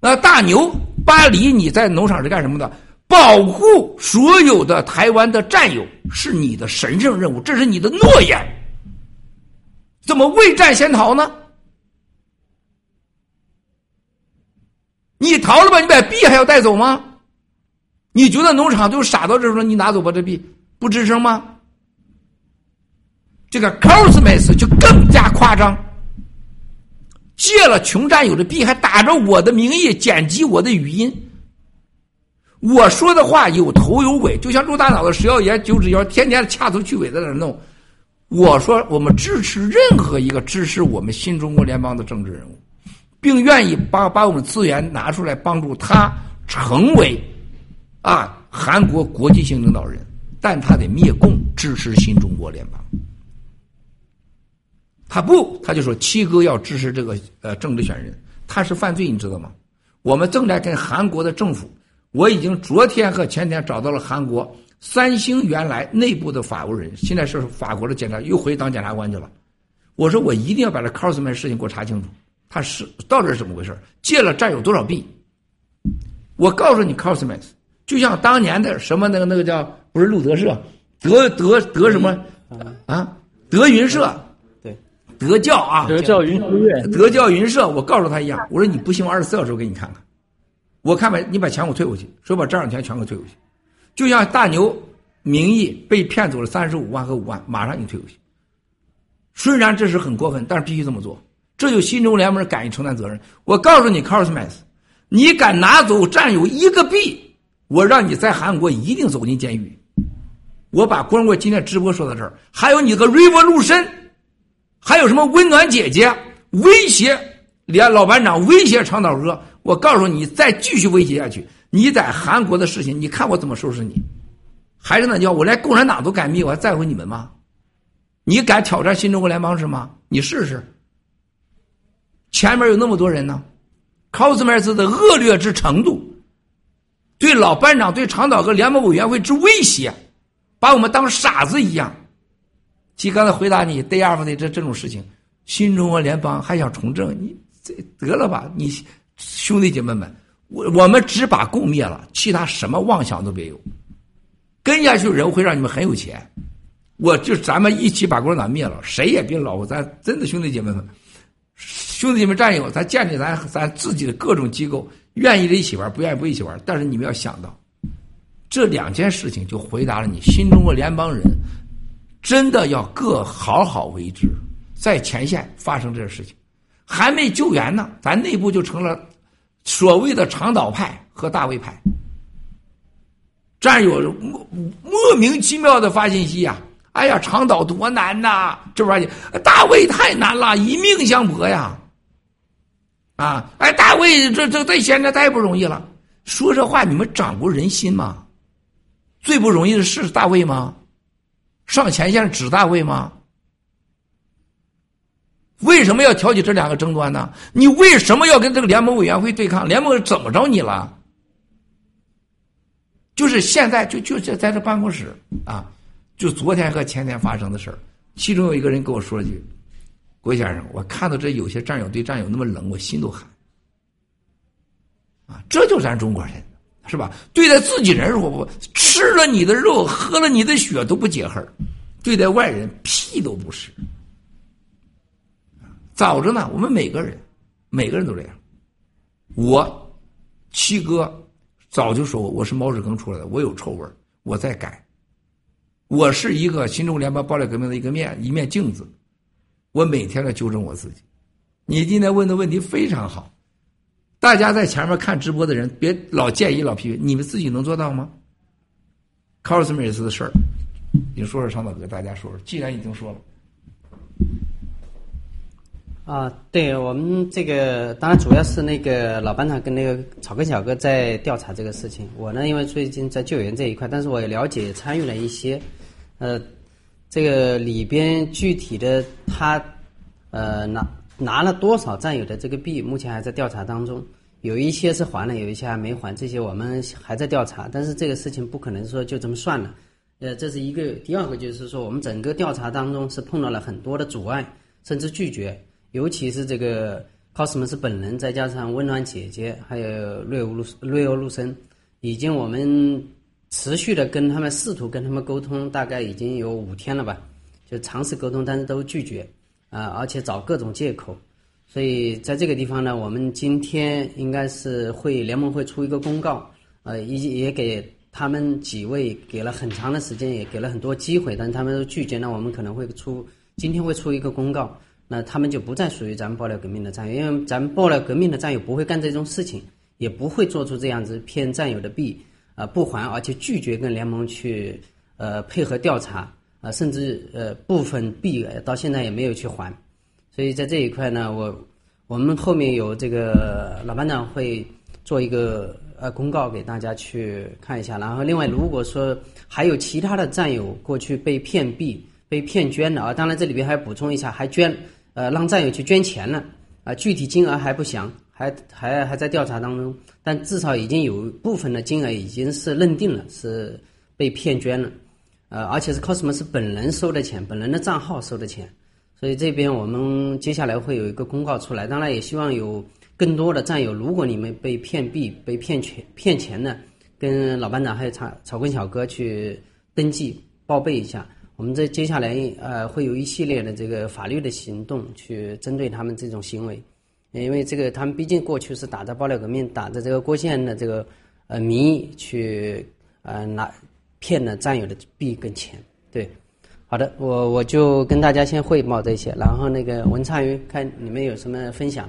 J: 那大牛巴黎，你在农场是干什么的？保护所有的台湾的战友是你的神圣任务，这是你的诺言。怎么未战先逃呢？你逃了吧，你把币还要带走吗？你觉得农场就傻到这时候，你拿走吧这币不吱声吗？这个 Cosmos 就更加夸张，借了穷战友的币，还打着我的名义剪辑我的语音。我说的话有头有尾，就像陆大脑的食药盐九指妖，天天掐头去尾在那弄。我说我们支持任何一个支持我们新中国联邦的政治人物，并愿意把把我们资源拿出来帮助他成为啊韩国国际性领导人，但他得灭共，支持新中国联邦。他不，他就说七哥要支持这个呃政治选人，他是犯罪，你知道吗？我们正在跟韩国的政府，我已经昨天和前天找到了韩国三星原来内部的法务人，现在是法国的检察，又回当检察官去了。我说我一定要把这 Cosmo 事情给我查清楚，他是到底是怎么回事？借了债有多少币？我告诉你，Cosmo 就像当年的什么那个那个叫不是路德社，德德德什么啊？德云社。德教啊，
W: 德教云社，
J: 德教云社，我告诉他一样，我说你不信，我二十四小时我给你看看，我看把你把钱给我退回去，说把账上钱全给我退回去，就像大牛名义被骗走了三十五万和五万，马上你退回去。虽然这是很过分，但是必须这么做，这就新中联盟敢于承担责任。我告诉你 cosmas 你敢拿走占有一个币，我让你在韩国一定走进监狱。我把光棍今天直播说到这儿，还有你个 River 陆深。还有什么温暖姐姐威胁连老班长威胁长岛哥？我告诉你，再继续威胁下去，你在韩国的事情，你看我怎么收拾你？还是那句话，我连共产党都敢灭，我还在乎你们吗？你敢挑战新中国联邦是吗？你试试。前面有那么多人呢，cosmos 的恶劣之程度，对老班长、对长岛哥联盟委员会之威胁，把我们当傻子一样。其刚才回答你 day after 的这这种事情，新中国联邦还想从政，你这得了吧？你兄弟姐妹们，我我们只把共灭了，其他什么妄想都别有。跟下去人会让你们很有钱，我就咱们一起把共产党灭了，谁也别老咱真的兄弟姐妹们，兄弟姐妹战友，咱建立咱咱自己的各种机构，愿意的一起玩，不愿意不一起玩。但是你们要想到，这两件事情就回答了你新中国联邦人。真的要各好好为之，在前线发生这事情，还没救援呢，咱内部就成了所谓的长岛派和大卫派，战友莫莫名其妙的发信息呀！哎呀，长岛多难呐，这玩意大卫太难了，以命相搏呀！啊，哎，大卫这这在现在太不容易了，说这话你们掌过人心吗？最不容易的是大卫吗？上前线指大卫吗？为什么要挑起这两个争端呢？你为什么要跟这个联盟委员会对抗？联盟怎么着你了？就是现在就就在在这办公室啊，就昨天和前天发生的事儿，其中有一个人跟我说了句：“郭先生，我看到这有些战友对战友那么冷，我心都寒。”啊，这就咱中国人。是吧？对待自己人，我不吃了你的肉，喝了你的血都不解恨对待外人，屁都不是。早着呢，我们每个人，每个人都这样。我七哥早就说我我是毛屎坑出来的，我有臭味我在改。我是一个新中联邦暴力革命的一个面一面镜子，我每天在纠正我自己。你今天问的问题非常好。大家在前面看直播的人，别老建议、老批评，你们自己能做到吗 c o s m o s 的事儿，你说说，长岛哥，大家说说。既然已经说了，
Z: 啊，对我们这个当然主要是那个老班长跟那个草根小哥在调查这个事情。我呢，因为最近在救援这一块，但是我也了解参与了一些，呃，这个里边具体的他，呃，拿。拿了多少战友的这个币，目前还在调查当中。有一些是还了，有一些还没还，这些我们还在调查。但是这个事情不可能说就这么算了。呃，这是一个。第二个就是说，我们整个调查当中是碰到了很多的阻碍，甚至拒绝。尤其是这个 cosmos 本人，再加上温暖姐姐，还有瑞欧路瑞欧路森，已经我们持续的跟他们试图跟他们沟通，大概已经有五天了吧，就尝试沟通，但是都拒绝。啊，而且找各种借口，所以在这个地方呢，我们今天应该是会联盟会出一个公告，呃，也也给他们几位给了很长的时间，也给了很多机会，但他们都拒绝。那我们可能会出今天会出一个公告，那他们就不再属于咱们爆料革命的战友，因为咱们爆料革命的战友不会干这种事情，也不会做出这样子骗战友的币啊不还，而且拒绝跟联盟去呃配合调查啊，甚至呃部分币到现在也没有去还。所以在这一块呢，我我们后面有这个老班长会做一个呃公告给大家去看一下。然后另外，如果说还有其他的战友过去被骗币、被骗捐的啊，当然这里边还补充一下，还捐呃让战友去捐钱了啊，具体金额还不详，还还还在调查当中。但至少已经有部分的金额已经是认定了是被骗捐了，呃，而且是 cosmos 本人收的钱，本人的账号收的钱。所以这边我们接下来会有一个公告出来，当然也希望有更多的战友，如果你们被骗币、被骗钱、骗钱呢，跟老班长还有草草根小哥去登记报备一下。我们这接下来呃会有一系列的这个法律的行动去针对他们这种行为，因为这个他们毕竟过去是打着爆料革命、打着这个郭县的这个呃名义去呃拿骗了战友的币跟钱，对。好的，我我就跟大家先汇报这些，然后那个文灿云看你们有什么分享。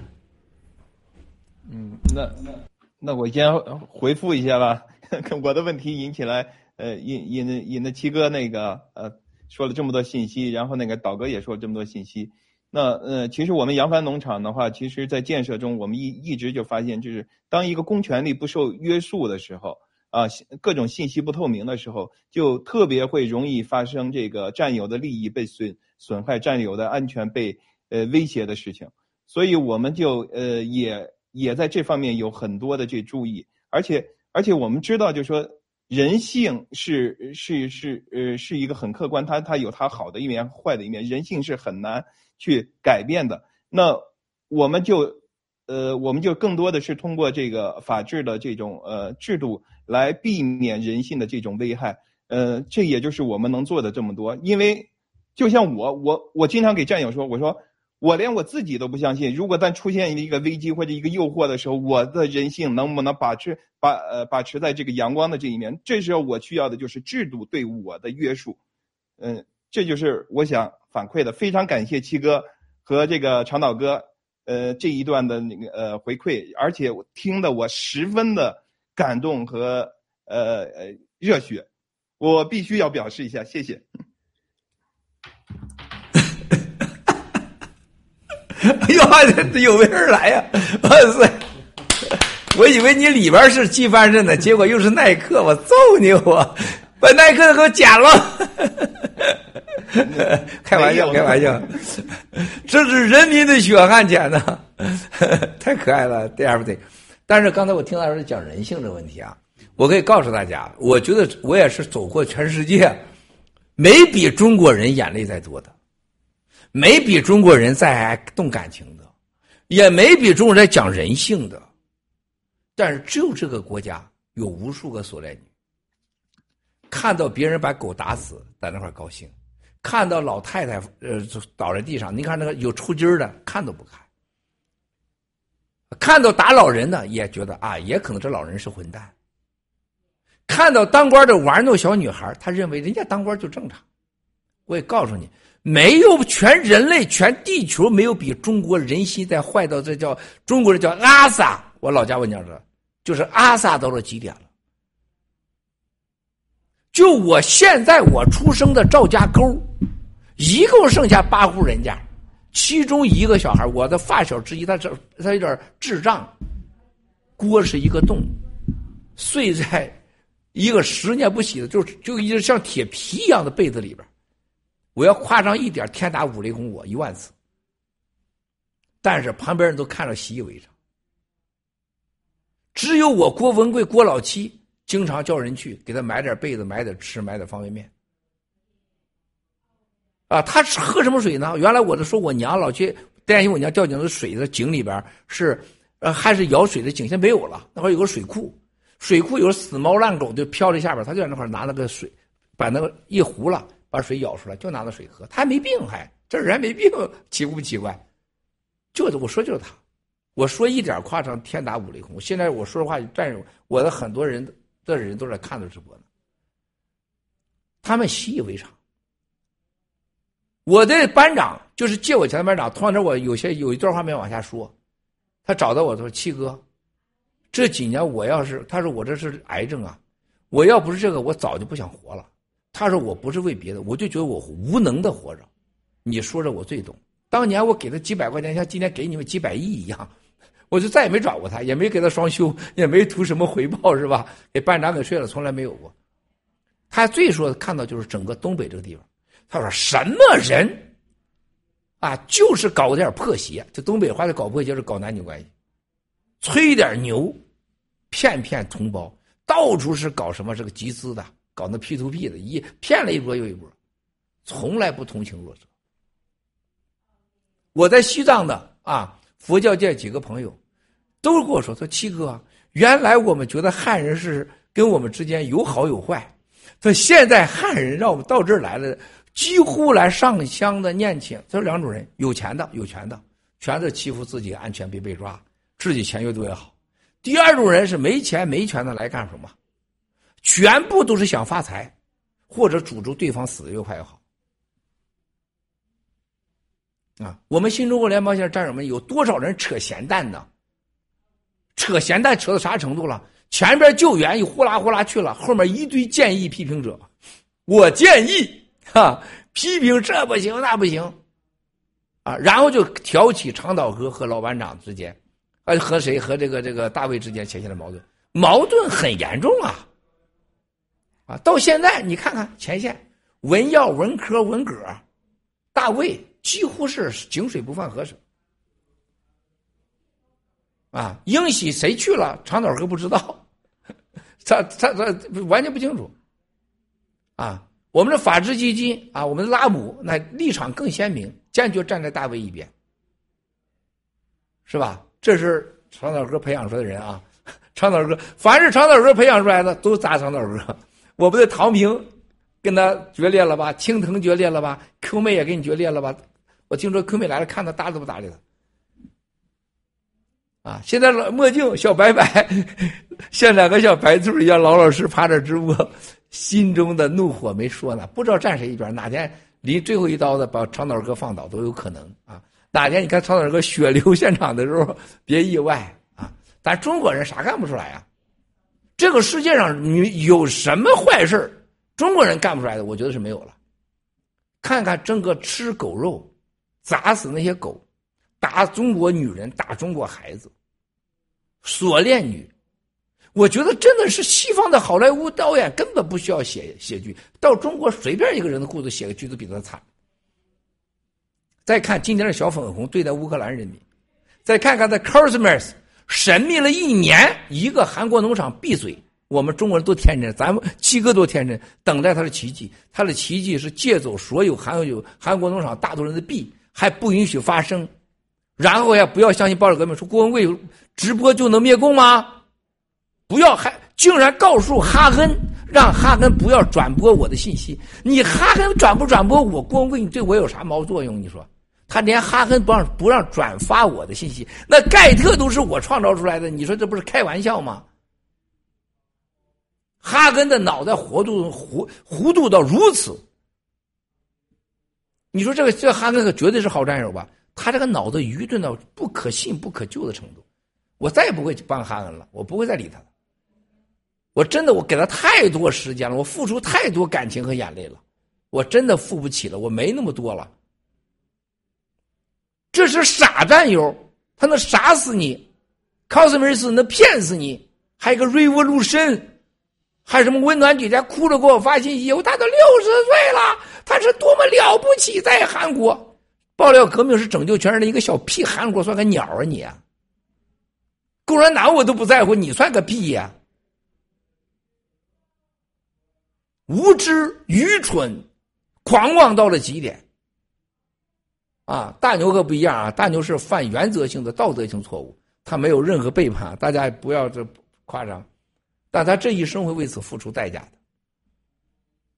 U: 嗯，那那那我先回复一下吧。我的问题引起来，呃，引引引的七哥那个呃说了这么多信息，然后那个导哥也说了这么多信息。那呃，其实我们扬帆农场的话，其实在建设中，我们一一直就发现，就是当一个公权力不受约束的时候。啊，各种信息不透明的时候，就特别会容易发生这个占有的利益被损损害、占有的安全被呃威胁的事情。所以我们就呃也也在这方面有很多的这注意，而且而且我们知道，就是说人性是是是呃是一个很客观，它它有它好的一面、坏的一面，人性是很难去改变的。那我们就。呃，我们就更多的是通过这个法治的这种呃制度来避免人性的这种危害。呃，这也就是我们能做的这么多。因为就像我，我我经常给战友说，我说我连我自己都不相信，如果咱出现一个危机或者一个诱惑的时候，我的人性能不能把持把呃把持在这个阳光的这一面？这时候我需要的就是制度对我的约束。嗯，这就是我想反馈的。非常感谢七哥和这个长岛哥。呃，这一段的那个呃回馈，而且听得我十分的感动和呃呃热血，我必须要表示一下，谢谢。
J: 哎呦，有没人来呀？哇塞！我以为你里边是纪梵希呢，结果又是耐克，我揍你！我把耐克给我剪了。开玩笑，开玩笑，这是人民的血汗钱呐，太可爱了，对不对？但是刚才我听到说讲人性的问题啊，我可以告诉大家，我觉得我也是走过全世界，没比中国人眼泪再多的，没比中国人再动感情的，也没比中国人讲人性的，但是只有这个国家有无数个索赖女，看到别人把狗打死，在那块高兴。看到老太太呃倒在地上，你看那个有抽筋的，看都不看；看到打老人的，也觉得啊，也可能这老人是混蛋。看到当官的玩弄小女孩，他认为人家当官就正常。我也告诉你，没有全人类全地球没有比中国人心在坏到这叫中国人叫阿萨，我老家我讲的，就是阿萨到了极点了。就我现在我出生的赵家沟，一共剩下八户人家，其中一个小孩，我的发小之一，他这他有点智障，锅是一个洞，睡在一个十年不洗的，就就一直像铁皮一样的被子里边。我要夸张一点，天打五雷轰我一万次。但是旁边人都看着习以为常，只有我郭文贵郭老七。经常叫人去给他买点被子，买点吃，买点方便面。啊，他喝什么水呢？原来我都说我娘老去担心我娘掉井的水的井里边是，呃，还是舀水的井，现在没有了。那块有个水库，水库有死猫烂狗就漂在下边，他就在那块拿那个水，把那个一壶了，把水舀出来，就拿着水喝。他还没病，还这人没病，奇不奇怪？就是我说就是他，我说一点夸张，天打五雷轰。现在我说实话，战友，我的很多人的人都在看着直播呢，他们习以为常。我的班长就是借我钱的班长，突然我有些有一段话没往下说，他找到我说：“七哥，这几年我要是他说我这是癌症啊，我要不是这个，我早就不想活了。”他说：“我不是为别的，我就觉得我无能的活着。你说着我最懂。当年我给他几百块钱，像今天给你们几百亿一样，我就再也没找过他，也没给他双休，也没图什么回报，是吧？给班长给睡了，从来没有过。他最说看到就是整个东北这个地方。”他说：“什么人啊？就是搞点破鞋，这东北话的搞破鞋是搞男女关系，吹点牛，骗骗同胞，到处是搞什么这个集资的，搞那 P to P 的，一骗了一波又一波，从来不同情弱者。我在西藏的啊，佛教界几个朋友都跟我说：说七哥，原来我们觉得汉人是跟我们之间有好有坏，说现在汉人让我们到这儿来了。”几乎来上香的念请，这两种人：有钱的、有权的，全是欺负自己安全别被抓，自己钱越多越好。第二种人是没钱没权的来干什么？全部都是想发财，或者诅咒对方死的越快越好。啊，我们新中国联邦现在战友们有多少人扯闲蛋呢？扯闲蛋扯到啥程度了？前边救援又呼啦呼啦去了，后面一堆建议批评者，我建议。哈，批评这不行那不行，啊，然后就挑起长岛哥和老班长之间，啊，和谁和这个这个大卫之间前线的矛盾，矛盾很严重啊，啊，到现在你看看前线文耀、文科、文革，大卫几乎是井水不犯河水，啊，英喜谁去了，长岛哥不知道，他他他完全不清楚，啊。我们的法治基金啊，我们的拉姆那立场更鲜明，坚决站在大卫一边，是吧？这是长岛哥培养出来的人啊，长岛哥，凡是长岛哥培养出来的都砸长岛哥。我们的唐平跟他决裂了吧？青藤决裂了吧？Q 妹也跟你决裂了吧？我听说 Q 妹来了，看他搭理不搭理他？啊，现在老墨镜小白白，像两个小白兔一样老老实趴着直播。心中的怒火没说呢，不知道站谁一边。哪天离最后一刀子把长岛哥放倒都有可能啊！哪天你看长岛哥血流现场的时候，别意外啊！咱中国人啥干不出来啊？这个世界上你有什么坏事中国人干不出来的？我觉得是没有了。看看整个吃狗肉，砸死那些狗，打中国女人，打中国孩子，锁链女。我觉得真的是西方的好莱坞导演根本不需要写写剧，到中国随便一个人的故事写个剧都比他惨。再看今天的小粉红对待乌克兰人民，再看看在 Christmas 神秘了一年，一个韩国农场闭嘴，我们中国人多天真，咱们七哥多天真，等待他的奇迹。他的奇迹是借走所有韩有韩国农场大多人的币，还不允许发声，然后呀，不要相信暴力革命，说郭文贵直播就能灭共吗？不要还竟然告诉哈恩，让哈恩不要转播我的信息。你哈恩转不转播我郭文贵，你对我有啥毛作用？你说他连哈恩不让不让转发我的信息，那盖特都是我创造出来的，你说这不是开玩笑吗？哈根的脑袋活度糊糊涂到如此，你说这个这哈根可绝对是好战友吧？他这个脑子愚钝到不可信不可救的程度，我再也不会帮哈恩了，我不会再理他了。我真的，我给他太多时间了，我付出太多感情和眼泪了，我真的付不起了，我没那么多了。这是傻战友，他能傻死你，cosmos 能骗死你，还有个 revolution，还什么温暖姐姐哭着给我发信息，我他都六十岁了，他是多么了不起，在韩国爆料革命是拯救全人的一个小屁，韩国算个鸟啊你啊！共产党我都不在乎，你算个屁呀！无知、愚蠢、狂妄到了极点，啊！大牛可不一样啊！大牛是犯原则性的道德性错误，他没有任何背叛，大家不要这夸张，但他这一生会为此付出代价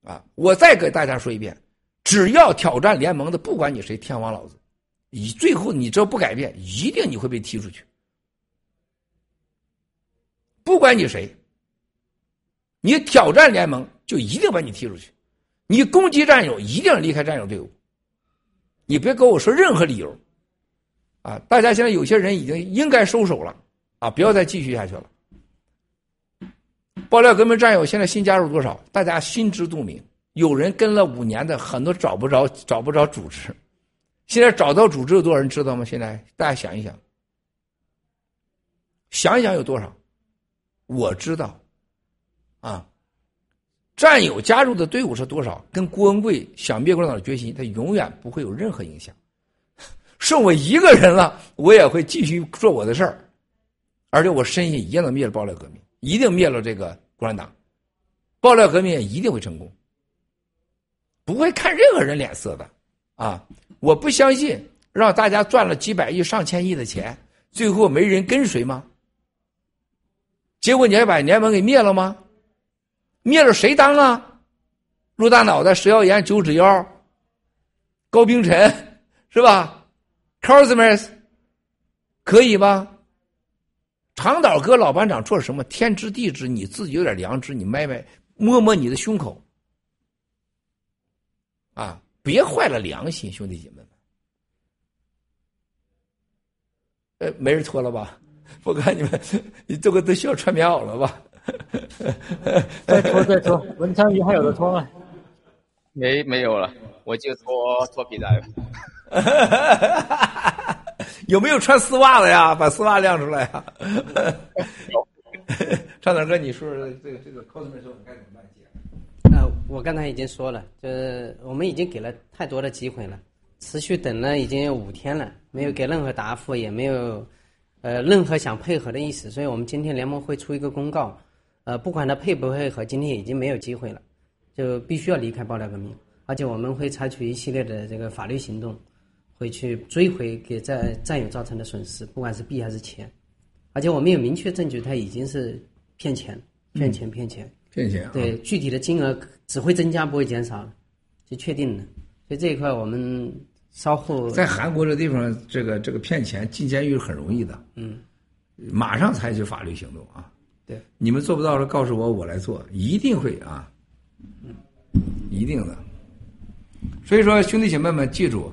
J: 的，啊！我再给大家说一遍，只要挑战联盟的，不管你谁，天王老子，你最后你只要不改变，一定你会被踢出去。不管你谁，你挑战联盟就一定把你踢出去，你攻击战友一定离开战友队伍。你别跟我说任何理由，啊！大家现在有些人已经应该收手了，啊，不要再继续下去了。爆料革命战友现在新加入多少？大家心知肚明。有人跟了五年的，很多找不着，找不着组织。现在找到组织有多少人知道吗？现在大家想一想，想一想有多少？我知道，啊，战友加入的队伍是多少？跟郭文贵想灭共产党的决心，他永远不会有任何影响。剩我一个人了，我也会继续做我的事儿，而且我深信一定能灭了爆料革命，一定灭了这个共产党，爆料革命也一定会成功，不会看任何人脸色的啊！我不相信让大家赚了几百亿、上千亿的钱，最后没人跟随吗？结果你还把联盟给灭了吗？灭了谁当啊？陆大脑袋、石耀岩、九指妖、高冰晨，是吧？Cosmos，可以吧？长岛哥老班长做什么？天知地知，你自己有点良知，你迈迈摸摸你的胸口，啊，别坏了良心，兄弟姐妹们。呃，没人脱了吧？我看你们，你这个都需要穿棉袄了吧？
W: 再拖再拖，文昌鱼还有的拖吗？
T: 没没有了，我就拖拖皮带了。
J: 有没有穿丝袜的呀？把丝袜亮出来呀！张大哥，你说说这个这个 cosmo 时候该怎么办？
Z: 呃，我刚才已经说了，就是我们已经给了太多的机会了，持续等了已经有五天了，没有给任何答复，也没有。呃，任何想配合的意思，所以我们今天联盟会出一个公告，呃，不管他配不配合，今天已经没有机会了，就必须要离开爆料革命，而且我们会采取一系列的这个法律行动，会去追回给战战友造成的损失，不管是币还是钱，而且我们有明确证据，他已经是骗钱、骗钱、骗钱、
J: 骗钱，
Z: 对，具体的金额只会增加不会减少，就确定了，所以这一块我们。稍后
J: 在韩国这地方，这个这个骗钱进监狱很容易的。
Z: 嗯，
J: 马上采取法律行动啊！
Z: 对，
J: 你们做不到的，告诉我，我来做，一定会啊！一定的。所以说，兄弟姐妹们，记住，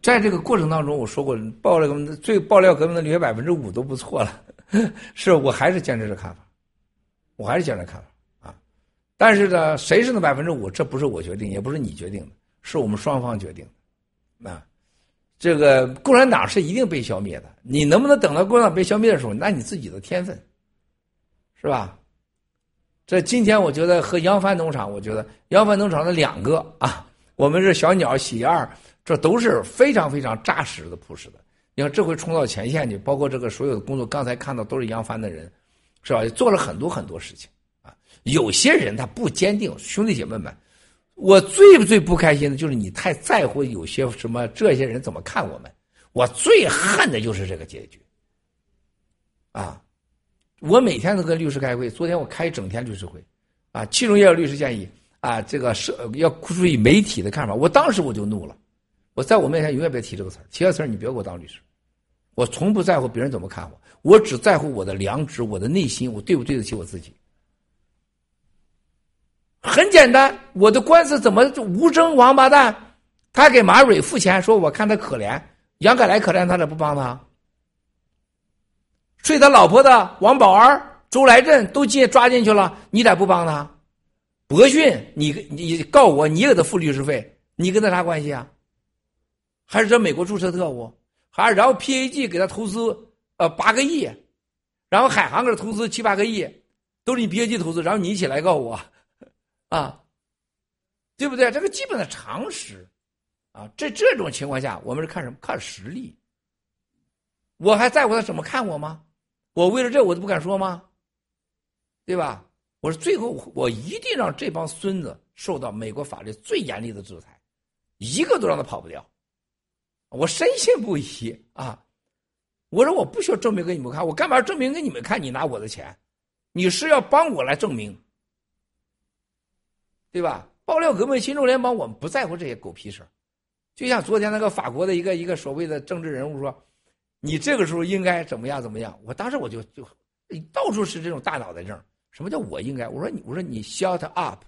J: 在这个过程当中，我说过，爆料革命最爆料革命的率百分之五都不错了。是我还是坚持这看法，我还是坚持看法啊！但是呢，谁是那百分之五？这不是我决定，也不是你决定的，是我们双方决定的。那，这个共产党是一定被消灭的。你能不能等到共产党被消灭的时候，那你自己的天分，是吧？这今天我觉得和扬帆农场，我觉得扬帆农场的两个啊，我们是小鸟喜二，这都是非常非常扎实的、朴实的。你看这回冲到前线去，包括这个所有的工作，刚才看到都是扬帆的人，是吧？做了很多很多事情啊。有些人他不坚定，兄弟姐妹们。我最最不开心的就是你太在乎有些什么这些人怎么看我们，我最恨的就是这个结局。啊，我每天都跟律师开会，昨天我开一整天律师会，啊，其中也有律师建议啊，这个是要注意媒体的看法。我当时我就怒了，我在我面前永远别提这个词儿，提这词儿你别给我当律师。我从不在乎别人怎么看我，我只在乎我的良知，我的内心，我对不对得起我自己。很简单，我的官司怎么无争王八蛋？他给马蕊付钱，说我看他可怜，杨凯来可怜他咋不帮他？睡他老婆的王宝儿、周来振都进抓进去了，你咋不帮他？博讯，你你告我，你给他付律师费，你跟他啥关系啊？还是这美国注册特务？还然后 PAG 给他投资呃八个亿，然后海航给他投资七八个亿，都是你 PAG 投资，然后你一起来告我。啊，对不对？这个基本的常识，啊，这这种情况下，我们是看什么？看实力。我还在乎他怎么看我吗？我为了这我都不敢说吗？对吧？我说最后我一定让这帮孙子受到美国法律最严厉的制裁，一个都让他跑不掉。我深信不疑啊！我说我不需要证明给你们看，我干嘛证明给你们看？你拿我的钱，你是要帮我来证明。对吧？爆料革命、新中联邦，我们不在乎这些狗屁事就像昨天那个法国的一个一个所谓的政治人物说，你这个时候应该怎么样怎么样。我当时我就就到处是这种大脑袋症。什么叫我应该？我说你我说你 shut up。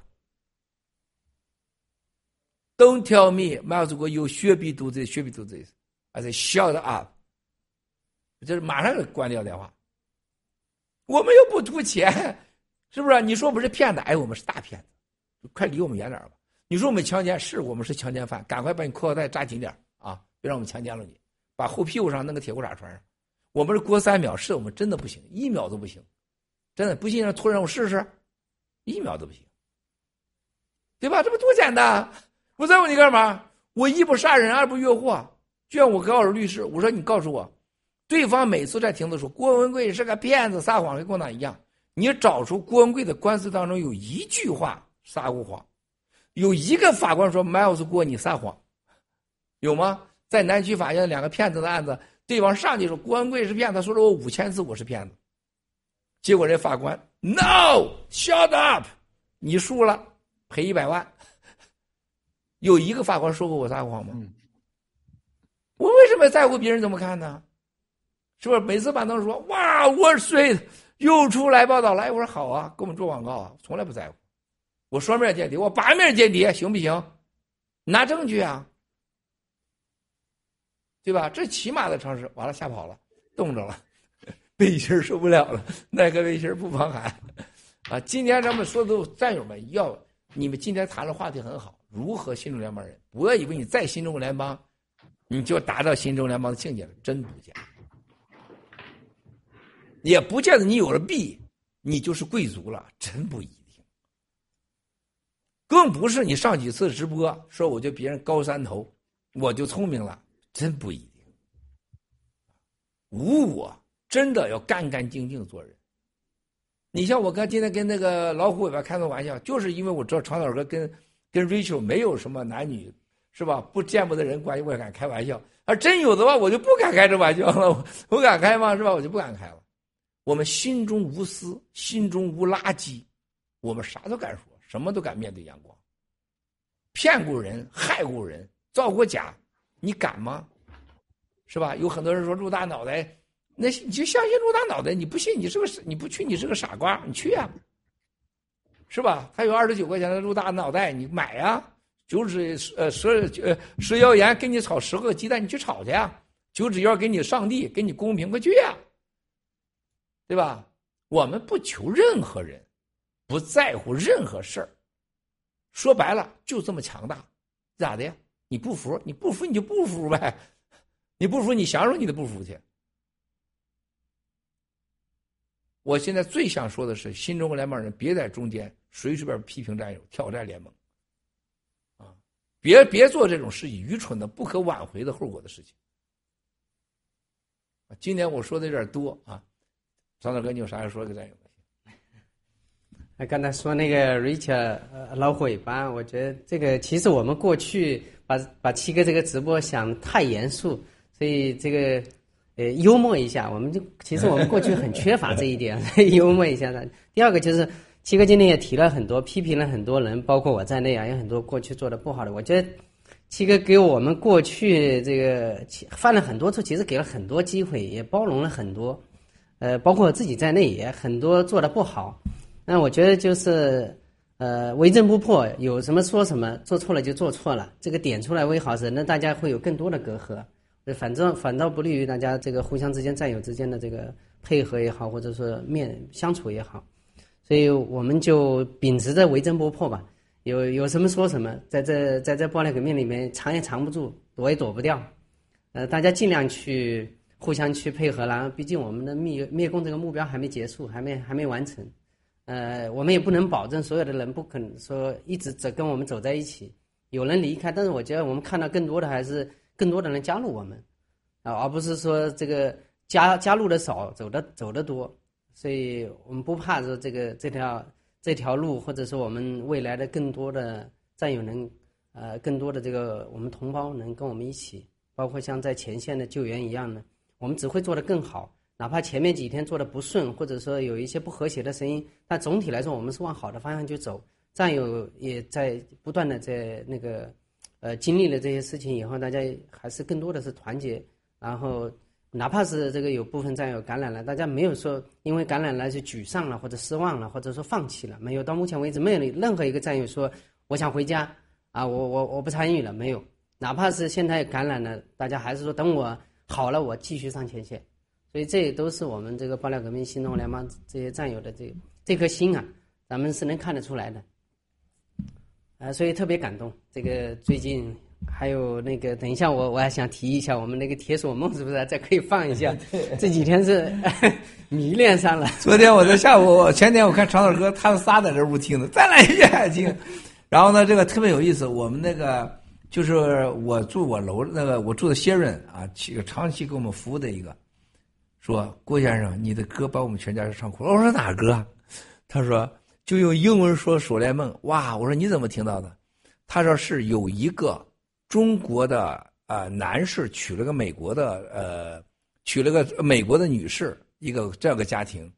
J: Don't tell me, Miles，you should be do this, should be do this. I say shut up。就是马上就关掉电话。我们又不图钱，是不是？你说我们是骗子？哎，我们是大骗子，快离我们远点吧。你说我们强奸，是我们是强奸犯，赶快把你裤腰带扎紧点啊！别让我们强奸了你，把后屁股上弄个铁裤衩穿上。我们是过三秒，是我们真的不行，一秒都不行，真的不信让突然我试试，一秒都不行，对吧？这不多简单？我在问你干嘛？我一不杀人，二不越货。就像我告诉律师，我说你告诉我，对方每次在庭的说郭文贵是个骗子，撒谎跟共产党一样。你找出郭文贵的官司当中有一句话撒过谎。有一个法官说：“Miles 郭，你撒谎，有吗？在南区法院两个骗子的案子，对方上去说郭文贵是骗子，说了我五千次我是骗子，结果这法官 No，shut up，你输了，赔一百万。有一个法官说过我撒谎吗？我为什么在乎别人怎么看呢？是不是每次板凳说哇，我睡又出来报道来，我说好啊，给我们做广告啊，从来不在乎。”我双面间谍，我八面间谍，行不行？拿证据啊，对吧？这起码的常识。完了，吓跑了，冻着了，背心受不了了，耐个背心不防寒啊！今天咱们说的战友们，要你们今天谈的话题很好，如何新中联邦人？不要以为你在新中国联邦，你就达到新中联邦的境界了，真不见。也不见得你有了币，你就是贵族了，真不一定。更不是你上几次直播说我就别人高三头，我就聪明了，真不一定。无我真的要干干净净做人。你像我刚今天跟那个老虎尾巴开个玩笑，就是因为我知道长岛哥跟跟 Rachel 没有什么男女是吧不见不得人关系，我也敢开玩笑。而真有的话，我就不敢开这玩笑了。我敢开吗？是吧？我就不敢开了。我们心中无私，心中无垃圾，我们啥都敢说。什么都敢面对阳光，骗过人、害过人、造过假，你敢吗？是吧？有很多人说陆大脑袋，那你就相信陆大脑袋，你不信你是个你不去你是个傻瓜，你去呀，是吧？还有二十九块钱的陆大脑袋，你买呀？九指呃蛇呃蛇妖言给你炒十个鸡蛋，你去炒去呀？九指妖给你上帝给你公平，快去呀，对吧？我们不求任何人。不在乎任何事儿，说白了就这么强大，咋的呀？你不服？你不服你就不服呗，你不服你享受你的不服去。我现在最想说的是，新中国联邦人别在中间随随便批评战友、挑战联盟，啊，别别做这种事情，愚蠢的、不可挽回的后果的事情。今天我说的有点多啊，张大哥，你有啥要说给战友？
Z: 刚才说那个 Richard 老虎尾巴，我觉得这个其实我们过去把把七哥这个直播想太严肃，所以这个呃幽默一下，我们就其实我们过去很缺乏这一点，幽默一下的。第二个就是七哥今天也提了很多，批评了很多人，包括我在内啊，有很多过去做的不好的。我觉得七哥给我们过去这个犯了很多错，其实给了很多机会，也包容了很多，呃，包括我自己在内也很多做的不好。那我觉得就是，呃，为政不破，有什么说什么，做错了就做错了，这个点出来为好事，那大家会有更多的隔阂，反正反倒不利于大家这个互相之间战友之间的这个配合也好，或者说面相处也好，所以我们就秉持着为政不破吧，有有什么说什么，在这在这爆料革命里面藏也藏不住，躲也躲不掉，呃，大家尽量去互相去配合啦，毕竟我们的灭灭共这个目标还没结束，还没还没完成。呃，我们也不能保证所有的人不可能说一直走跟我们走在一起，有人离开，但是我觉得我们看到更多的还是更多的人加入我们，啊，而不是说这个加加入的少，走的走的多，所以我们不怕说这个这条这条路，或者说我们未来的更多的战友能，呃，更多的这个我们同胞能跟我们一起，包括像在前线的救援一样的，我们只会做得更好。哪怕前面几天做的不顺，或者说有一些不和谐的声音，但总体来说，我们是往好的方向去走。战友也在不断的在那个呃，经历了这些事情以后，大家还是更多的是团结，然后哪怕是这个有部分战友感染了，大家没有说因为感染了就沮丧了或者失望了，或者说放弃了，没有。到目前为止，没有任何一个战友说我想回家啊，我我我不参与了，没有。哪怕是现在感染了，大家还是说等我好了，我继续上前线。所以这也都是我们这个爆料革命新中国联邦这些战友的这这颗心啊，咱们是能看得出来的。啊，所以特别感动。这个最近还有那个，等一下我我还想提一下，我们那个铁索梦是不是再可以放一下？这几天是 迷恋上了。
J: 昨天我在下午，前天我看长岛哥他们仨在这屋听的，再来一遍听。然后呢，这个特别有意思。我们那个就是我住我楼那个，我住的谢润啊，长期给我们服务的一个，说郭先生，你的歌把我们全家唱哭了。我说哪歌？他说。就用英文说《锁链梦》哇！我说你怎么听到的？他说是有一个中国的呃男士娶了个美国的呃娶了个美国的女士，一个这样个家庭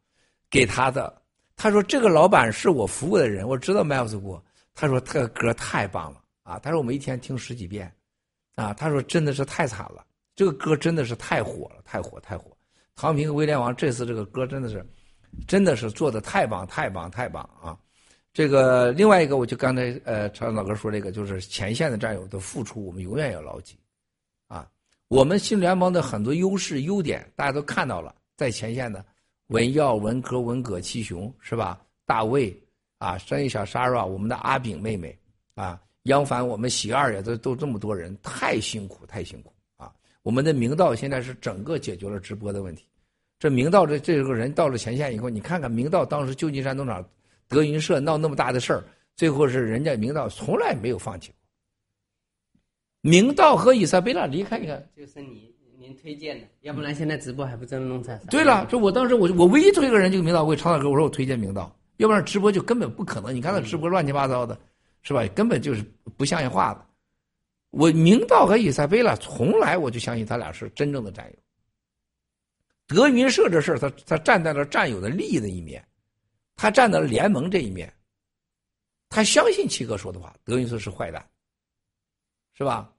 J: 给他的。他说这个老板是我服务的人，我知道麦尔斯过。他说这个歌太棒了啊！他说我们一天听十几遍啊！他说真的是太惨了，这个歌真的是太火了，太火太火。唐平和威廉王这次这个歌真的是。真的是做的太棒太棒太棒啊！这个另外一个，我就刚才呃，常老哥说这个，就是前线的战友的付出，我们永远要牢记啊。我们新联盟的很多优势优点，大家都看到了，在前线的文耀、文科、文革、七雄是吧？大卫啊，生意小沙拉，我们的阿炳妹妹啊，杨凡，我们喜二也都都这么多人，太辛苦太辛苦！我们的明道现在是整个解决了直播的问题。这明道这这个人到了前线以后，你看看明道当时旧金山农场德云社闹那么大的事儿，最后是人家明道从来没有放弃过。明道和伊莎贝拉离开，你看
Z: 就是你您推荐的，要不然现在直播还不真弄才。
J: 对了，就我当时我我唯一推个人就是明道，我给常大哥我说我推荐明道，要不然直播就根本不可能。你看他直播乱七八糟的，是吧？根本就是不像样话的。我明道和伊莎贝拉从来我就相信他俩是真正的战友。德云社这事，他他站在了战友的利益的一面，他站在了联盟这一面，他相信七哥说的话，德云社是坏蛋，是吧？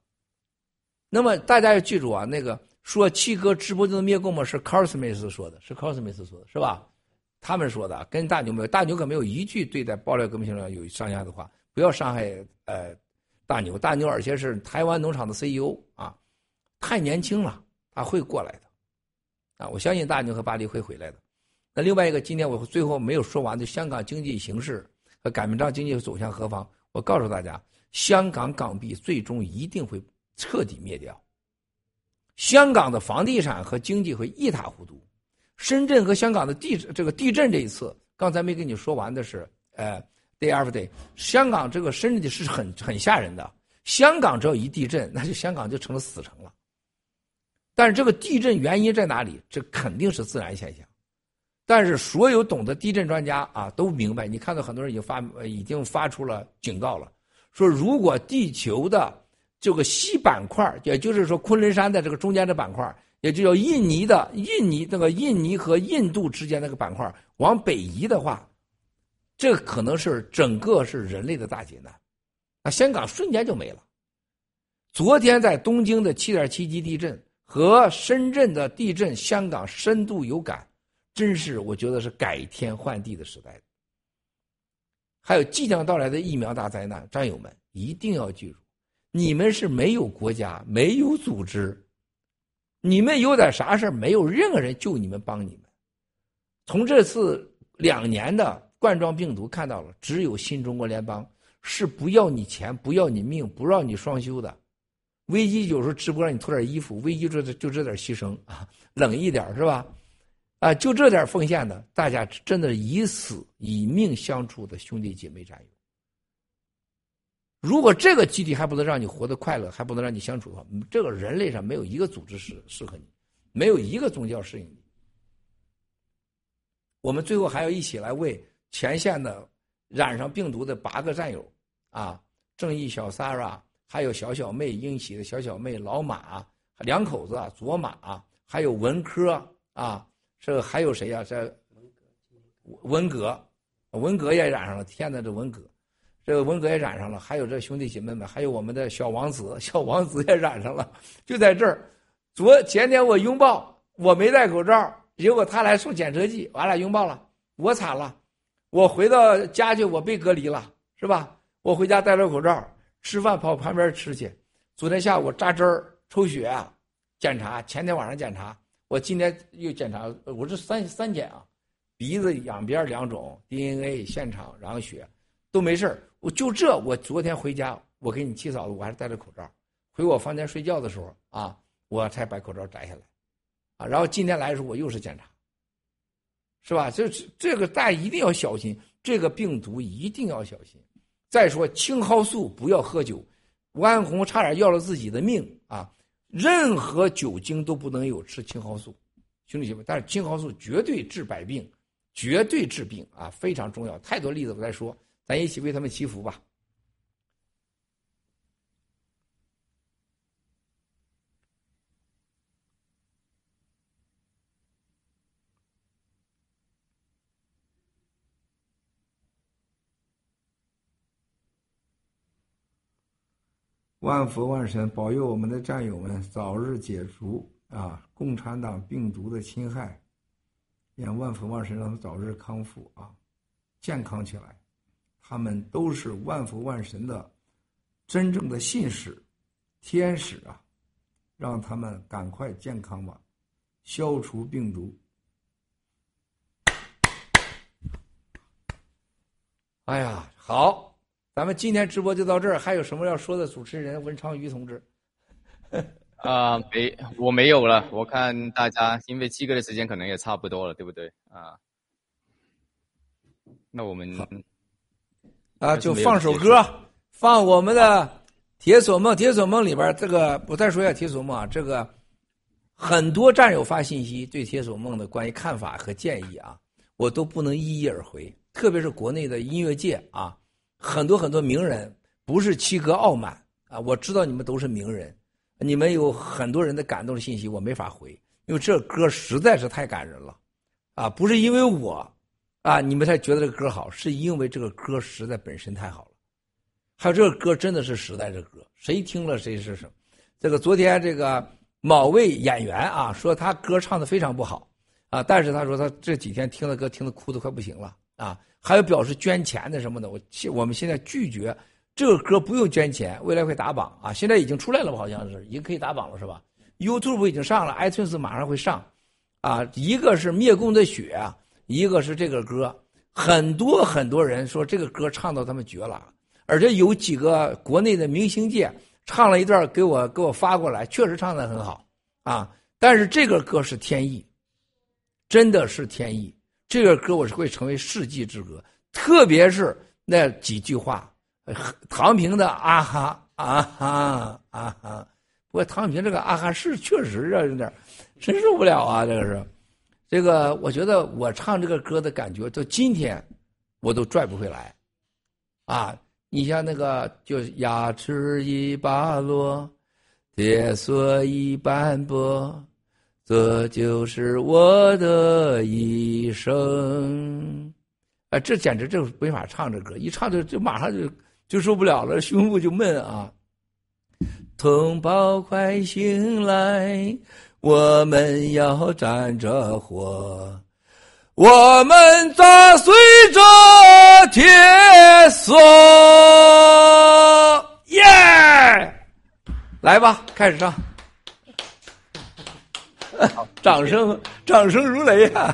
J: 那么大家要记住啊，那个说七哥直播就能灭共吗？是 c a r s m i t h 说的，是 c a r s m i t h 说的，是吧？他们说的，跟大牛没有，大牛可没有一句对待爆料革命行动有上下的话，不要伤害呃大牛，大牛而且是台湾农场的 CEO 啊，太年轻了，他会过来的。啊，我相信大牛和巴黎会回来的。那另外一个，今天我最后没有说完的香港经济形势和擀面杖经济走向何方？我告诉大家，香港港币最终一定会彻底灭掉。香港的房地产和经济会一塌糊涂。深圳和香港的地这个地震这一次，刚才没跟你说完的是，呃，day after day，香港这个深圳的是很很吓人的。香港只要一地震，那就香港就成了死城了。但是这个地震原因在哪里？这肯定是自然现象。但是所有懂得地震专家啊都明白，你看到很多人已经发已经发出了警告了，说如果地球的这个西板块，也就是说昆仑山的这个中间的板块，也就叫印尼的印尼那个印尼和印度之间那个板块往北移的话，这可能是整个是人类的大劫难，那香港瞬间就没了。昨天在东京的七点七级地震。和深圳的地震，香港深度有感，真是我觉得是改天换地的时代。还有即将到来的疫苗大灾难，战友们一定要记住，你们是没有国家、没有组织，你们有点啥事没有任何人救你们、帮你们。从这次两年的冠状病毒看到了，只有新中国联邦是不要你钱、不要你命、不让你双休的。危机有时候直播让你脱点衣服，危机就就这点牺牲啊，冷一点是吧？啊，就这点奉献的，大家真的是以死以命相处的兄弟姐妹战友。如果这个基地还不能让你活得快乐，还不能让你相处的话，这个人类上没有一个组织适适合你，没有一个宗教适应你。我们最后还要一起来为前线的染上病毒的八个战友啊，正义小 Sarah。还有小小妹英喜的小小妹老马两口子左马，还有文科啊，这还有谁呀？这文革，文革也染上了。天呐，这文革，这个文革也染上了，还有这兄弟姐妹们，还有我们的小王子，小王子也染上了，就在这儿。昨前天我拥抱，我没戴口罩，结果他来送检测剂，完了拥抱了，我惨了，我回到家去，我被隔离了，是吧？我回家戴着口罩吃饭，跑旁边吃去。昨天下午扎针儿、抽血、检查，前天晚上检查，我今天又检查，我这三三检啊，鼻子两边两种 DNA 现场，然后血都没事我就这，我昨天回家，我给你七嫂子，我还是戴着口罩。回我房间睡觉的时候啊，我才把口罩摘下来，啊，然后今天来的时候我又是检查，是吧？这这个大家一定要小心，这个病毒一定要小心。再说青蒿素不要喝酒，吴安红差点要了自己的命啊！任何酒精都不能有吃青蒿素，兄弟姐妹，但是青蒿素绝对治百病，绝对治病啊，非常重要。太多例子不再说。咱一起为他们祈福吧。万佛万神保佑我们的战友们早日解除啊共产党病毒的侵害，愿万佛万神让他早日康复啊，健康起来。他们都是万福万神的真正的信使、天使啊！让他们赶快健康吧，消除病毒。哎呀，好，咱们今天直播就到这儿。还有什么要说的？主持人文昌鱼同志。
T: 啊，没，我没有了。我看大家，因为七哥的时间可能也差不多了，对不对？啊，那我们。
J: 啊，就放首歌，放我们的《铁索梦》。《铁索梦》里边这个，我再说一下《铁索梦》啊，这个很多战友发信息对《铁索梦》的关于看法和建议啊，我都不能一一而回。特别是国内的音乐界啊，很多很多名人，不是七哥傲慢啊，我知道你们都是名人，你们有很多人的感动的信息，我没法回，因为这歌实在是太感人了，啊，不是因为我。啊！你们才觉得这个歌好，是因为这个歌实在本身太好了。还有这个歌真的是时代的歌，谁听了谁是什么。这个昨天这个某位演员啊说他歌唱的非常不好啊，但是他说他这几天听了歌听的哭的快不行了啊。还有表示捐钱的什么的，我我们现在拒绝这个歌不用捐钱，未来会打榜啊。现在已经出来了吧？好像是已经可以打榜了是吧？YouTube 已经上了，iTunes 马上会上啊。一个是灭共的血。一个是这个歌，很多很多人说这个歌唱到他们绝了，而且有几个国内的明星界唱了一段给我给我发过来，确实唱的很好啊。但是这个歌是天意，真的是天意。这个歌我是会成为世纪之歌，特别是那几句话，唐平的啊哈啊哈啊哈。不过唐平这个啊哈是确实啊有点，真受不了啊，这个是。这个我觉得我唱这个歌的感觉，到今天我都拽不回来，啊！你像那个，就牙齿一拔落，铁锁一斑驳，这就是我的一生。啊，这简直这没法唱这歌，一唱就就马上就就受不了了，胸部就闷啊！同胞快醒来！我们要站着火，我们砸碎这铁锁，耶！来吧，开始唱。掌声，掌声如雷啊！